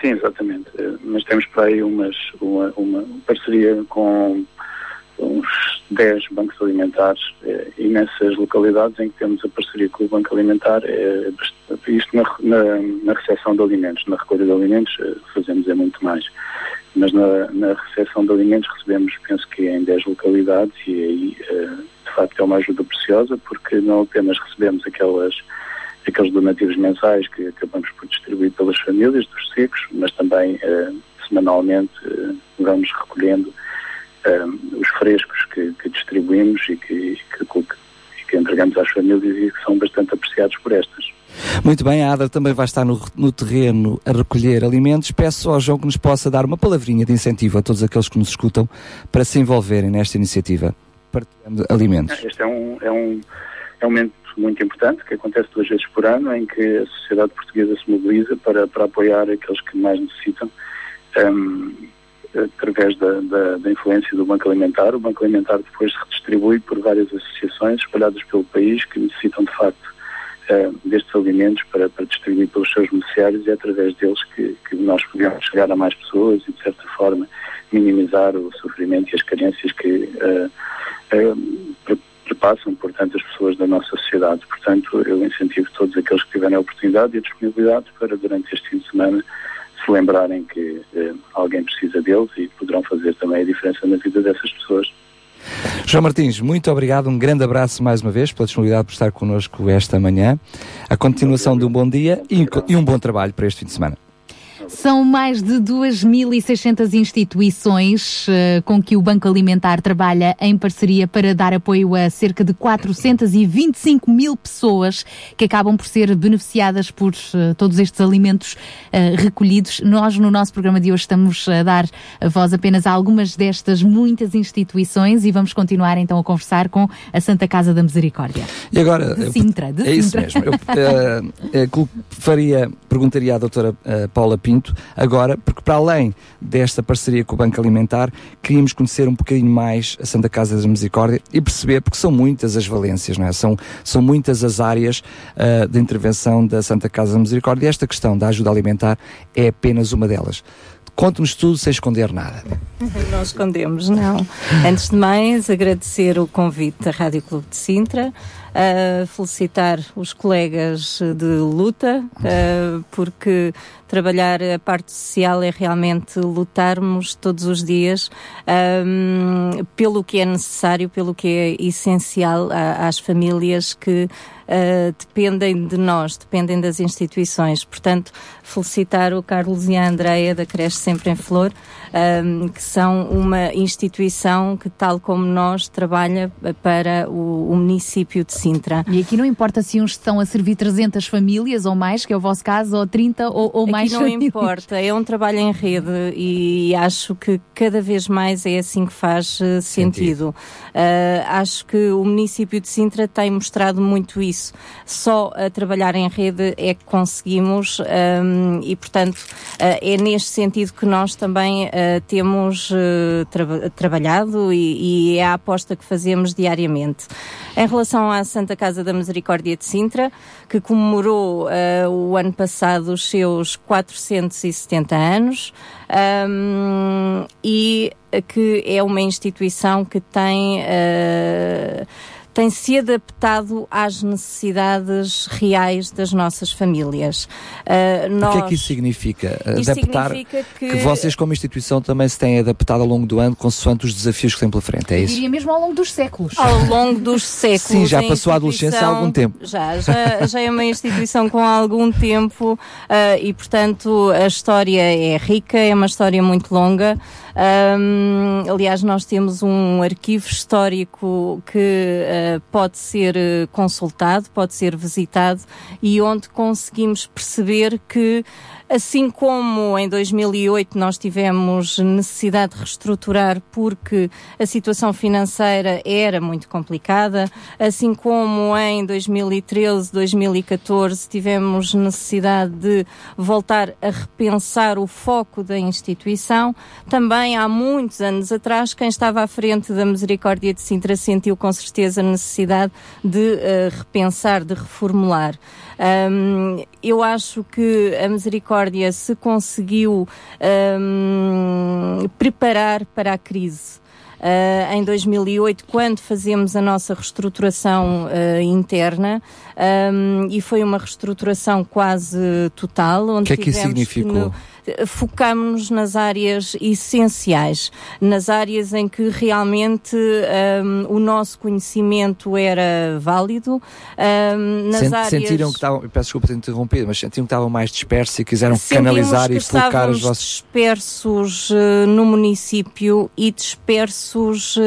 Sim, exatamente. Eh, mas temos para aí umas, uma, uma parceria com uns 10 bancos alimentares eh, e nessas localidades em que temos a parceria com o Banco Alimentar, é, isto na, na, na recepção de alimentos, na recolha de alimentos eh, fazemos é muito mais. Mas na, na recepção de alimentos recebemos, penso que em 10 localidades e aí de facto é uma ajuda preciosa porque não apenas recebemos aquelas aqueles donativos mensais que acabamos por distribuir pelas famílias dos secos, mas também uh, semanalmente uh, vamos recolhendo uh, os frescos que, que distribuímos e que, que, que, entregamos às famílias e que são bastante apreciados por estas. Muito bem, a ADA também vai estar no, no, terreno a recolher alimentos. Peço ao João que nos possa dar uma palavrinha de incentivo a todos aqueles que nos escutam para se envolverem nesta iniciativa, partilhando alimentos. Este é um, é um, é um momento muito importante, que acontece duas vezes por ano, em que a sociedade portuguesa se mobiliza para, para apoiar aqueles que mais necessitam, um, através da, da, da, influência do Banco Alimentar. O Banco Alimentar depois se redistribui por várias associações espalhadas pelo país que necessitam, de facto, um, destes alimentos para, para distribuir pelos seus beneficiários e é através deles que, que nós podemos chegar a mais pessoas e, de certa forma, minimizar o sofrimento e as carências que uh, uh, perpassam, portanto, as pessoas da nossa sociedade. Portanto, eu incentivo todos aqueles que tiverem a oportunidade e a disponibilidade para, durante este fim de semana, se lembrarem que eh, alguém precisa deles e poderão fazer também a diferença na vida dessas pessoas. João Martins, muito obrigado, um grande abraço mais uma vez pela disponibilidade por estar connosco esta manhã. A continuação de um bom dia e, e um bom trabalho para este fim de semana. São mais de 2.600 instituições uh, com que o Banco Alimentar trabalha em parceria para dar apoio a cerca de 425 mil pessoas que acabam por ser beneficiadas por uh, todos estes alimentos uh, recolhidos. Nós, no nosso programa de hoje, estamos a dar a voz apenas a algumas destas muitas instituições e vamos continuar então a conversar com a Santa Casa da Misericórdia. E agora, de Sintra, de é Sintra. isso mesmo. Eu, faria, perguntaria à doutora Paula Pinto agora, porque para além desta parceria com o Banco Alimentar, queríamos conhecer um bocadinho mais a Santa Casa da Misericórdia e perceber, porque são muitas as valências, não é? São, são muitas as áreas uh, de intervenção da Santa Casa da Misericórdia e esta questão da ajuda alimentar é apenas uma delas. Conte-nos tudo sem esconder nada. Não escondemos, não. Antes de mais, agradecer o convite da Rádio Clube de Sintra, uh, felicitar os colegas de luta, uh, porque trabalhar a parte social é realmente lutarmos todos os dias um, pelo que é necessário, pelo que é essencial às famílias que uh, dependem de nós, dependem das instituições. Portanto, felicitar o Carlos e a Andreia da Creche Sempre em Flor, um, que são uma instituição que, tal como nós, trabalha para o, o, município de Sintra. E aqui não importa se uns estão a servir 300 famílias ou mais, que é o vosso caso, ou 30 ou, ou mais aqui não famílias. importa, é um trabalho em rede e acho que cada vez mais é assim que faz uh, sentido. Uh, acho que o município de Sintra tem mostrado muito isso. Só a trabalhar em rede é que conseguimos um, e, portanto, uh, é neste sentido que nós também uh, temos tra trabalhado e, e, é a aposta que fazemos diariamente. Em relação à Santa Casa da Misericórdia de Sintra, que comemorou o ano passado os seus 470 anos um, e que é uma instituição que tem tem se adaptado às necessidades reais das nossas famílias. Uh, nós... O que é que isso significa? Isto Adaptar significa que... que... vocês, como instituição, também se têm adaptado ao longo do ano, consoante os desafios que têm pela frente, é isso? Eu diria mesmo ao longo dos séculos. Ao longo dos séculos. Sim, já passou a adolescência há algum tempo. Já, já, já é uma instituição com algum tempo uh, e, portanto, a história é rica, é uma história muito longa. Um, aliás, nós temos um arquivo histórico que uh, pode ser uh, consultado, pode ser visitado e onde conseguimos perceber que Assim como em 2008 nós tivemos necessidade de reestruturar porque a situação financeira era muito complicada, assim como em 2013, 2014 tivemos necessidade de voltar a repensar o foco da instituição, também há muitos anos atrás quem estava à frente da Misericórdia de Sintra sentiu com certeza a necessidade de uh, repensar, de reformular. Um, eu acho que a Misericórdia se conseguiu um, preparar para a crise. Uh, em 2008, quando fazemos a nossa reestruturação uh, interna, um, e foi uma reestruturação quase total. O que é que isso significou? focámos-nos nas áreas essenciais, nas áreas em que realmente um, o nosso conhecimento era válido. Um, nas Sent, áreas... Sentiram que estavam, peço desculpa ter interrompido, mas sentiram que estavam mais dispersos e quiseram Sentimos canalizar e focar os vossos. dispersos uh, no município e dispersos uh,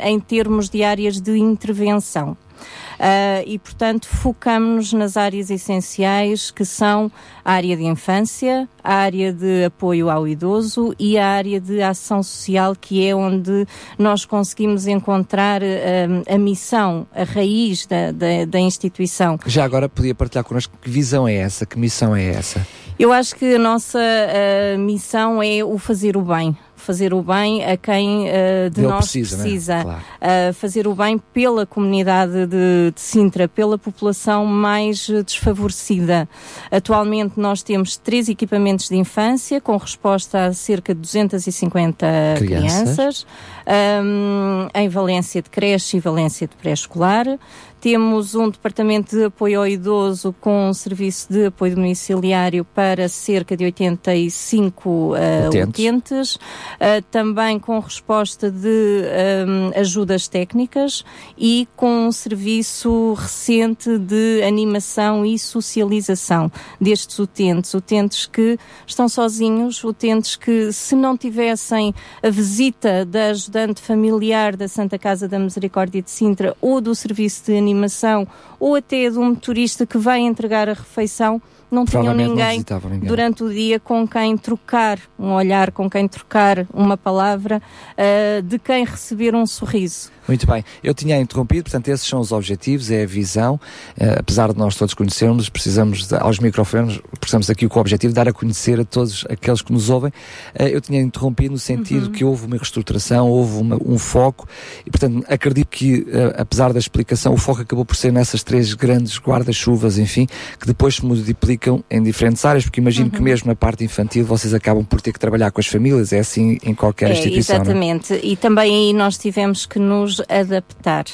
em termos de áreas de intervenção. Uh, e, portanto, focamos-nos nas áreas essenciais que são a área de infância, a área de apoio ao idoso e a área de ação social, que é onde nós conseguimos encontrar uh, a missão, a raiz da, da, da instituição. Já agora podia partilhar connosco que visão é essa, que missão é essa? Eu acho que a nossa uh, missão é o fazer o bem fazer o bem a quem uh, de Ele nós precisa, precisa. Né? Claro. Uh, fazer o bem pela comunidade de, de, Sintra, pela população mais desfavorecida. Atualmente nós temos três equipamentos de infância com resposta a cerca de 250 crianças, crianças um, em Valência de creche e Valência de pré-escolar. Temos um departamento de apoio ao idoso com um serviço de apoio domiciliário para cerca de 85 uh, Utentes. utentes, uh, também com resposta de um, ajudas técnicas e com um serviço recente de animação e socialização destes utentes, utentes que estão sozinhos, utentes que se não tivessem a visita da ajudante familiar da Santa Casa da Misericórdia de Sintra ou do serviço de animação ou até de um motorista que vai entregar a refeição, não tinham Provavelmente não ninguém, ninguém. durante o dia com quem trocar um olhar, com quem trocar uma palavra, ah, de quem receber um sorriso. Muito bem. Eu tinha interrompido, portanto, esses são os objetivos, é a visão. Eh, apesar de nós todos conhecermos, precisamos, de, aos microfones, precisamos aqui com o objetivo de dar a conhecer a todos aqueles que nos ouvem. Eh, eu tinha interrompido no sentido que houve uma reestruturação, houve uma- um foco, e, portanto, acredito que, eh, apesar da explicação, o foco acabou por ser nessas três grandes guarda-chuvas, enfim, que depois se multiplicam em diferentes áreas, porque imagino que mesmo na parte infantil vocês acabam por ter que trabalhar com as famílias, é assim em qualquer É, instituição. é? exatamente. E também aí nós tivemos que nos adaptar.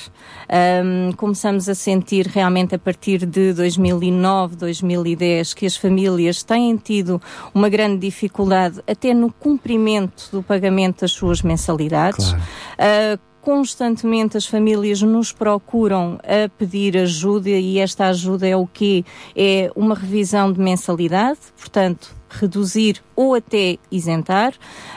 Ahm, começamos a sentir realmente a partir de 2009, 2010 que as famílias têm tido uma grande dificuldade até no cumprimento do pagamento das suas mensalidades. Ah, constantemente as famílias nos procuram a pedir ajuda e esta ajuda é o quê? É uma revisão de mensalidade, portanto, reduzir ou até isentar.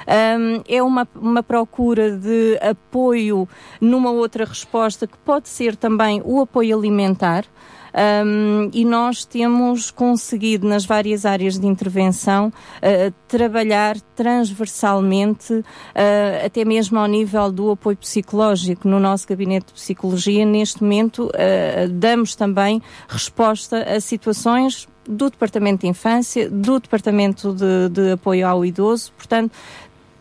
Um, é uma, uma procura de apoio numa outra resposta que pode ser também o apoio alimentar. Um, e nós temos conseguido nas várias áreas de intervenção uh, trabalhar transversalmente, uh, até mesmo ao nível do apoio psicológico. No nosso gabinete de psicologia, neste momento, uh, damos também resposta a situações do Departamento de Infância, do Departamento de, de Apoio ao Idoso, portanto,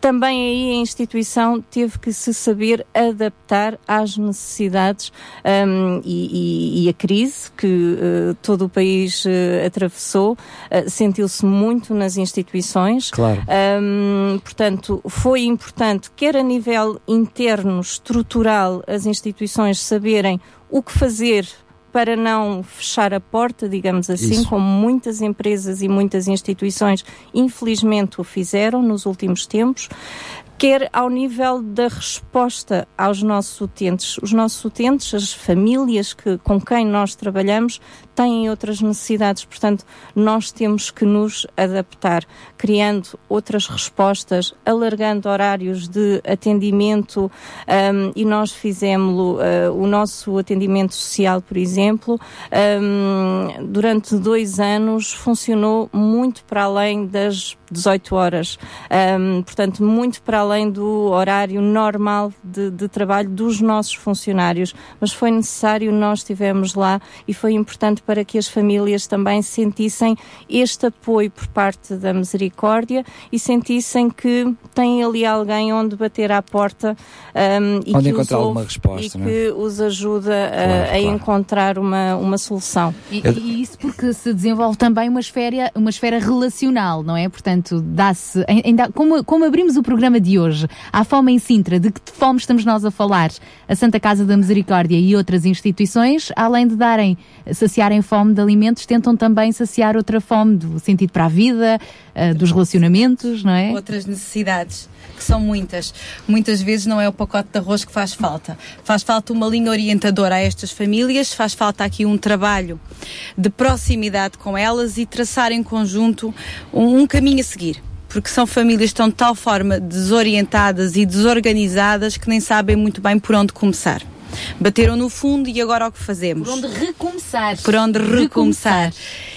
também aí a instituição teve que se saber adaptar às necessidades um, e, e- a crise que uh, todo o país uh, atravessou uh, sentiu-se muito nas instituições. Claro. Um, portanto, foi importante, quer a nível interno, estrutural, as instituições saberem o que fazer para não fechar a porta, digamos assim, Isso. como muitas empresas e muitas instituições, infelizmente, o fizeram nos últimos tempos, quer ao nível da resposta aos nossos utentes. Os nossos utentes, as famílias que, com quem nós trabalhamos, têm outras necessidades, portanto, nós temos que nos adaptar, criando outras respostas, alargando horários de atendimento um, e nós fizemos o nosso atendimento social, por exemplo, um, durante dois anos funcionou muito para além das 18 horas, um, portanto, muito para além do horário normal de, de trabalho dos nossos funcionários, mas foi necessário, nós estivemos lá e foi importante para que as famílias também sentissem este apoio por parte da misericórdia e sentissem que têm ali alguém onde bater à porta um, e Onde que encontrar os ouve resposta, e não é? que os ajuda a- Claro, a, claro. encontrar uma, uma solução. E, e isso porque se desenvolve também uma esfera, uma esfera relacional, não é? Portanto, dá-se. ainda- Como, como abrimos o programa de hoje, à fome em Sintra, de que fome estamos nós a falar? A Santa Casa da Misericórdia e outras instituições, além de darem, saciarem fome de alimentos, tentam também saciar outra fome do sentido para a vida, eh, dos relacionamentos, não é? outras necessidades, que são muitas. Muitas vezes não é o pacote de arroz que faz falta. Faz falta uma linha orientadora a estas famílias, faz falta aqui um trabalho de proximidade com elas e traçar em conjunto um, um caminho a seguir. Porque são famílias que estão de tal forma desorientadas e desorganizadas que nem sabem muito bem por onde começar. Bateram no fundo e agora o que fazemos? Por onde recomeçar. por onde recomeçar.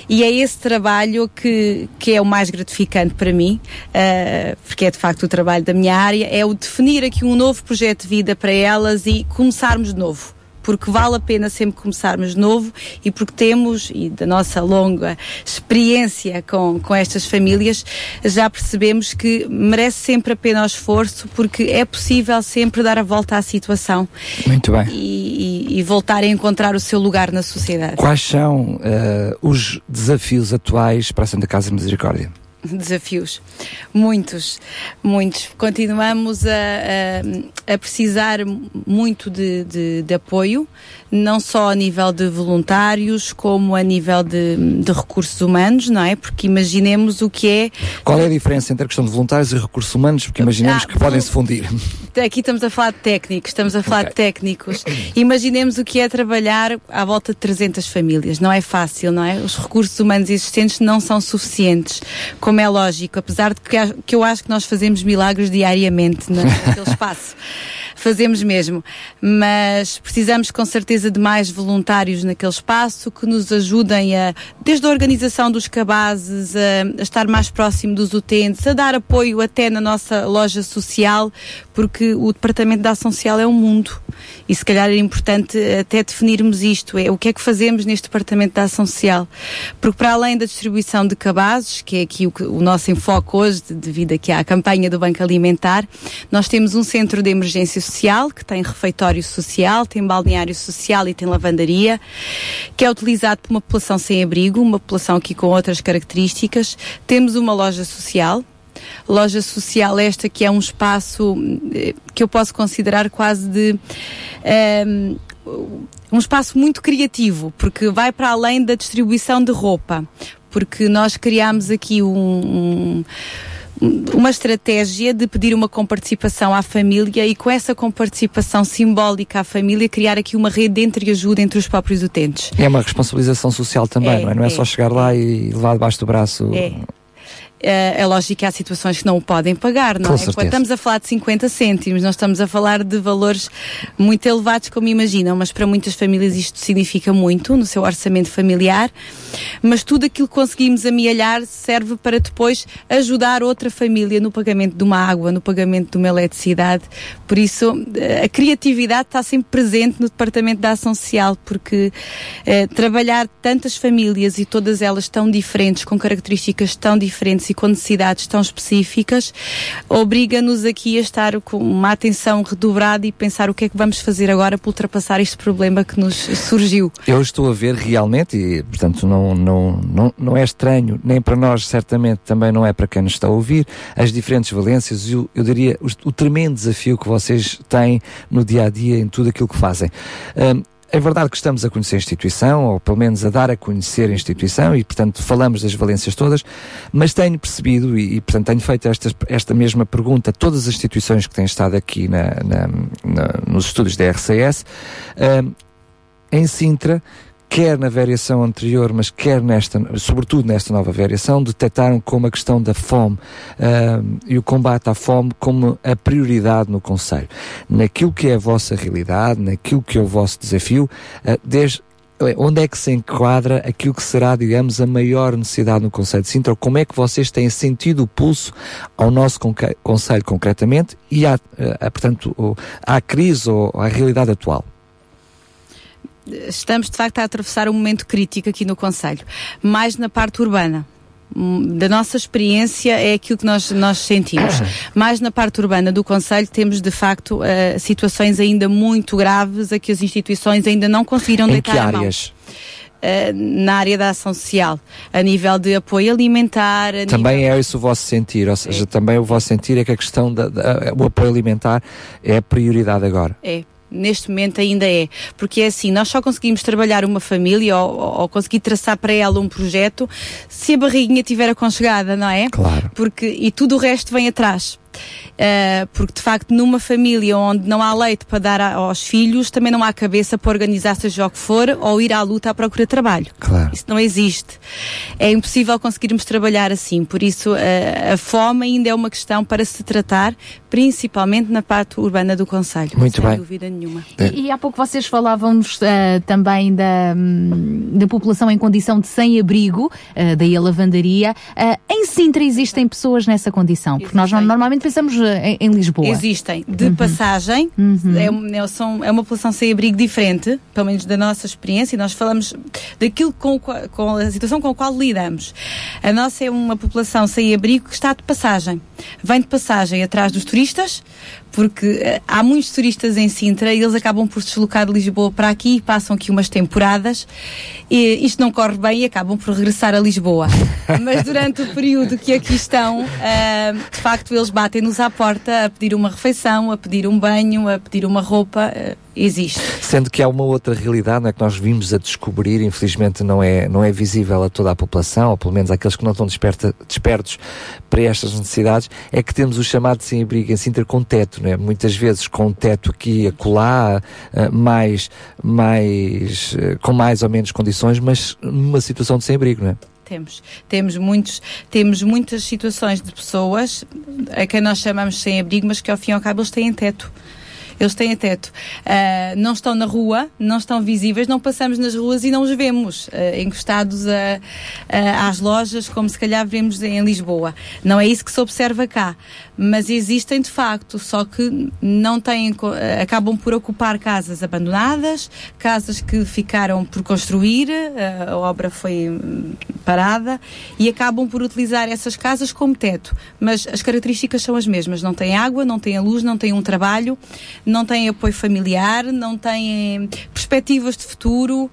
E é esse trabalho que, que é o mais gratificante para mim, eh, porque é de facto o trabalho da minha área, é o definir aqui um novo projeto de vida para elas e começarmos de novo. Porque vale a pena sempre começarmos de novo e porque temos, e da nossa longa experiência com, com estas famílias, já percebemos que merece sempre a pena o esforço porque é possível sempre dar a volta à situação Muito bem. e, e- e voltar a encontrar o seu lugar na sociedade. Quais são eh, os desafios atuais para a Santa Casa de Misericórdia? desafios, muitos, muitos. Continuamos a, a, a precisar muito de, de, de, apoio, não só a nível de voluntários, como a nível de, de, recursos humanos, não é? Porque imaginemos o que é. Qual é a diferença entre a questão de voluntários e recursos humanos? Porque imaginemos ah, que podem se fundir. Aqui estamos a falar de técnicos, estamos a falar okay. de técnicos. Imaginemos o que é trabalhar à volta de 300 famílias. Não é fácil, não é? Os recursos humanos existentes não são suficientes. Como é lógico, apesar de que, que eu acho que nós fazemos milagres diariamente naquele espaço. Fazemos mesmo. Mas precisamos com certeza de mais voluntários naquele espaço que nos ajudem a, desde a organização dos cabazes, a, a estar mais próximo dos utentes, a dar apoio até na nossa loja social, porque o Departamento da Ação Social é um mundo. E se calhar é importante até definirmos isto, é o que é que fazemos neste Departamento da Ação Social. Porque para além da distribuição de cabazes, que é aqui o, o nosso enfoque hoje, devido aqui à campanha do Banco Alimentar, nós temos um centro de emergência social, que tem refeitório social, tem balneário social e tem lavandaria, que é utilizado por uma população sem abrigo, uma população aqui com outras características. Temos uma loja social, loja social esta que é um espaço eh, que eu posso considerar quase de um, ehm, um espaço muito criativo, porque vai para além da distribuição de roupa, porque nós criamos aqui um, um uma estratégia de pedir uma comparticipação à família e com essa comparticipação simbólica à família criar aqui uma rede de entreajuda entre os próprios utentes. É uma responsabilização social também, é, não é? Não é, é só chegar lá e levar debaixo do braço. É é, é lógico que há situações que não o podem pagar, não Com é? Certeza. Quando estamos a falar de 50 cêntimos, nós estamos a falar de valores muito elevados, como imaginam, mas para muitas famílias isto significa muito no seu orçamento familiar. Mas tudo aquilo que conseguimos amealhar serve para depois ajudar outra família no pagamento de uma água, no pagamento de uma eletricidade. Por isso, eh, a criatividade está sempre presente no Departamento da Ação Social, porque eh, trabalhar tantas famílias e todas elas tão diferentes, com características tão diferentes e com necessidades tão específicas, obriga-nos aqui a estar com uma atenção redobrada e pensar o que é que vamos fazer agora para ultrapassar este problema que nos surgiu. Eu estou a ver realmente, e portanto não, não, não, não é estranho, nem para nós certamente também não é para quem nos está a ouvir, as diferentes valências e eu, eu diria o, o tremendo desafio que vocês têm no dia a dia em tudo aquilo que fazem. Um, é verdade que estamos a conhecer a instituição, ou pelo menos a dar a conhecer a instituição, e portanto falamos das valências todas, mas tenho percebido, e, e portanto tenho feito esta, esta mesma pergunta a todas as instituições que têm estado aqui na, na, na, nos estudos da RCS, uh, em Sintra, quer na variação anterior, mas quer nesta, sobretudo nesta nova variação, detectaram como a questão da fome uh, e o combate à fome como a prioridade no Conselho. Naquilo que é a vossa realidade, naquilo que é o vosso desafio, uh, desde onde é que se enquadra aquilo que será, digamos, a maior necessidade no Conselho de Sintra? Como é que vocês têm sentido o pulso ao nosso Conselho concretamente e, à, a, portanto, à crise ou à realidade atual? Estamos de facto a atravessar um momento crítico aqui no Conselho, mais na parte urbana hum, da nossa experiência é aquilo que nós, nós sentimos. Mais na parte urbana do Conselho temos de facto uh, situações ainda muito graves a que as instituições ainda não conseguiram em deitar que áreas? Uh, na área da ação social, a nível de apoio alimentar. também nível... é isso o vosso sentir, ou seja, é. também o vosso sentir é que a questão do apoio alimentar é a prioridade agora. É, neste momento ainda é. Porque é assim, nós só conseguimos trabalhar uma família ou, ou, conseguir traçar para ela um projeto se a barriguinha estiver aconchegada, não é? Claro. Porque, e tudo o resto vem atrás. Uh, porque de facto numa família onde não há leite para dar a, aos filhos, também não há cabeça para organizar seja o que for ou ir à luta à procura de trabalho. Claro. Isso não existe. É impossível conseguirmos trabalhar assim. Por isso uh, a fome ainda é uma questão para se tratar, principalmente na parte urbana do Conselho. Muito sem bem. dúvida nenhuma. E, e, há pouco vocês falavam-nos uh, também da, um, da população em condição de sem-abrigo, daí a lavandaria. em Sintra existem pessoas nessa condição? Porque nós normalmente pensamos em, em Lisboa. Existem. De uhum. passagem, uhum. É, é, são, é uma população sem abrigo diferente, pelo menos da nossa experiência, e nós falamos daquilo com, com a situação com a qual lidamos. A nossa é uma população sem abrigo que está de passagem. Vem de passagem atrás dos turistas, porque uh, há muitos turistas em Sintra e eles acabam por se deslocar de Lisboa para aqui e passam aqui umas temporadas. E isto não corre bem e acabam por regressar a Lisboa. Mas durante o período que aqui estão, uh, de facto, eles batem-nos à porta a pedir uma refeição, a pedir um banho, a pedir uma roupa. Uh, existe. Sendo que há uma outra realidade não é, que nós vimos a descobrir, infelizmente não é, não é visível a toda a população, ou pelo menos àqueles que não estão desperta, despertos para estas necessidades, é que temos o chamado sem-abrigo em Sintra com teto, não é? muitas vezes com teto aqui e acolá, uh, mais, mais, uh, com mais ou menos condições, mas numa situação de sem-abrigo, não é? Temos, temos, muitos, temos muitas situações de pessoas a quem nós chamamos sem abrigo, mas que ao fim e ao cabo eles têm teto. Eles têm teto. Uh, não estão na rua, não estão visíveis, não passamos nas ruas e não os vemos uh, encostados a, às lojas, como se calhar vemos em Lisboa. Não é isso que se observa cá. Mas existem de facto, só que não têm, acabam por ocupar casas abandonadas, casas que ficaram por construir, ah, a obra foi parada e acabam por utilizar essas casas como teto. Mas as características são as mesmas. Não têm água, não têm luz, não têm um trabalho, não têm apoio familiar, não têm perspectivas de futuro,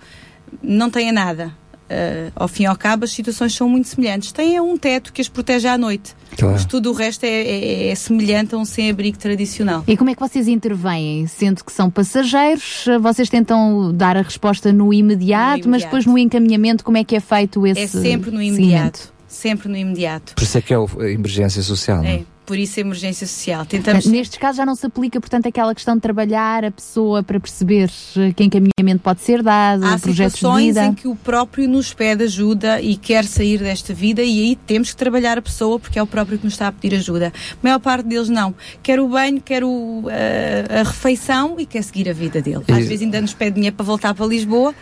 não têm nada. Uh, ao fim e ao cabo, as situações são muito semelhantes. Têm um teto que as protege à noite, claro. mas tudo o resto é, é, é semelhante a um sem-abrigo tradicional. E como é que vocês intervêm? Sendo que são passageiros, vocês tentam dar a resposta no imediato, no imediato. mas depois no encaminhamento, como é que é feito esse É sempre no imediato. Sempre no imediato. Por isso é que é a emergência social, não é? Por isso a emergência social. Tentamos... Nestes casos já não se aplica, portanto, aquela questão de trabalhar a pessoa para perceber que encaminhamento pode ser dado, Há projetos situações de vida. em que o próprio nos pede ajuda e quer sair desta vida e aí temos que trabalhar a pessoa porque é o próprio que nos está a pedir ajuda. A maior parte deles não. Quer o banho, quer o, a, a refeição e quer seguir a vida dele. Às vezes ainda nos pede dinheiro para voltar para Lisboa.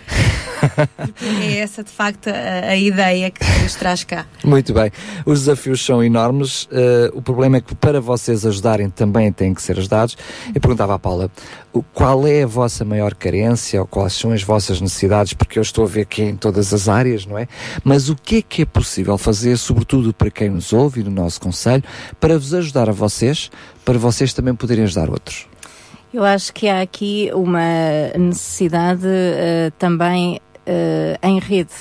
é essa, de facto, a, a, ideia que nos traz cá. Muito bem. Os desafios são enormes. Uh, o problema é que para vocês ajudarem também têm que ser ajudados. Eu perguntava à Paula, qual é a vossa maior carência ou quais são as vossas necessidades? Porque eu estou a ver que é em todas as áreas, não é? Mas o que é que é possível fazer, sobretudo para quem nos ouve e no nosso conselho, para vos ajudar a vocês, para vocês também poderem ajudar outros? Eu acho que há aqui uma necessidade uh, também uh, em rede.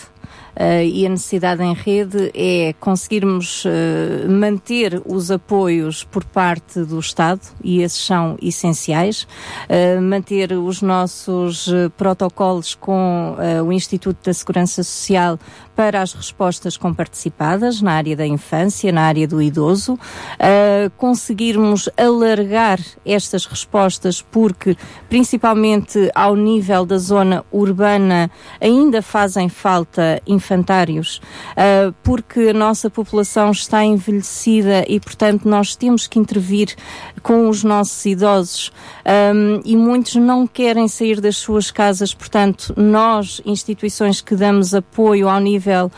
Uh, e a necessidade em rede é conseguirmos uh, manter os apoios por parte do Estado, e esses são essenciais, uh, manter os nossos protocolos com o Instituto da Segurança Social para as respostas comparticipadas na área da infância, na área do idoso, uh, conseguirmos alargar estas respostas, porque principalmente ao nível da zona urbana ainda fazem falta infantários, uh, porque a nossa população está envelhecida e, portanto, nós temos que intervir com os nossos idosos. Um, e muitos não querem sair das suas casas, portanto, nós, instituições que damos apoio ao nível nível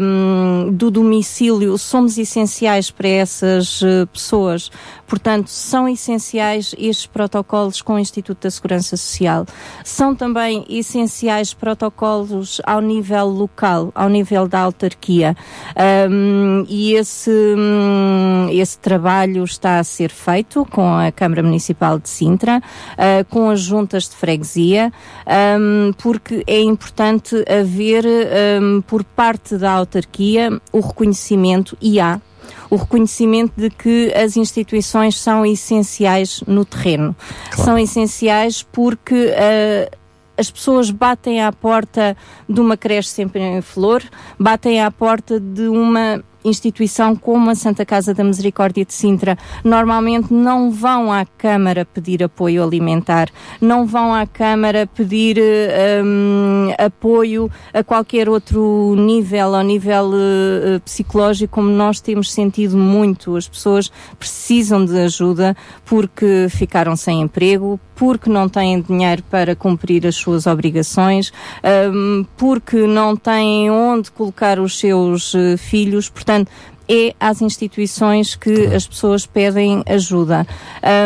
um, do domicílio somos essenciais para essas uh, pessoas. Portanto, são essenciais estes protocolos com o Instituto da Segurança Social. São também essenciais protocolos ao nível local, ao nível da autarquia. Um, e esse, um, esse trabalho está a ser feito com a Câmara Municipal de Sintra, uh, com as juntas de freguesia, um, porque é importante haver, por parte da autarquia, o reconhecimento, e há, o reconhecimento de que as instituições são essenciais no terreno. Claro. São essenciais porque uh, as pessoas batem à porta de uma creche sempre em flor, batem à porta de uma instituição como a Santa Casa da Misericórdia de Sintra normalmente não vão à Câmara pedir apoio alimentar, não vão à Câmara pedir um, apoio a qualquer outro nível, ao nível uh, psicológico, como nós temos sentido muito. As pessoas precisam de ajuda porque ficaram sem emprego, porque não têm dinheiro para cumprir as suas obrigações, porque não têm onde colocar os seus uh, filhos. Portanto, é às instituições que as pessoas pedem ajuda.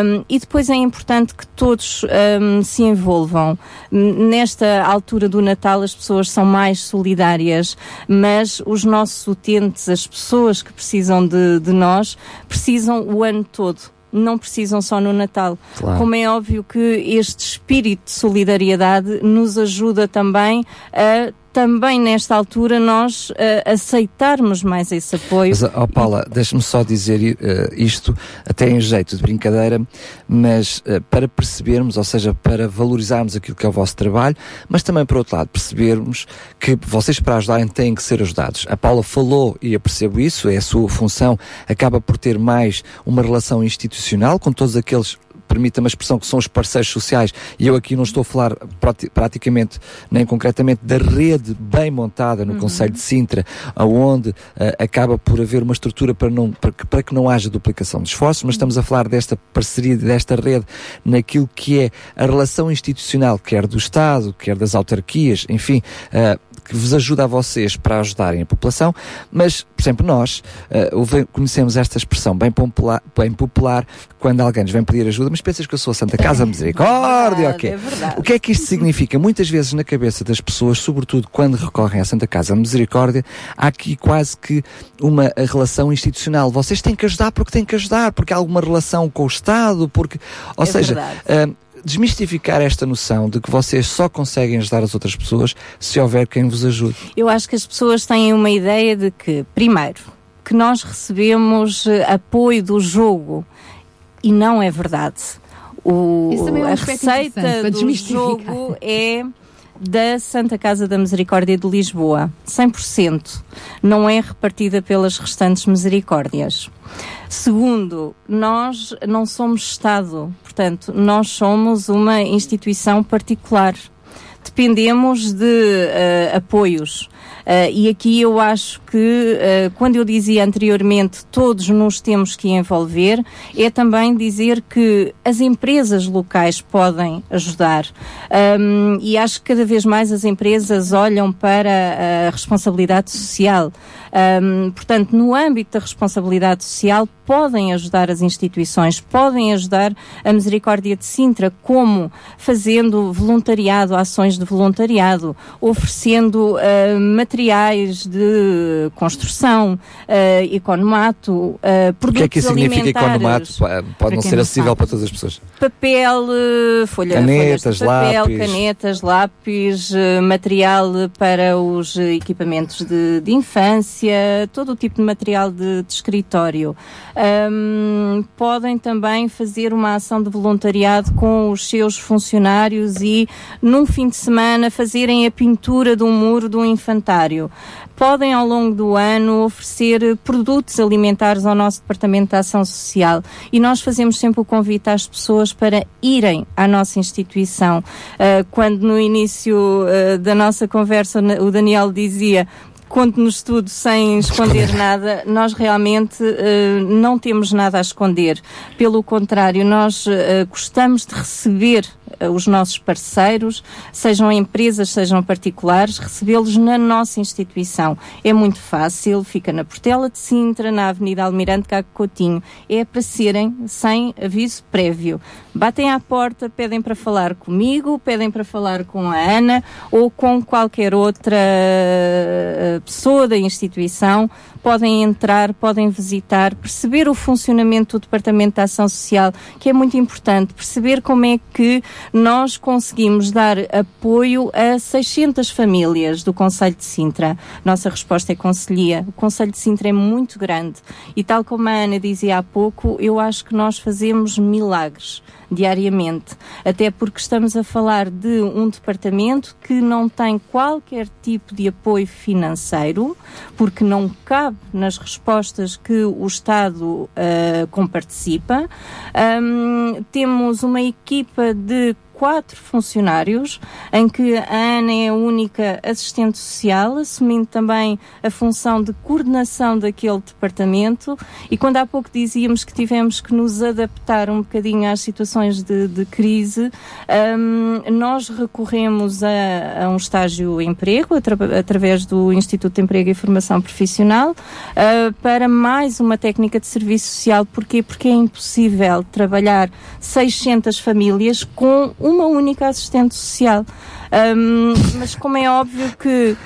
Um, e depois é importante que todos um, se envolvam. Nesta altura do Natal, as pessoas são mais solidárias, mas os nossos utentes, as pessoas que precisam de, de nós, precisam o ano todo não precisam só no Natal. Claro. Como é óbvio que este espírito de solidariedade nos ajuda também a também nesta altura nós uh, aceitarmos mais esse apoio. Mas, oh Paula, deixa-me só dizer uh, isto, até em jeito de brincadeira, mas uh, para percebermos, ou seja, para valorizarmos aquilo que é o vosso trabalho, mas também, por outro lado, percebermos que vocês para ajudarem têm que ser ajudados. A Paula falou, e eu percebo isso, é a sua função, acaba por ter mais uma relação institucional com todos aqueles permita-me a expressão, que são os parceiros sociais, e eu aqui não estou a falar praticamente, nem concretamente, da rede bem montada no uhum. Conselho de Sintra, aonde uh, acaba por haver uma estrutura para, não, para, que, para que não haja duplicação de esforços, mas estamos a falar desta parceria, desta rede, naquilo que é a relação institucional, quer do Estado, quer das autarquias, enfim, uh, que vos ajuda a vocês para ajudarem a população, mas, por exemplo, nós uh, conhecemos esta expressão bem popular, bem popular quando alguém nos vem pedir ajuda, mas pensas que eu sou a Santa Casa Misericórdia, é verdade, o que é que isto significa? Muitas vezes na cabeça das pessoas, sobretudo quando recorrem à Santa Casa Misericórdia, há aqui quase que uma relação institucional. Vocês têm que ajudar porque têm que ajudar, porque há alguma relação com o Estado, porque, ou é seja, uh, desmistificar esta noção de que vocês só conseguem ajudar as outras pessoas se houver quem vos ajude. Eu acho que as pessoas têm uma ideia de que, primeiro, que nós recebemos eh, apoio do jogo e não é verdade. O, é a receita do jogo é da Santa Casa da Misericórdia de Lisboa, 100%. Não é repartida pelas restantes misericórdias. Segundo, nós não somos Estado, portanto, nós somos uma instituição particular. Dependemos de uh, apoios. Uh, e aqui eu acho que, uh, quando eu dizia anteriormente, todos nos temos que envolver, é também dizer que as empresas locais podem ajudar. Um, e acho que cada vez mais as empresas olham para a responsabilidade social. Um, portanto, no âmbito da responsabilidade social, podem ajudar as instituições, podem ajudar a Misericórdia de Sintra, como fazendo voluntariado, ações de voluntariado, oferecendo uh, materiais de construção, uh, economato, uh, produtos O que é que isso significa economato? Pode não ser acessível sabe. para todas as pessoas. Papel, folha, canetas, papel, lápis. canetas, lápis, material para os equipamentos de, de infância, todo o tipo de material de, de escritório. Um, podem também fazer uma ação de voluntariado com os seus funcionários e, num fim de semana, fazerem a pintura de um muro de um infantário. Podem, ao longo do ano, oferecer produtos alimentares ao nosso Departamento de Ação Social e nós fazemos sempre o convite às pessoas para irem à nossa instituição. Uh, quando no início uh, da nossa conversa o Daniel dizia conte-nos tudo sem esconder nada. Nós realmente uh, não temos nada a esconder. Pelo contrário, nós uh, gostamos de receber os nossos parceiros, sejam empresas, sejam particulares, recebê-los na nossa instituição. É muito fácil, fica na Portela de Sintra, na Avenida Almirante Caco Coutinho. É para serem sem aviso prévio. Batem à porta, pedem para falar comigo, pedem para falar com a Ana ou com qualquer outra pessoa da instituição, podem entrar, podem visitar, perceber o funcionamento do Departamento de Ação Social, que é muito importante, perceber como é que nós conseguimos dar apoio a 600 famílias do Conselho de Sintra. Nossa resposta é conselhia. O Conselho de Sintra é muito grande e tal como a Ana dizia há pouco, eu acho que nós fazemos milagres diariamente. Até porque estamos a falar de um departamento que não tem qualquer tipo de apoio financeiro, porque não cabe nas respostas que o Estado uh, comparticipa. Um, temos uma equipa de quatro funcionários, em que a Ana é a única assistente social, assumindo também a função de coordenação daquele departamento. E quando há pouco dizíamos que tivemos que nos adaptar um bocadinho às situações de, de crise, um, nós recorremos a, a, um estágio emprego atra através do Instituto de Emprego e Formação Profissional uh, para mais uma técnica de serviço social. Porquê? Porque é impossível trabalhar 600 famílias com uma única assistente social. Um, mas como é óbvio que uh,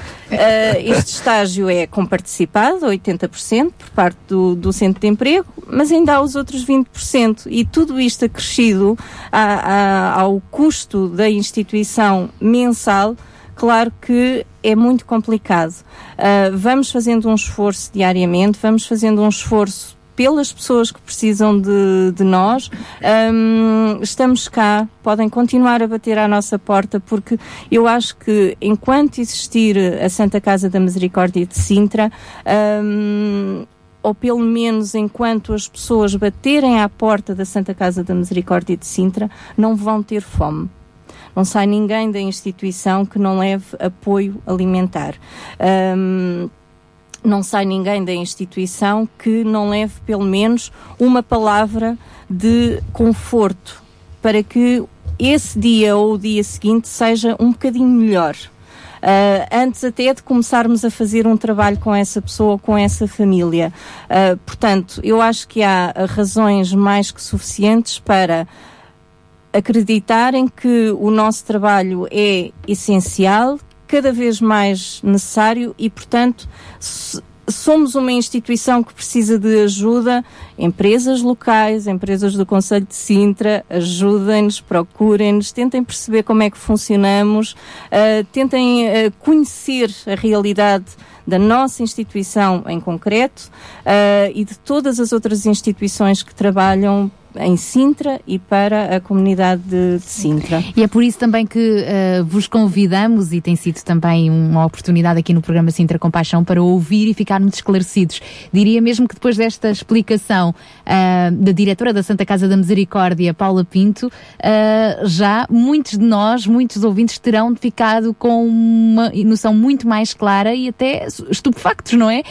este estágio é comparticipado, 80%, por parte do, do centro de emprego, mas ainda há os outros 20%. E tudo isto acrescido a, a, ao custo da instituição mensal, claro que é muito complicado. Uh, vamos fazendo um esforço diariamente, vamos fazendo um esforço pelas pessoas que precisam de, de nós. Um, estamos cá, podem continuar a bater à nossa porta, porque eu acho que enquanto existir a Santa Casa da Misericórdia de Sintra, um, ou pelo menos enquanto as pessoas baterem à porta da Santa Casa da Misericórdia de Sintra, não vão ter fome. Não sai ninguém da instituição que não leve apoio alimentar. Um, não sai ninguém da instituição que não leve pelo menos uma palavra de conforto para que esse dia ou o dia seguinte seja um bocadinho melhor. Uh, antes até de começarmos a fazer um trabalho com essa pessoa, com essa família. Uh, portanto, eu acho que há razões mais que suficientes para acreditarem que o nosso trabalho é essencial, cada vez mais necessário e, portanto, somos uma instituição que precisa de ajuda. Empresas locais, empresas do Conselho de Sintra, ajudem-nos, procurem-nos, tentem perceber como é que funcionamos, uh, tentem uh, conhecer a realidade da nossa instituição em concreto uh, e de todas as outras instituições que trabalham em Sintra e para a comunidade de, de Sintra. E é por isso também que uh, vos convidamos, e tem sido também uma oportunidade aqui no programa Sintra Compaixão, para ouvir e ficarmos esclarecidos. Diria mesmo que depois desta explicação uh, da diretora da Santa Casa da Misericórdia, Paula Pinto, uh, já muitos de nós, muitos ouvintes, terão ficado com uma noção muito mais clara e até estupefactos, não é?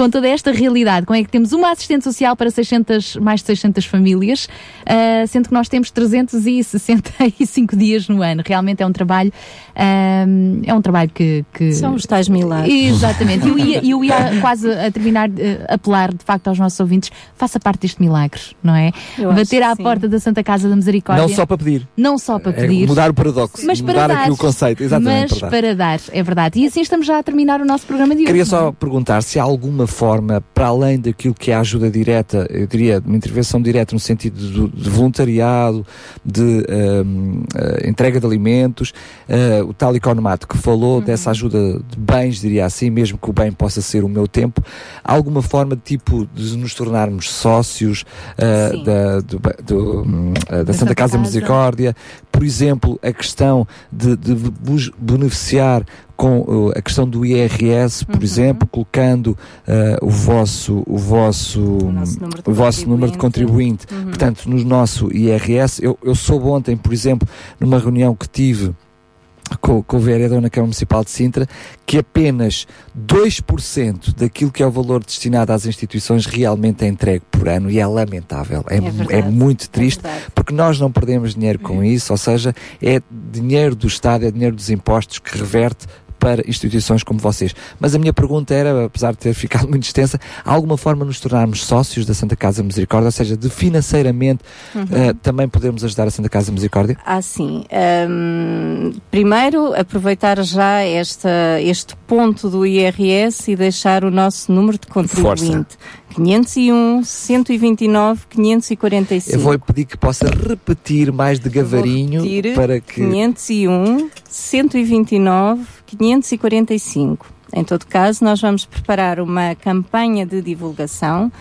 Com toda esta realidade, como é que temos uma assistente social para 600, mais de 600 famílias, uh, sendo que nós temos 365 dias no ano. Realmente é um trabalho, uh, é um trabalho que, que... São os tais milagres. Exatamente. Eu ia, eu ia quase a terminar, uh, apelar de facto aos nossos ouvintes, faça parte deste milagre, não é? Eu Bater à sim. porta da Santa Casa da Misericórdia. Não só para pedir. Não só para É pedir. mudar o paradoxo. Mas para mudar dar. aqui o conceito. Exatamente. Mas para dar. para dar, é verdade. E assim estamos já a terminar o nosso programa de hoje. Queria não é? só perguntar se há alguma forma, para além daquilo que é a ajuda direta, eu diria, uma intervenção direta no sentido de, de voluntariado, de hum, eh, entrega de alimentos, eh, o tal economato que falou dessa ajuda de bens, diria assim, mesmo que o bem possa ser o meu tempo, há alguma forma de tipo de nos tornarmos sócios Sim. da, do, do, eh, da Da Santa Santa Casa Casa. Misericórdia, por exemplo, a questão de, de vos beneficiar com uh, a questão do IRS, por exemplo, colocando uh, o vosso o vosso número de o vosso número de contribuinte, Uhum. portanto, no nosso IRS, eu, eu soube ontem, por exemplo, numa reunião que tive com, com o vereador na Câmara Municipal de Sintra, que apenas 2% daquilo que é o valor destinado às instituições realmente é entregue por ano e é lamentável. É, É é verdade, muito é triste, verdade. porque nós não perdemos dinheiro com isso, ou seja, é dinheiro do Estado, é dinheiro dos impostos que reverte para instituições como vocês. Mas a minha pergunta era, apesar de ter ficado muito extensa, há alguma forma de nos tornarmos sócios da Santa Casa Misericórdia, ou seja, de financeiramente Uhum. eh, também podermos ajudar a Santa Casa Misericórdia? Ah, sim. Hum, primeiro, aproveitar já esta, este ponto do IRS e deixar o nosso número de contribuinte. 501 129 545. Eu vou pedir que possa repetir mais de gavarinho para que 501 129 545. Em todo caso, nós vamos preparar uma campanha de divulgação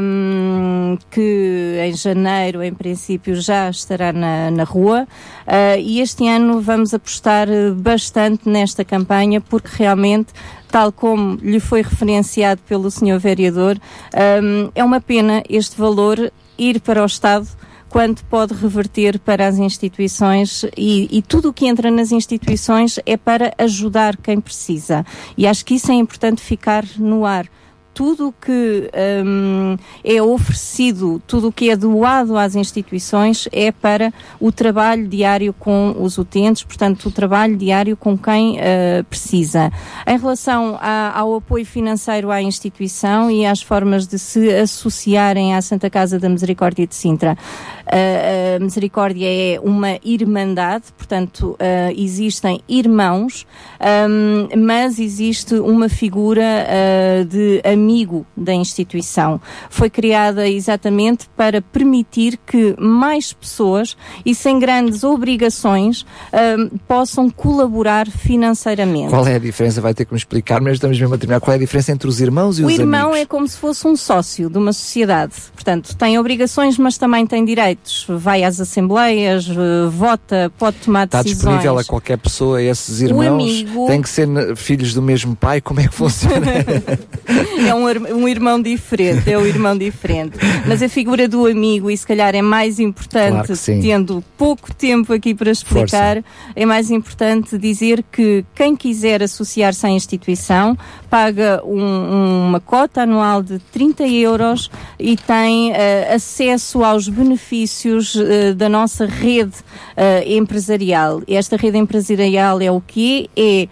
hum, que em janeiro, em princípio, já estará na, na rua Ah, e este ano vamos apostar bastante nesta campanha porque realmente tal como lhe foi referenciado pelo senhor vereador, hum, é uma pena este valor ir para o Estado quanto pode reverter para as instituições e, e tudo o que entra nas instituições é para ajudar quem precisa. E acho que isso é importante ficar no ar tudo o que um, é oferecido, tudo o que é doado às instituições é para o trabalho diário com os utentes, portanto, o trabalho diário com quem uh, precisa. Em relação a, ao apoio financeiro à instituição e às formas de se associarem à Santa Casa da Misericórdia de Sintra, a Misericórdia é uma irmandade, portanto, existem irmãos, um, mas existe uma figura de amigo da instituição. Foi criada exatamente para permitir que mais pessoas e sem grandes obrigações um, possam colaborar financeiramente. Qual é a diferença? Vai ter que me explicar, mas estamos mesmo a terminar. Qual é a diferença entre os irmãos e o os amigos? O irmão é como se fosse um sócio de uma sociedade. Portanto, tem obrigações, mas também tem direitos. Vai às assembleias, eh, vota, pode tomar Está decisões. Está disponível a qualquer pessoa, esses irmãos amigo... têm que ser filhos do mesmo pai? Como é que funciona? é um, um, irmão diferente, é um irmão diferente. Mas a figura do amigo, e se calhar é mais importante, claro tendo pouco tempo aqui para explicar, Força. é mais importante dizer que quem quiser associar-se à instituição paga um, uma cota anual de 30 euros e tem uh, acesso aos benefícios uh, da nossa rede uh, empresarial. Esta rede empresarial é o que é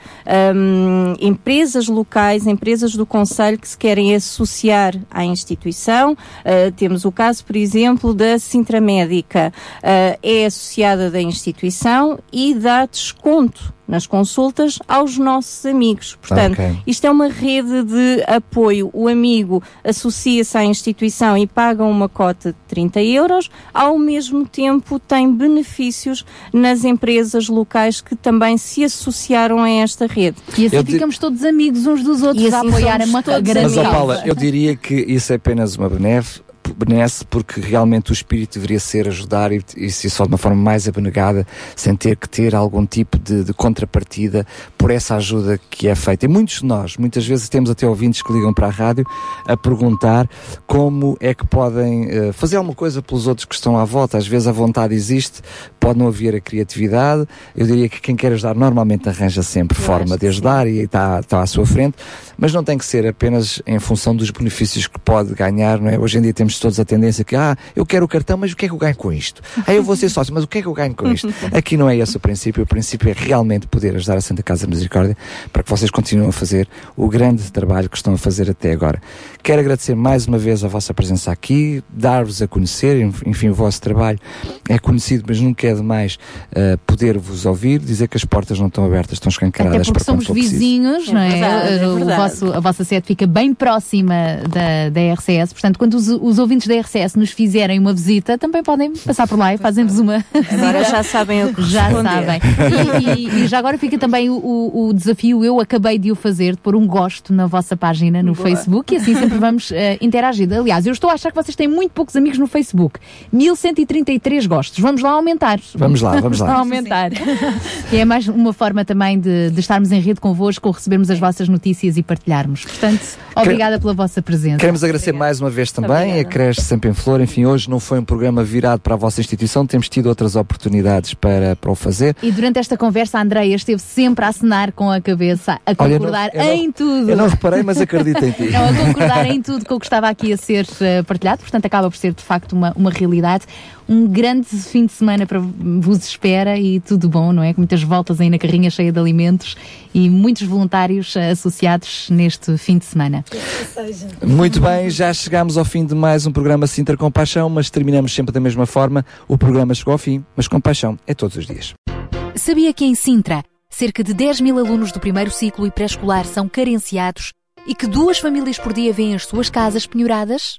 um, empresas locais, empresas do Conselho que se querem associar à instituição. Uh, temos o caso, por exemplo, da Sintra Médica. Uh, é associada da instituição e dá desconto nas consultas aos nossos amigos. Portanto, okay. isto é uma rede de apoio. O amigo associa-se à instituição e paga uma cota de 30 euros, ao mesmo tempo tem benefícios nas empresas locais que também se associaram a esta rede. E assim ficamos todos amigos uns dos outros e assim a apoiar uma grande Mas, oh, Paula, eu diria que isso é apenas uma benéfica benesse porque realmente o espírito deveria ser ajudar e, e se só de uma forma mais abnegada, sem ter que ter algum tipo de, de, contrapartida por essa ajuda que é feita. E muitos de nós, muitas vezes temos até ouvintes que ligam para a rádio a perguntar como é que podem uh, fazer alguma coisa pelos outros que estão à volta. Às vezes a vontade existe, pode não haver a criatividade. Eu diria que quem quer ajudar normalmente arranja sempre Eu forma de ajudar e está, está à sua frente, mas não tem que ser apenas em função dos benefícios que pode ganhar, não é? Hoje em dia temos todos a tendência que, ah, eu quero o cartão, mas o que é que eu ganho com isto? Ah, eu vou ser sócio, mas o que é que eu ganho com isto? Aqui não é esse o princípio. O princípio é realmente poder ajudar a Santa Casa Misericórdia para que vocês continuem a fazer o grande trabalho que estão a fazer até agora. Quero agradecer mais uma vez a vossa presença aqui, dar-vos a conhecer, enfim, o vosso trabalho é conhecido, mas nunca é demais uh, poder-vos ouvir, dizer que as portas não estão abertas, estão escancaradas Até porque para somos vizinhos, não é? verdade, é o verdade. Vosso, a vossa sede fica bem próxima da, da RCS, portanto, quando os, os ouvintes da RCS nos fizerem uma visita, também podem passar por lá e fazem-vos uma Agora já sabem o que Já responder. sabem. E, e- e já agora fica também o, o- desafio, eu acabei de o fazer, de pôr um gosto na vossa página no Boa. Facebook e assim sempre vamos eh, interagir. Aliás, eu estou a achar que vocês têm muito poucos amigos no Facebook. 1133 gostos. Vamos lá aumentar. Vamos lá, vamos lá. aumentar. E é mais uma forma também de, de estarmos em rede convosco, recebermos as vossas notícias e partilharmos. Portanto, obrigada pela vossa presença. Queremos agradecer mais uma vez também a Cresce Sempre em Flor. Enfim, hoje não foi um programa virado para a vossa instituição, temos tido outras oportunidades para, para o fazer. E durante esta conversa, a Andreia esteve sempre a acenar com a cabeça, a Olha, não- concordar eu não- em tudo. Eu não reparei, mas acredito em ti. Não, a concordar em tudo com o que estava aqui a ser eh, partilhado, portanto acaba por ser de facto uma, uma realidade. Um grande fim de semana para vos espera e tudo bom, não é? Com muitas voltas aí na carrinha cheia de alimentos e muitos voluntários eh, associados neste fim de semana. Muito bem, já chegámos ao fim de mais um programa Sintra com Paixão, mas terminamos sempre da mesma forma. O programa chegou ao fim, mas com paixão é todos os dias. Sabia que em Sintra, cerca de 10 mil alunos do primeiro ciclo e pré-escolar são carenciados e que duas famílias por dia vêm as suas casas penhoradas?